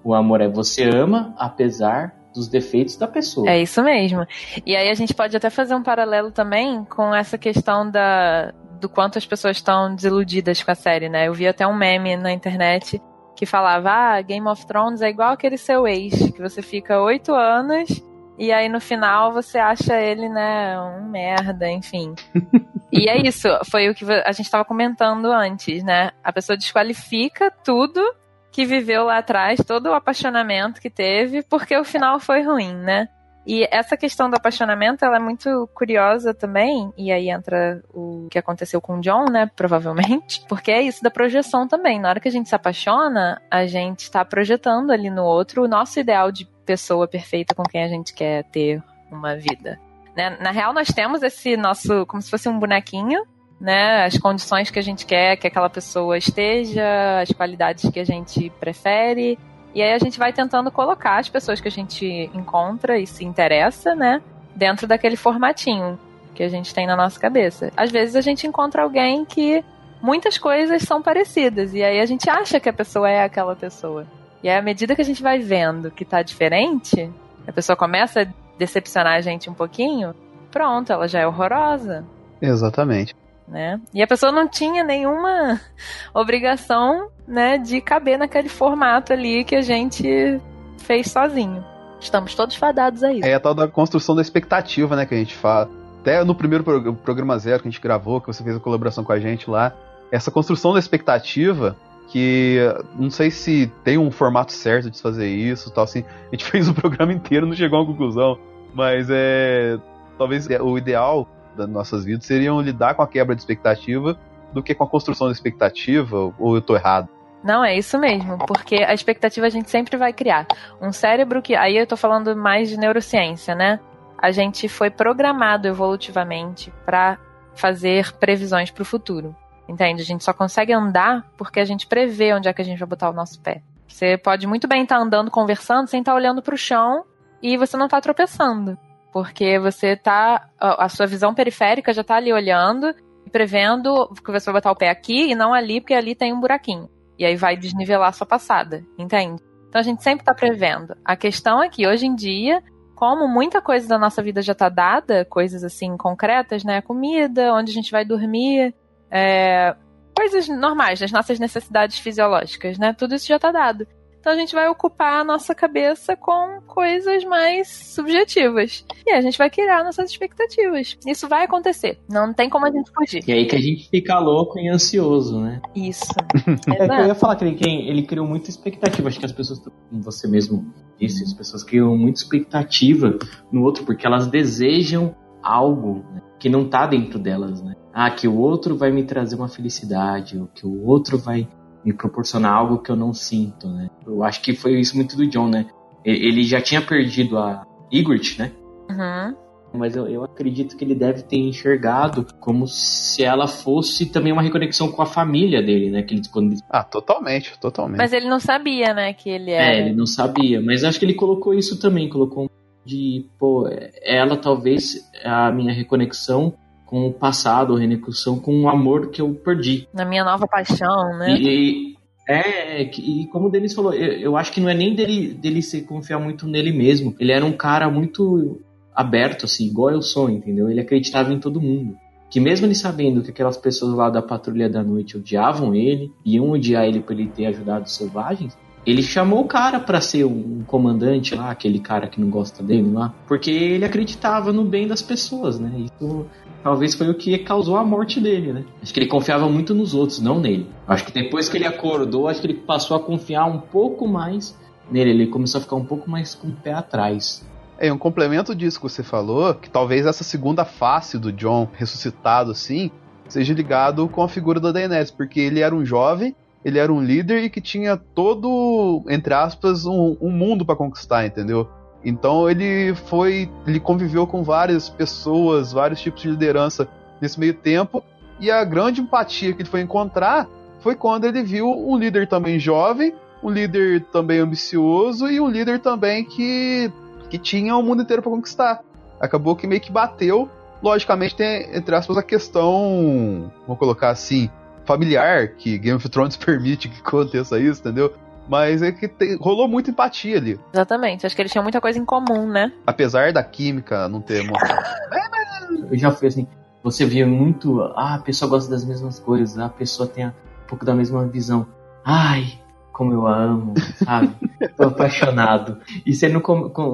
o amor é você ama apesar dos defeitos da pessoa. É isso mesmo. E aí a gente pode até fazer um paralelo também com essa questão da, do quanto as pessoas estão desiludidas com a série, né? Eu vi até um meme na internet que falava: ah, Game of Thrones é igual aquele seu ex, que você fica oito anos e aí no final você acha ele, né, um merda, enfim. <laughs> E é isso, foi o que a gente estava comentando antes, né? A pessoa desqualifica tudo que viveu lá atrás, todo o apaixonamento que teve, porque o final foi ruim, né? E essa questão do apaixonamento, ela é muito curiosa também, e aí entra o que aconteceu com o John, né, provavelmente, <laughs> porque é isso da projeção também. Na hora que a gente se apaixona, a gente está projetando ali no outro o nosso ideal de pessoa perfeita com quem a gente quer ter uma vida. Né? Na real, nós temos esse nosso, como se fosse um bonequinho, né? As condições que a gente quer que aquela pessoa esteja, as qualidades que a gente prefere. E aí a gente vai tentando colocar as pessoas que a gente encontra e se interessa, né? Dentro daquele formatinho que a gente tem na nossa cabeça. Às vezes a gente encontra alguém que muitas coisas são parecidas. E aí a gente acha que a pessoa é aquela pessoa. E aí, à medida que a gente vai vendo que tá diferente, a pessoa começa a decepcionar a gente um pouquinho, pronto, ela já é horrorosa Exatamente. Né? E a pessoa não tinha nenhuma obrigação, né, de caber naquele formato ali que a gente fez sozinho. Estamos todos fadados a isso. É a tal da construção da expectativa, né, que a gente fala. Até no primeiro pro- programa zero que a gente gravou, que você fez a colaboração com a gente lá, essa construção da expectativa, que não sei se tem um formato certo de fazer isso, tal assim. <laughs> A gente fez o programa inteiro, não chegou a uma conclusão, mas é talvez o ideal das nossas vidas seriam lidar com a quebra de expectativa do que com a construção da expectativa, ou eu tô errado. Não, é isso mesmo, porque a expectativa a gente sempre vai criar. Um cérebro que. Aí eu tô falando mais de neurociência, né? A gente foi programado evolutivamente para fazer previsões para o futuro. Entende? A gente só consegue andar porque a gente prevê onde é que a gente vai botar o nosso pé. Você pode muito bem estar andando, conversando, sem estar olhando para o chão e você não tá tropeçando. Porque você tá. A sua visão periférica já tá ali olhando e prevendo que você vai botar o pé aqui e não ali, porque ali tem um buraquinho. E aí vai desnivelar a sua passada, entende? Então a gente sempre está prevendo. A questão é que hoje em dia, como muita coisa da nossa vida já está dada, coisas assim concretas, né? Comida, onde a gente vai dormir, é, coisas normais, das nossas necessidades fisiológicas, né? Tudo isso já está dado. Então a gente vai ocupar a nossa cabeça com coisas mais subjetivas. E a gente vai criar nossas expectativas. Isso vai acontecer. Não tem como a gente fugir. E aí que a gente fica louco e ansioso, né? Isso. <laughs> É que eu ia falar que ele, ele criou muita expectativa. Acho que as pessoas, como você mesmo disse, as pessoas criam muita expectativa no outro porque elas desejam algo né, que não tá dentro delas, né? Ah, que o outro vai me trazer uma felicidade, ou que o outro vai me proporcionar algo que eu não sinto, né? Eu acho que foi isso muito do John, né? Ele já tinha perdido a Ygritte, né? Uhum. Mas eu, eu, acredito que ele deve ter enxergado como se ela fosse também uma reconexão com a família dele, né? Que ele, quando... Ah, totalmente, totalmente. Mas ele não sabia, né, que ele era... É, ele não sabia. Mas acho que ele colocou isso também, colocou de, pô, ela talvez a minha reconexão com o passado, reconexão com o amor que eu perdi. Na minha nova paixão, né? E, é, e como o Denis falou, eu, eu, acho que não é nem dele, dele se confiar muito nele mesmo. Ele era um cara muito aberto, assim, igual eu sou, entendeu? Ele acreditava em todo mundo. Que mesmo ele sabendo que aquelas pessoas lá da Patrulha da Noite odiavam ele, iam odiar ele por ele ter ajudado os selvagens, ele chamou o cara para ser um comandante lá, aquele cara que não gosta dele lá, porque ele acreditava no bem das pessoas, né? Isso talvez foi o que causou a morte dele, né? Acho que ele confiava muito nos outros, não nele. Acho que depois que ele acordou, acho que ele passou a confiar um pouco mais nele. Ele começou a ficar um pouco mais com o pé atrás. É, um complemento disso que você falou, que talvez essa segunda face do John ressuscitado assim, seja ligado com a figura da Daenerys, porque ele era um jovem, ele era um líder e que tinha todo, entre aspas, um, um mundo para conquistar, entendeu? Então ele foi, ele conviveu com várias pessoas, vários tipos de liderança nesse meio tempo, e a grande empatia que ele foi encontrar foi quando ele viu um líder também jovem, um líder também ambicioso e um líder também que, que tinha o mundo inteiro para conquistar. Acabou que meio que bateu. Logicamente tem, entre aspas, a questão, vamos colocar assim, familiar, que Game of Thrones <laughs> permite que aconteça isso, entendeu? Mas é que te, rolou muita empatia ali. Exatamente. Acho que eles tinham muita coisa em comum, né? Apesar da química não ter <laughs> mostrado. Eu já fui assim. Você via muito. Ah, a pessoa gosta das mesmas coisas. A pessoa tem um pouco da mesma visão. Ai, como eu amo, sabe? <laughs> Tô apaixonado. E você não,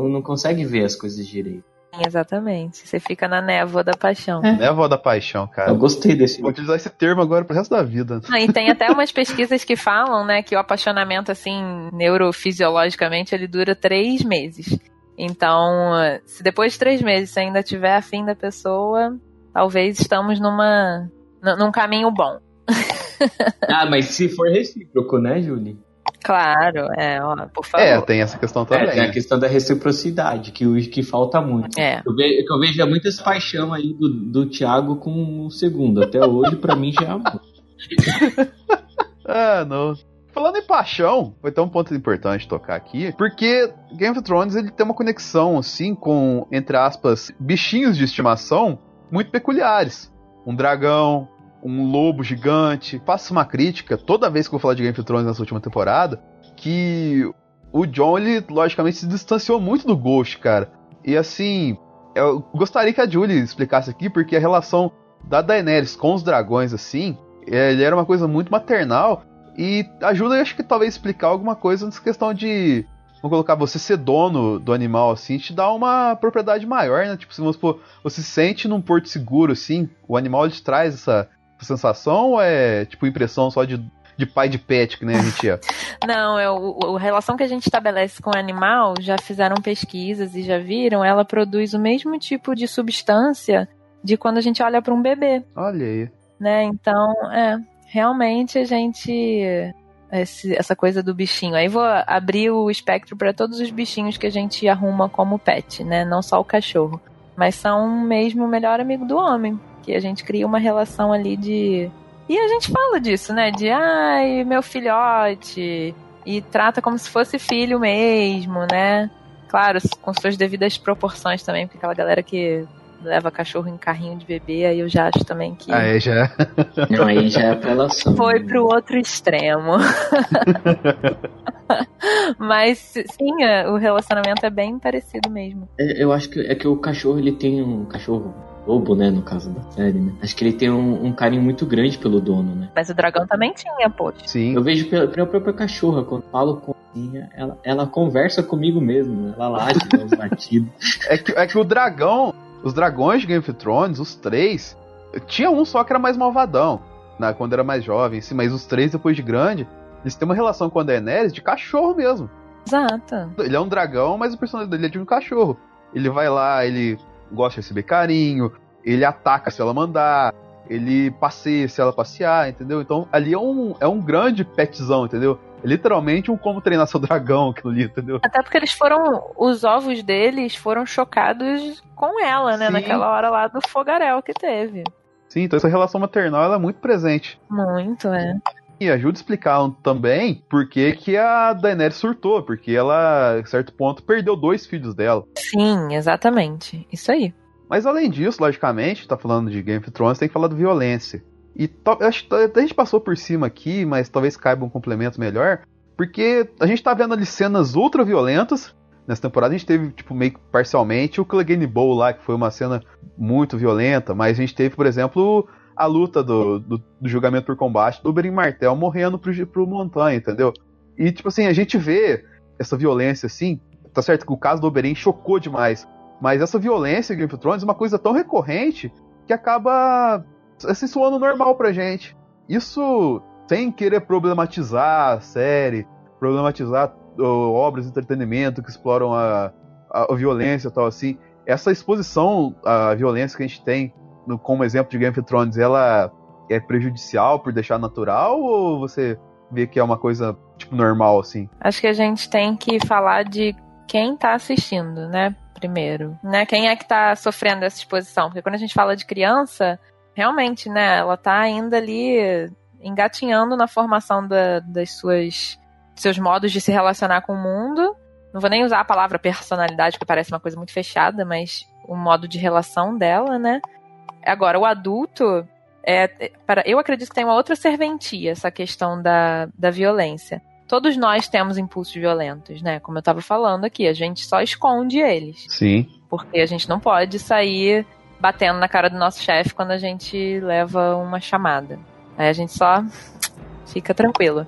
não consegue ver as coisas direito. Exatamente. Você fica na névoa da paixão. É. Névoa da paixão, cara. Eu gostei desse. Vou utilizar esse termo agora pro resto da vida. Ah, e tem até umas pesquisas que falam, né, que o apaixonamento, assim, neurofisiologicamente, ele dura três meses. Então, se depois de três meses você ainda tiver afim da pessoa, talvez estamos numa, num caminho bom. <laughs> ah, mas se for recíproco, né, Julie? Claro, é, ó, por favor. É, tem essa questão também. É, tem a questão da reciprocidade, que que falta muito. É. Eu, vejo, eu vejo muitas paixão aí do, do Thiago com o segundo. Até hoje, para mim, já é amor. <laughs> ah, não. Falando em paixão, vai ter um ponto importante tocar aqui, porque Game of Thrones ele tem uma conexão assim com, entre aspas, bichinhos de estimação muito peculiares. Um dragão, um lobo gigante. Faço uma crítica toda vez que eu vou falar de Game of Thrones nessa última temporada, que o John, ele logicamente se distanciou muito do Ghost, cara. E assim, eu gostaria que a Julie explicasse aqui, porque a relação da Daenerys com os dragões, assim, ele era uma coisa muito maternal. E ajuda, acho que talvez explicar alguma coisa nessa questão de vamos colocar você ser dono do animal assim, te dá uma propriedade maior, né? Tipo, se você, se sente num porto seguro assim, o animal te traz essa sensação ou é tipo impressão só de, de pai de pet que nem a gente é? <laughs> Não, é o, a relação que a gente estabelece com o animal, já fizeram pesquisas e já viram, ela produz o mesmo tipo de substância de quando a gente olha para um bebê. Olha aí. Né? Então, é, realmente a gente esse, essa coisa do bichinho. Aí vou abrir o espectro para todos os bichinhos que a gente arruma como pet, né? Não só o cachorro, mas são mesmo o melhor amigo do homem que a gente cria uma relação ali de. E a gente fala disso, né? De ai, meu filhote. E trata como se fosse filho mesmo, né? Claro, com suas devidas proporções também, porque aquela galera que leva cachorro em carrinho de bebê, aí eu já acho também que. Aí já. Não, aí já é apelação. Foi pro outro extremo. <laughs> Mas sim, é, o relacionamento é bem parecido mesmo. É, Eu acho que é que o cachorro ele tem um cachorro lobo, né, no caso da série, né? Acho que ele tem um, um carinho muito grande pelo dono, né? Mas o dragão também tinha, poxa. Sim. Eu vejo pela, pela própria cachorra, quando falo com ela, ela conversa comigo mesmo, né? ela late, dá uns batidos. <laughs> É que, é que o dragão, os dragões de Game of Thrones, os três, tinha um só que era mais malvadão, né, quando era mais jovem, assim, mas os três, depois de grande, eles têm uma relação com a Daenerys de cachorro mesmo. Exato. Ele é um dragão, mas o personagem dele é de um cachorro. Ele vai lá, ele gosta de receber carinho, ele ataca se ela mandar, ele passeia se ela passear, entendeu? Então ali é um, é um grande petzão, entendeu? É literalmente um como treinar seu <laughs> dragão aquilo ali, entendeu? Até porque eles foram. Os ovos deles foram chocados com ela, né? Sim. Naquela hora lá do fogaréu que teve. Sim, então essa relação maternal ela é muito presente. Muito, é. E ajuda a explicar também por que, que a Daenerys surtou, porque ela, a certo ponto, perdeu dois filhos dela. Sim, exatamente. Isso aí. Mas além disso, logicamente, tá falando de Game of Thrones, tem que falar de violência. E acho que a gente passou por cima aqui, mas talvez caiba um complemento melhor, porque a gente tá vendo ali cenas ultra violentas. Nessa temporada a gente teve, tipo, meio que parcialmente o Clegane Bowl lá, que foi uma cena muito violenta, mas a gente teve, por exemplo, a luta do, do, do julgamento por combate do Oberyn Martel morrendo pro, pro Montanha, entendeu? E, tipo assim, a gente vê essa violência assim, tá certo que o caso do Oberyn chocou demais, mas essa violência em Game of Thrones é uma coisa tão recorrente que acaba assim, soando normal pra gente. Isso sem querer problematizar a série, problematizar obras de entretenimento que exploram a, a, a violência e tal assim. Essa exposição à violência que a gente tem no- como exemplo de Game of Thrones, ela é prejudicial por deixar natural ou você vê que é uma coisa tipo normal assim? Acho que a gente tem que falar de quem tá assistindo, né? Primeiro. Né? Quem é que tá sofrendo essa exposição? Porque quando a gente fala de criança, realmente, né? Ela tá ainda ali engatinhando na formação da- das suas seus modos de se relacionar com o mundo. Não vou nem usar a palavra personalidade, porque parece uma coisa muito fechada, mas o modo de relação dela, né? Agora, o adulto, é, para, eu acredito que tem uma outra serventia essa questão da, da violência. Todos nós temos impulsos violentos, né? Como eu tava falando aqui, a gente só esconde eles. Sim. Porque a gente não pode sair batendo na cara do nosso chefe quando a gente leva uma chamada. Aí a gente só fica tranquilo.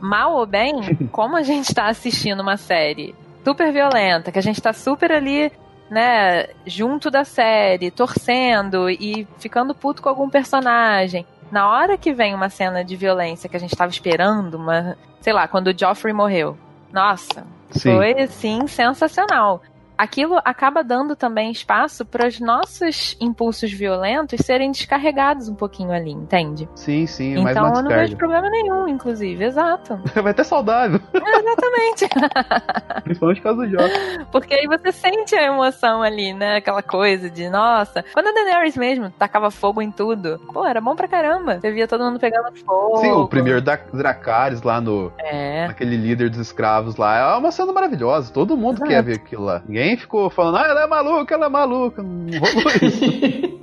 Mal ou bem, <laughs> como a gente tá assistindo uma série super violenta, que a gente tá super ali, né, junto da série, torcendo e ficando puto com algum personagem. Na hora que vem uma cena de violência que a gente tava esperando, uma, sei lá, quando o Joffrey morreu. Nossa, Sim. foi assim sensacional. Aquilo acaba dando também espaço para os nossos impulsos violentos serem descarregados um pouquinho ali, entende? Sim, sim, é mais então uma eu não vejo problema nenhum, inclusive, exato. <laughs> Vai até saudável, <laughs> Exatamente. <laughs> principalmente por causa do jogo. Porque aí você sente a emoção ali, né? Aquela coisa de, nossa. Quando a Daenerys mesmo tacava fogo em tudo, pô, era bom pra caramba. Você via todo mundo pegando fogo. Sim, o primeiro da Dracarys lá no. É. Aquele líder dos escravos lá. É uma cena maravilhosa. Todo mundo Exato. quer ver aquilo lá. Ninguém ficou falando, ah, ela é maluca, ela é maluca. Não rolou isso.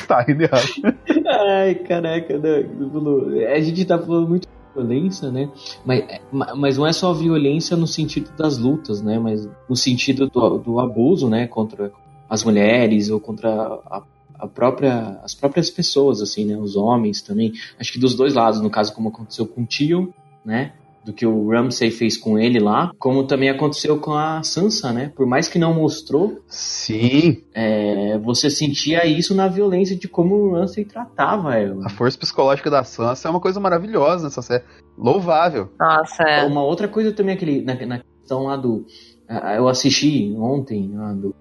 <laughs> tá errado. Ai, caraca, né? Bruno, A gente tá falando muito de violência, né? Mas, mas não é só violência no sentido das lutas, né? Mas no sentido do, do abuso, né? Contra as mulheres ou contra a, a própria, as próprias pessoas, assim, né? Os homens também. Acho que dos dois lados, no caso, como aconteceu com o Tio, né? Do que o Ramsay fez com ele lá, como também aconteceu com a Sansa, né? Por mais que não mostrou, Sim, é, você sentia isso na violência de como o Ramsay tratava ela. a força psicológica da Sansa é uma coisa maravilhosa nessa série. Louvável. Nossa, é. Uma outra coisa também, aquele, na, na questão lá do. Eu assisti ontem, lá do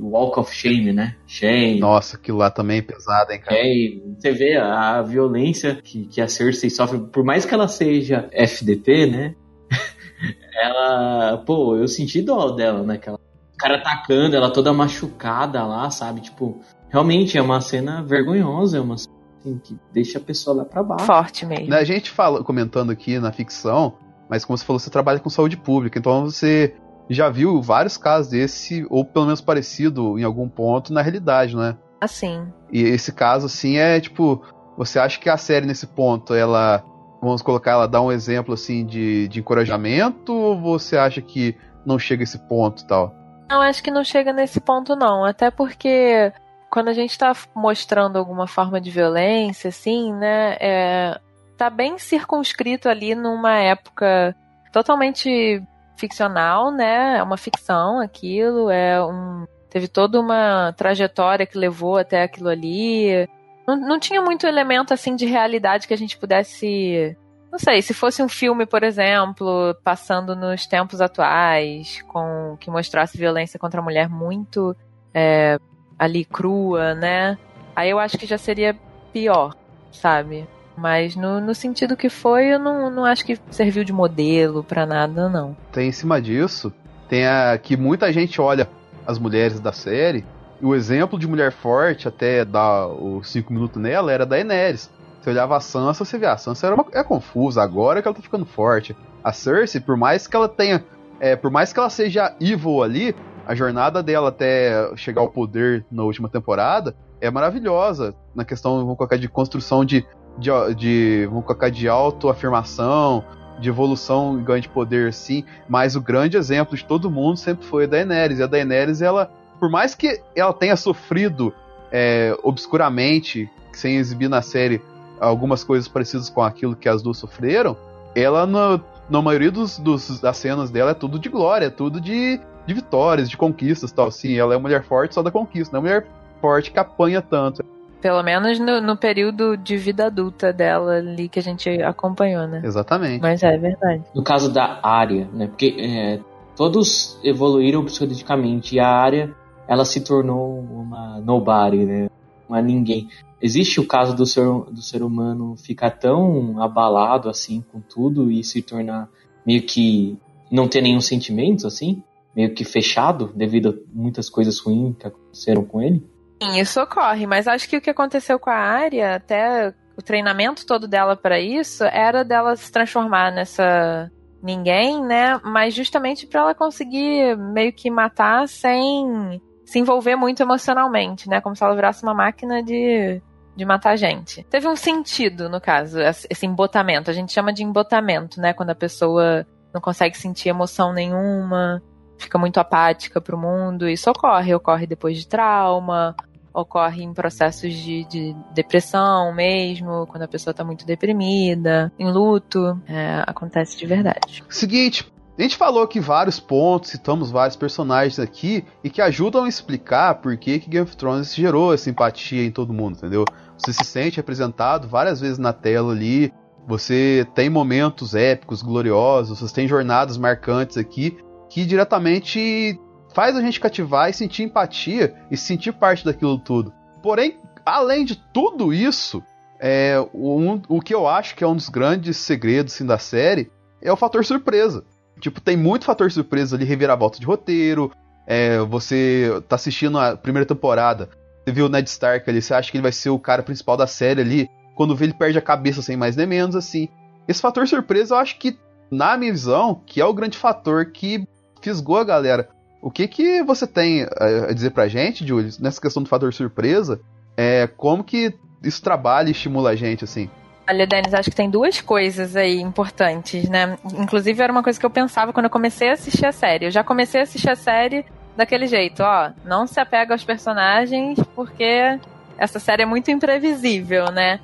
Walk of Shame, né? Shame. Nossa, aquilo lá também é pesado, hein, cara. É, e você vê a, a violência que, que a Cersei sofre, por mais que ela seja FDP, né? <laughs> ela. Pô, eu senti dó dela, né? Aquela, o cara atacando, ela toda machucada lá, sabe? Tipo, realmente é uma cena vergonhosa, é uma cena assim, que deixa a pessoa lá pra baixo. Forte mesmo. Né, A gente fala, comentando aqui na ficção, mas como você falou, você trabalha com saúde pública, então você já viu vários casos desse, ou pelo menos parecido em algum ponto, na realidade, né? Assim. E esse caso, assim, é tipo. Você acha que a série, nesse ponto, ela. Vamos colocar, ela dá um exemplo, assim, de, de encorajamento, ou você acha que não chega a esse ponto tal? Não, acho que não chega nesse ponto, não. Até porque quando a gente tá mostrando alguma forma de violência, assim, né? É, tá bem circunscrito ali numa época totalmente ficcional, né? É uma ficção aquilo, é um teve toda uma trajetória que levou até aquilo ali. Não, não tinha muito elemento assim de realidade que a gente pudesse não sei, se fosse um filme, por exemplo, passando nos tempos atuais, com que mostrasse violência contra a mulher muito é, ali crua, né? Aí eu acho que já seria pior, sabe? Mas no, no sentido que foi, eu não, não acho que serviu de modelo para nada, não. Tem em cima disso, tem a que muita gente olha as mulheres da série, e o exemplo de mulher forte, até dar os 5 minutos nela, era da Daenerys você olhava a Sansa, você via, a Sansa era uma, é confusa, agora que ela tá ficando forte. A Cersei, por mais que ela tenha. É, por mais que ela seja evil ali, a jornada dela até chegar ao poder na última temporada é maravilhosa. Na questão, vamos colocar, de construção de. De, de vamos colocar, de autoafirmação, de evolução e ganho de poder, assim. Mas o grande exemplo de todo mundo sempre foi a Daenerys. E a Daenerys, ela. Por mais que ela tenha sofrido é, obscuramente, sem exibir na série algumas coisas parecidas com aquilo que as duas sofreram, ela, no, na maioria dos, dos, das cenas dela, é tudo de glória, é tudo de, de vitórias, de conquistas tal. Sim, ela é uma mulher forte só da conquista, não é uma mulher forte que apanha tanto. Pelo menos no, no, período de vida adulta dela ali que a gente acompanhou, né? Exatamente. Mas é verdade. No caso da área, né? Porque é, todos evoluíram psicologicamente e a área ela se tornou uma nobody, né? Uma ninguém existe o caso do ser, do ser humano ficar tão abalado assim com tudo e se tornar meio que não ter nenhum sentimento assim, meio que fechado devido a muitas coisas ruins que aconteceram com ele? Sim, isso ocorre, mas acho que o que aconteceu com a área, até o treinamento todo dela para isso, era dela se transformar nessa ninguém, né? Mas justamente para ela conseguir meio que matar sem se envolver muito emocionalmente, né? Como se ela virasse uma máquina de de matar gente. Teve um sentido, no caso, esse embotamento. A gente chama de embotamento, né? Quando a pessoa não consegue sentir emoção nenhuma, fica muito apática pro mundo. Isso ocorre, ocorre depois de trauma, ocorre em processos de, de depressão mesmo, quando a pessoa tá muito deprimida, em luto. É, acontece de verdade. Seguinte, a gente falou aqui vários pontos, citamos vários personagens aqui e que ajudam a explicar por que, que Game of Thrones gerou essa empatia em todo mundo, entendeu? Você se sente representado várias vezes na tela ali, você tem momentos épicos, gloriosos, você tem jornadas marcantes aqui que diretamente faz a gente cativar e sentir empatia e sentir parte daquilo tudo. Porém, além de tudo isso, é, um, o que eu acho que é um dos grandes segredos assim, da série é o fator surpresa. Tipo, tem muito fator surpresa ali, reviravolta de roteiro. É, você tá assistindo a primeira temporada, você viu o Ned Stark ali, você acha que ele vai ser o cara principal da série ali. Quando vê, ele perde a cabeça sem mais nem menos, assim. Esse fator surpresa, eu acho que, na minha visão, que é o grande fator que fisgou a galera. O que que você tem a dizer pra gente, Julius, nessa questão do fator surpresa? É, como que isso trabalha e estimula a gente, assim? Olha, Denis, acho que tem duas coisas aí importantes, né? Inclusive, era uma coisa que eu pensava quando eu comecei a assistir a série. Eu já comecei a assistir a série daquele jeito, ó. Não se apega aos personagens, porque essa série é muito imprevisível, né?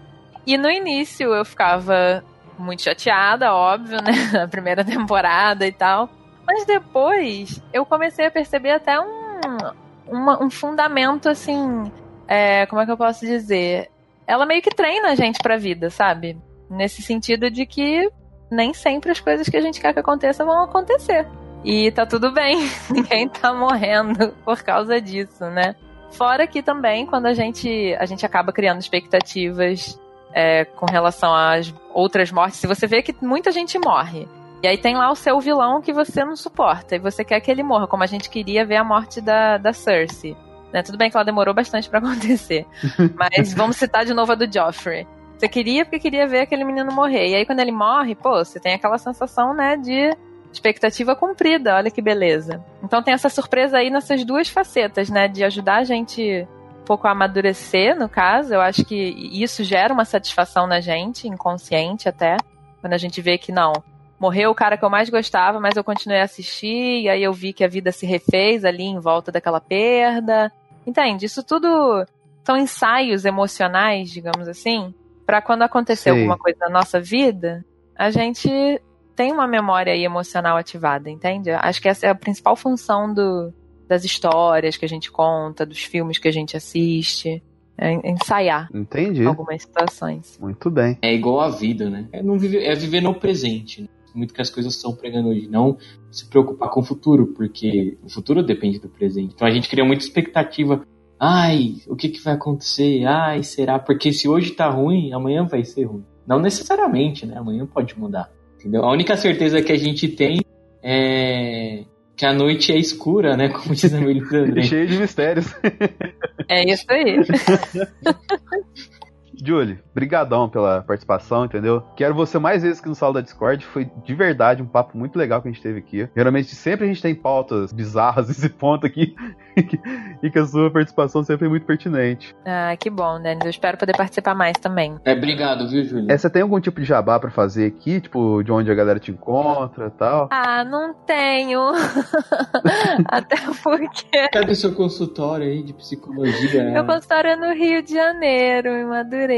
E no início eu ficava muito chateada, óbvio, né? <laughs> Na primeira temporada e tal. Mas depois eu comecei a perceber até um, uma, um fundamento, assim. É, como é que eu posso dizer? ela meio que treina a gente pra vida, sabe? Nesse sentido de que nem sempre as coisas que a gente quer que aconteça vão acontecer. E tá tudo bem, <laughs> ninguém tá morrendo por causa disso, né? Fora que também, quando a gente, a gente acaba criando expectativas é, com relação às outras mortes, se você vê que muita gente morre, e aí tem lá o seu vilão que você não suporta, e você quer que ele morra, como a gente queria ver a morte da, da Cersei. Né? Tudo bem que ela demorou bastante para <laughs> acontecer. Mas vamos citar de novo a do Joffrey. Você queria porque queria ver aquele menino morrer. E aí quando ele morre, pô, você tem aquela sensação, né, de expectativa cumprida, olha que beleza. Então tem essa surpresa aí nessas duas facetas, né? De ajudar a gente um pouco a amadurecer, no caso. Eu acho que isso gera uma satisfação na gente, inconsciente até. Quando a gente vê que não, morreu o cara que eu mais gostava, mas eu continuei a assistir, e aí eu vi que a vida se refez ali em volta daquela perda. Entende? Isso tudo são ensaios emocionais, digamos assim, para quando acontecer Sei. alguma coisa na nossa vida, a gente tem uma memória aí emocional ativada, entende? Acho que essa é a principal função do, das histórias que a gente conta, dos filmes que a gente assiste. É ensaiar Entendi. algumas situações. Muito bem. É igual a vida, né? É, não viver, é viver no presente. Né? Muito que as coisas estão pregando hoje. Não se preocupar com o futuro, porque o futuro depende do presente. Então a gente cria muita expectativa. Ai, o que, que vai acontecer? Ai, será? Porque se hoje tá ruim, amanhã vai ser ruim. Não necessariamente, né? Amanhã pode mudar. Entendeu? A única certeza que a gente tem é que a noite é escura, né? <laughs> Como diz a Melissa André. Cheio de mistérios. É isso aí. <laughs> Julie, brigadão pela participação, entendeu? Quero você mais vezes aqui no Sala da Discord. Foi de verdade um papo muito legal que a gente teve aqui. Geralmente sempre a gente tem pautas bizarras <laughs> nesse ponto aqui. <laughs> e que a sua participação sempre é muito pertinente. Ah, que bom, Denis. Eu espero poder participar mais também. É, obrigado, viu, Júlia? É, você tem algum tipo de jabá pra fazer aqui? Tipo, de onde a galera te encontra e tal? Ah, não tenho. <laughs> Até porque. Cadê seu consultório aí de psicologia? Meu consultório é no Rio de Janeiro, em Madureira.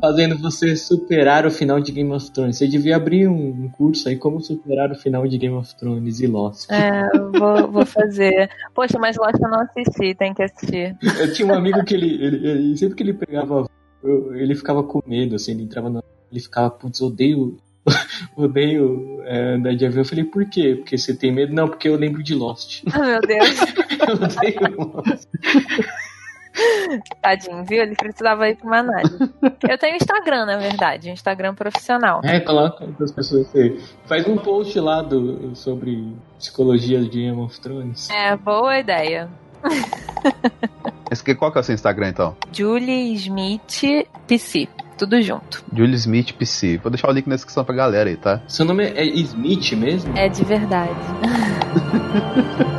Fazendo você superar o final de Game of Thrones. Você devia abrir um curso aí como superar o final de Game of Thrones e Lost. É, vou, vou fazer. Poxa, mas Lost eu não assisti, tem que assistir. Eu tinha um amigo que ele, ele, ele- sempre que ele pegava, ele ficava com medo, assim, ele entrava na, ele ficava, putz, odeio, <laughs> odeio é, andar de avião. Eu falei, por quê? Porque você tem medo? Não, porque eu lembro de Lost. Ah, meu Deus. <laughs> eu odeio Lost. <laughs> Tadinho, viu? Ele precisava ir pra uma análise. Eu tenho Instagram, na verdade, um Instagram profissional. É, coloca as pessoas aí. Faz um post lá do, sobre psicologia de Game of Thrones. É, boa ideia. Esse aqui, qual que é o seu Instagram, então? Julie Smith PC. Tudo junto. Julie Smith PC. Vou deixar o link na descrição pra galera aí, tá? Seu nome é Smith mesmo? É de verdade. <laughs>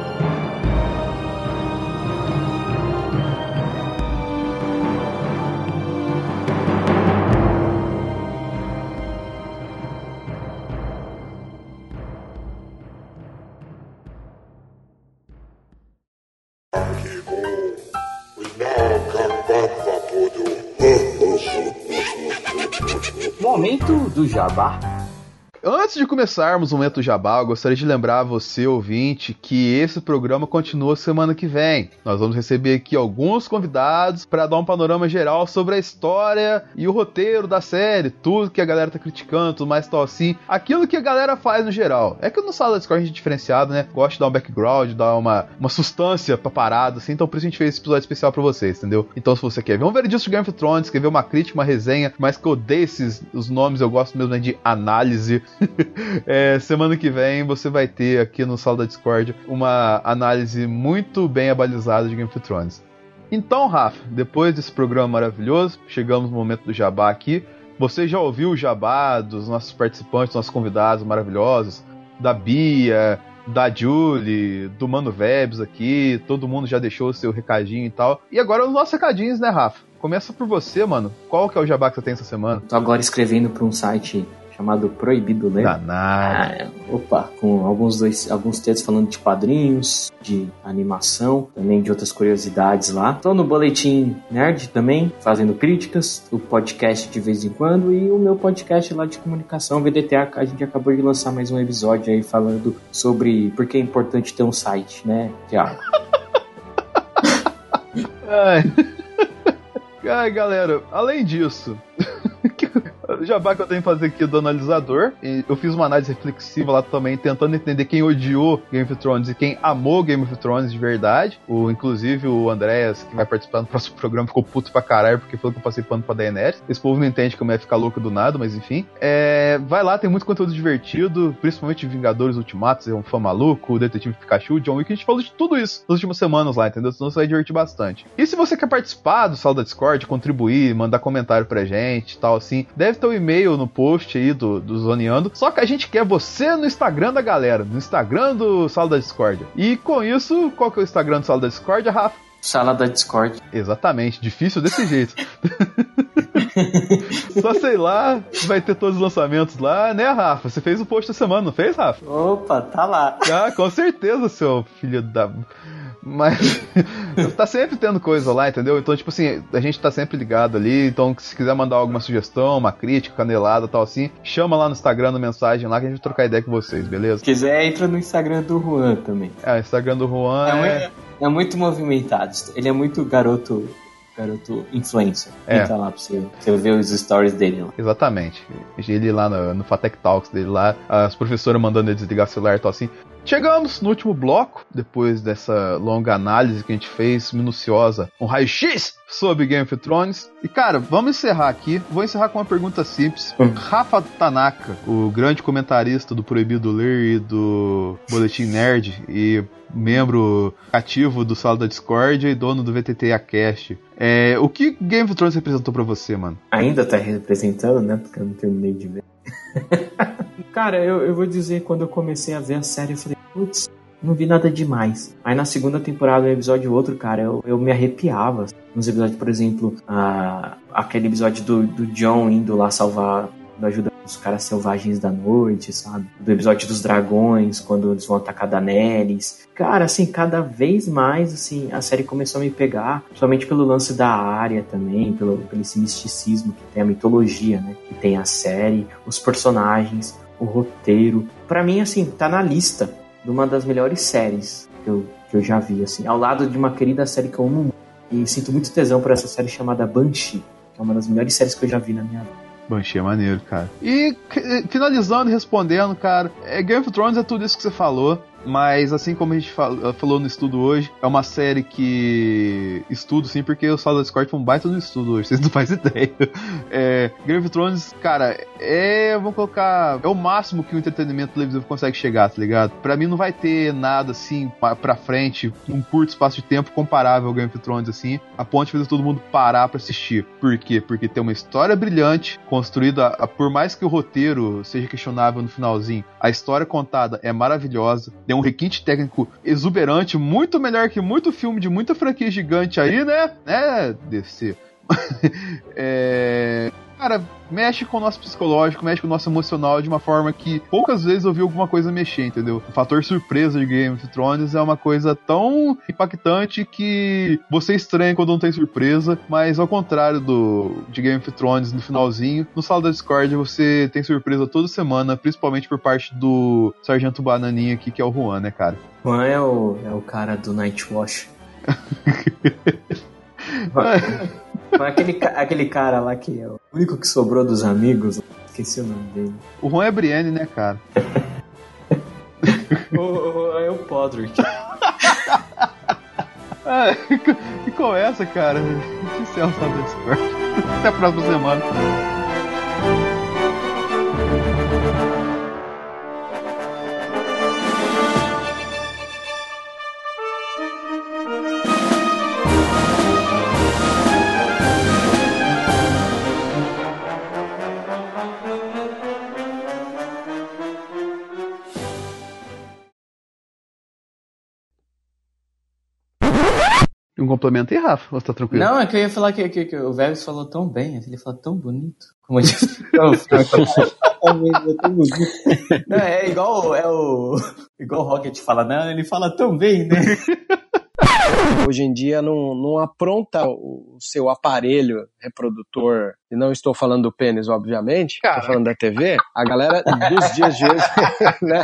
do Jabá. Antes de começarmos o momento jabá, eu gostaria de lembrar você, ouvinte, que esse programa continua semana que vem. Nós vamos receber aqui alguns convidados para dar um panorama geral sobre a história e o roteiro da série, tudo que a galera tá criticando, tudo mais tal assim, aquilo que a galera faz no geral. É que no sala da Discord a gente é diferenciado, né? Gosta de dar um background, dar uma, uma substância pra parada, assim, então por isso a gente fez esse episódio especial pra vocês, entendeu? Então se você quer ver um veredito de Game of Thrones, quer ver uma crítica, uma resenha, mas que eu odeio esses os nomes, eu gosto mesmo né, de análise. <laughs> É, semana que vem você vai ter aqui no Sala da Discord uma análise muito bem abalizada de Game of Thrones. Então, Rafa, depois desse programa maravilhoso, chegamos no momento do jabá aqui. Você já ouviu o jabá dos nossos participantes, nossos convidados maravilhosos, da Bia, da Julie, do Mano Vebs aqui, todo mundo já deixou o seu recadinho e tal. E agora os nossos recadinhos, né, Rafa? Começa por você, mano. Qual que é o jabá que você tem essa semana? Tô agora escrevendo para um site chamado Proibido Ler. Danado. Ah, opa, com alguns, dois, alguns textos falando de quadrinhos, de animação, também de outras curiosidades lá. Tô no Boletim Nerd também, fazendo críticas, o podcast de vez em quando e o meu podcast lá de comunicação, VDTA, a gente acabou de lançar mais um episódio aí falando sobre por que é importante ter um site, né, Tiago? <laughs> Ai. Ai, galera, além disso, <laughs> <laughs> o jabá que eu tenho que fazer aqui do analisador, e eu fiz uma análise reflexiva lá também, tentando entender quem odiou Game of Thrones e quem amou Game of Thrones de verdade. O, inclusive o Andréas, que vai participar do próximo programa, ficou puto pra caralho porque falou que eu passei pano pra Daenerys. Esse povo não entende eu ia ficar louco do nada, mas enfim. É, vai lá, tem muito conteúdo divertido, principalmente Vingadores Ultimatos, é um fã maluco, o Detetive Pikachu, John Wick, a gente falou de tudo isso nas últimas semanas lá, entendeu? Senão você vai divertir bastante. E se você quer participar do Sala da Discord, contribuir, mandar comentário pra gente e tal, assim, deve ter teu e-mail no post aí do, do Zoneando. Só que a gente quer você no Instagram da galera, no Instagram do Sala da Discordia. E com isso, qual que é o Instagram do Sala da Discordia, Rafa? Sala da Discord. Exatamente, difícil desse jeito. <laughs> Só sei lá, vai ter todos os lançamentos lá, né, Rafa? Você fez o post da semana, não fez, Rafa? Opa, tá lá. Ah, com certeza, seu filho da. Mas <laughs> tá sempre tendo coisa lá, entendeu? Então, tipo assim, a gente tá sempre ligado ali. Então, se quiser mandar alguma sugestão, uma crítica, canelada tal assim, chama lá no Instagram, na mensagem lá que a gente vai trocar ideia com vocês, beleza? Se quiser, entra no Instagram do Juan também. É, o Instagram do Juan É, é. é muito movimentado. Ele é muito garoto. Garoto influencer. É. Entra lá pra você, você ver os stories dele lá. Exatamente. Ele lá no, no Fatec Talks dele lá, as professoras mandando ele desligar o celular e tal assim. Chegamos no último bloco, depois dessa longa análise que a gente fez, minuciosa, um raio-x sobre Game of Thrones. E cara, vamos encerrar aqui. Vou encerrar com uma pergunta simples. Rafa Tanaka, o grande comentarista do Proibido Ler e do Boletim Nerd e membro ativo do Sala da Discord e dono do VTTA Cast. É, o que Game of Thrones representou pra você, mano? Ainda tá representando, né? Porque eu não terminei de ver. Cara, eu, eu vou dizer, quando eu comecei a ver a série, eu falei, putz, não vi nada demais. Aí na segunda temporada, um episódio ou outro, cara, eu, eu me arrepiava. Nos episódios, por exemplo, a, aquele episódio do, do John indo lá salvar, da ajuda os caras selvagens da noite, sabe? Do episódio dos dragões, quando eles vão atacar Daenerys. Cara, assim, cada vez mais, assim, a série começou a me pegar, principalmente pelo lance da área também, pelo, pelo esse misticismo que tem a mitologia, né? Que tem a série, os personagens, o roteiro. Pra mim, assim, tá na lista de uma das melhores séries que eu, que eu já vi, assim, ao lado de uma querida série que eu amo muito. E sinto muito tesão por essa série chamada Banshee, que é uma das melhores séries que eu já vi na minha vida. Banshee é maneiro, cara. E c- finalizando e respondendo, cara, é, Game of Thrones é tudo isso que você falou. Mas assim como a gente fal- falou no estudo hoje, é uma série que estudo sim, porque o da Discord foi um baita no estudo hoje, <laughs> vocês não fazem ideia. É, Game of Thrones, cara, é. Vamos colocar. É o máximo que o entretenimento televisivo consegue chegar, tá ligado? Pra mim não vai ter nada assim pra frente, um curto espaço de tempo comparável ao Game of Thrones, assim, a ponto de fazer todo mundo parar pra assistir. Por quê? Porque tem uma história brilhante, construída, por mais que o roteiro seja questionável no finalzinho, a história contada é maravilhosa, tem um requinte técnico exuberante, muito melhor que muito filme de muita franquia gigante aí, né? Né, DC? é. <laughs> Cara, mexe com o nosso psicológico, mexe com o nosso emocional de uma forma que poucas vezes eu vi alguma coisa mexer, entendeu? O fator surpresa de Game of Thrones é uma coisa tão impactante que você estranha quando não tem surpresa, mas ao contrário do de Game of Thrones no finalzinho, no Sala da Discord você tem surpresa toda semana, principalmente por parte do Sargento Bananinha aqui, que é o Juan, né, cara? Juan é o, é o cara do Nightwatch. <laughs> Foi aquele, aquele cara lá que é o único que sobrou dos amigos. Esqueci o nome dele. O Juan é Brienne, né, cara? <laughs> o, o- é o Podrick. <laughs> Ah, e qual é essa, cara? O Sala da Discord. Até a próxima semana. Um complemento aí, Rafa? Você tá tranquilo? Não, é que eu ia falar que, que- que o Vegas falou tão bem, ele falou tão bonito. Como eu disse. <laughs> Não, é tão bonito. Não, é igual é o igual o Rocket fala, não, ele fala tão bem, né? Hoje em dia não, não apronta o seu aparelho reprodutor, e não estou falando do pênis, obviamente, estou falando da TV, a galera dos dias de hoje, <laughs> né?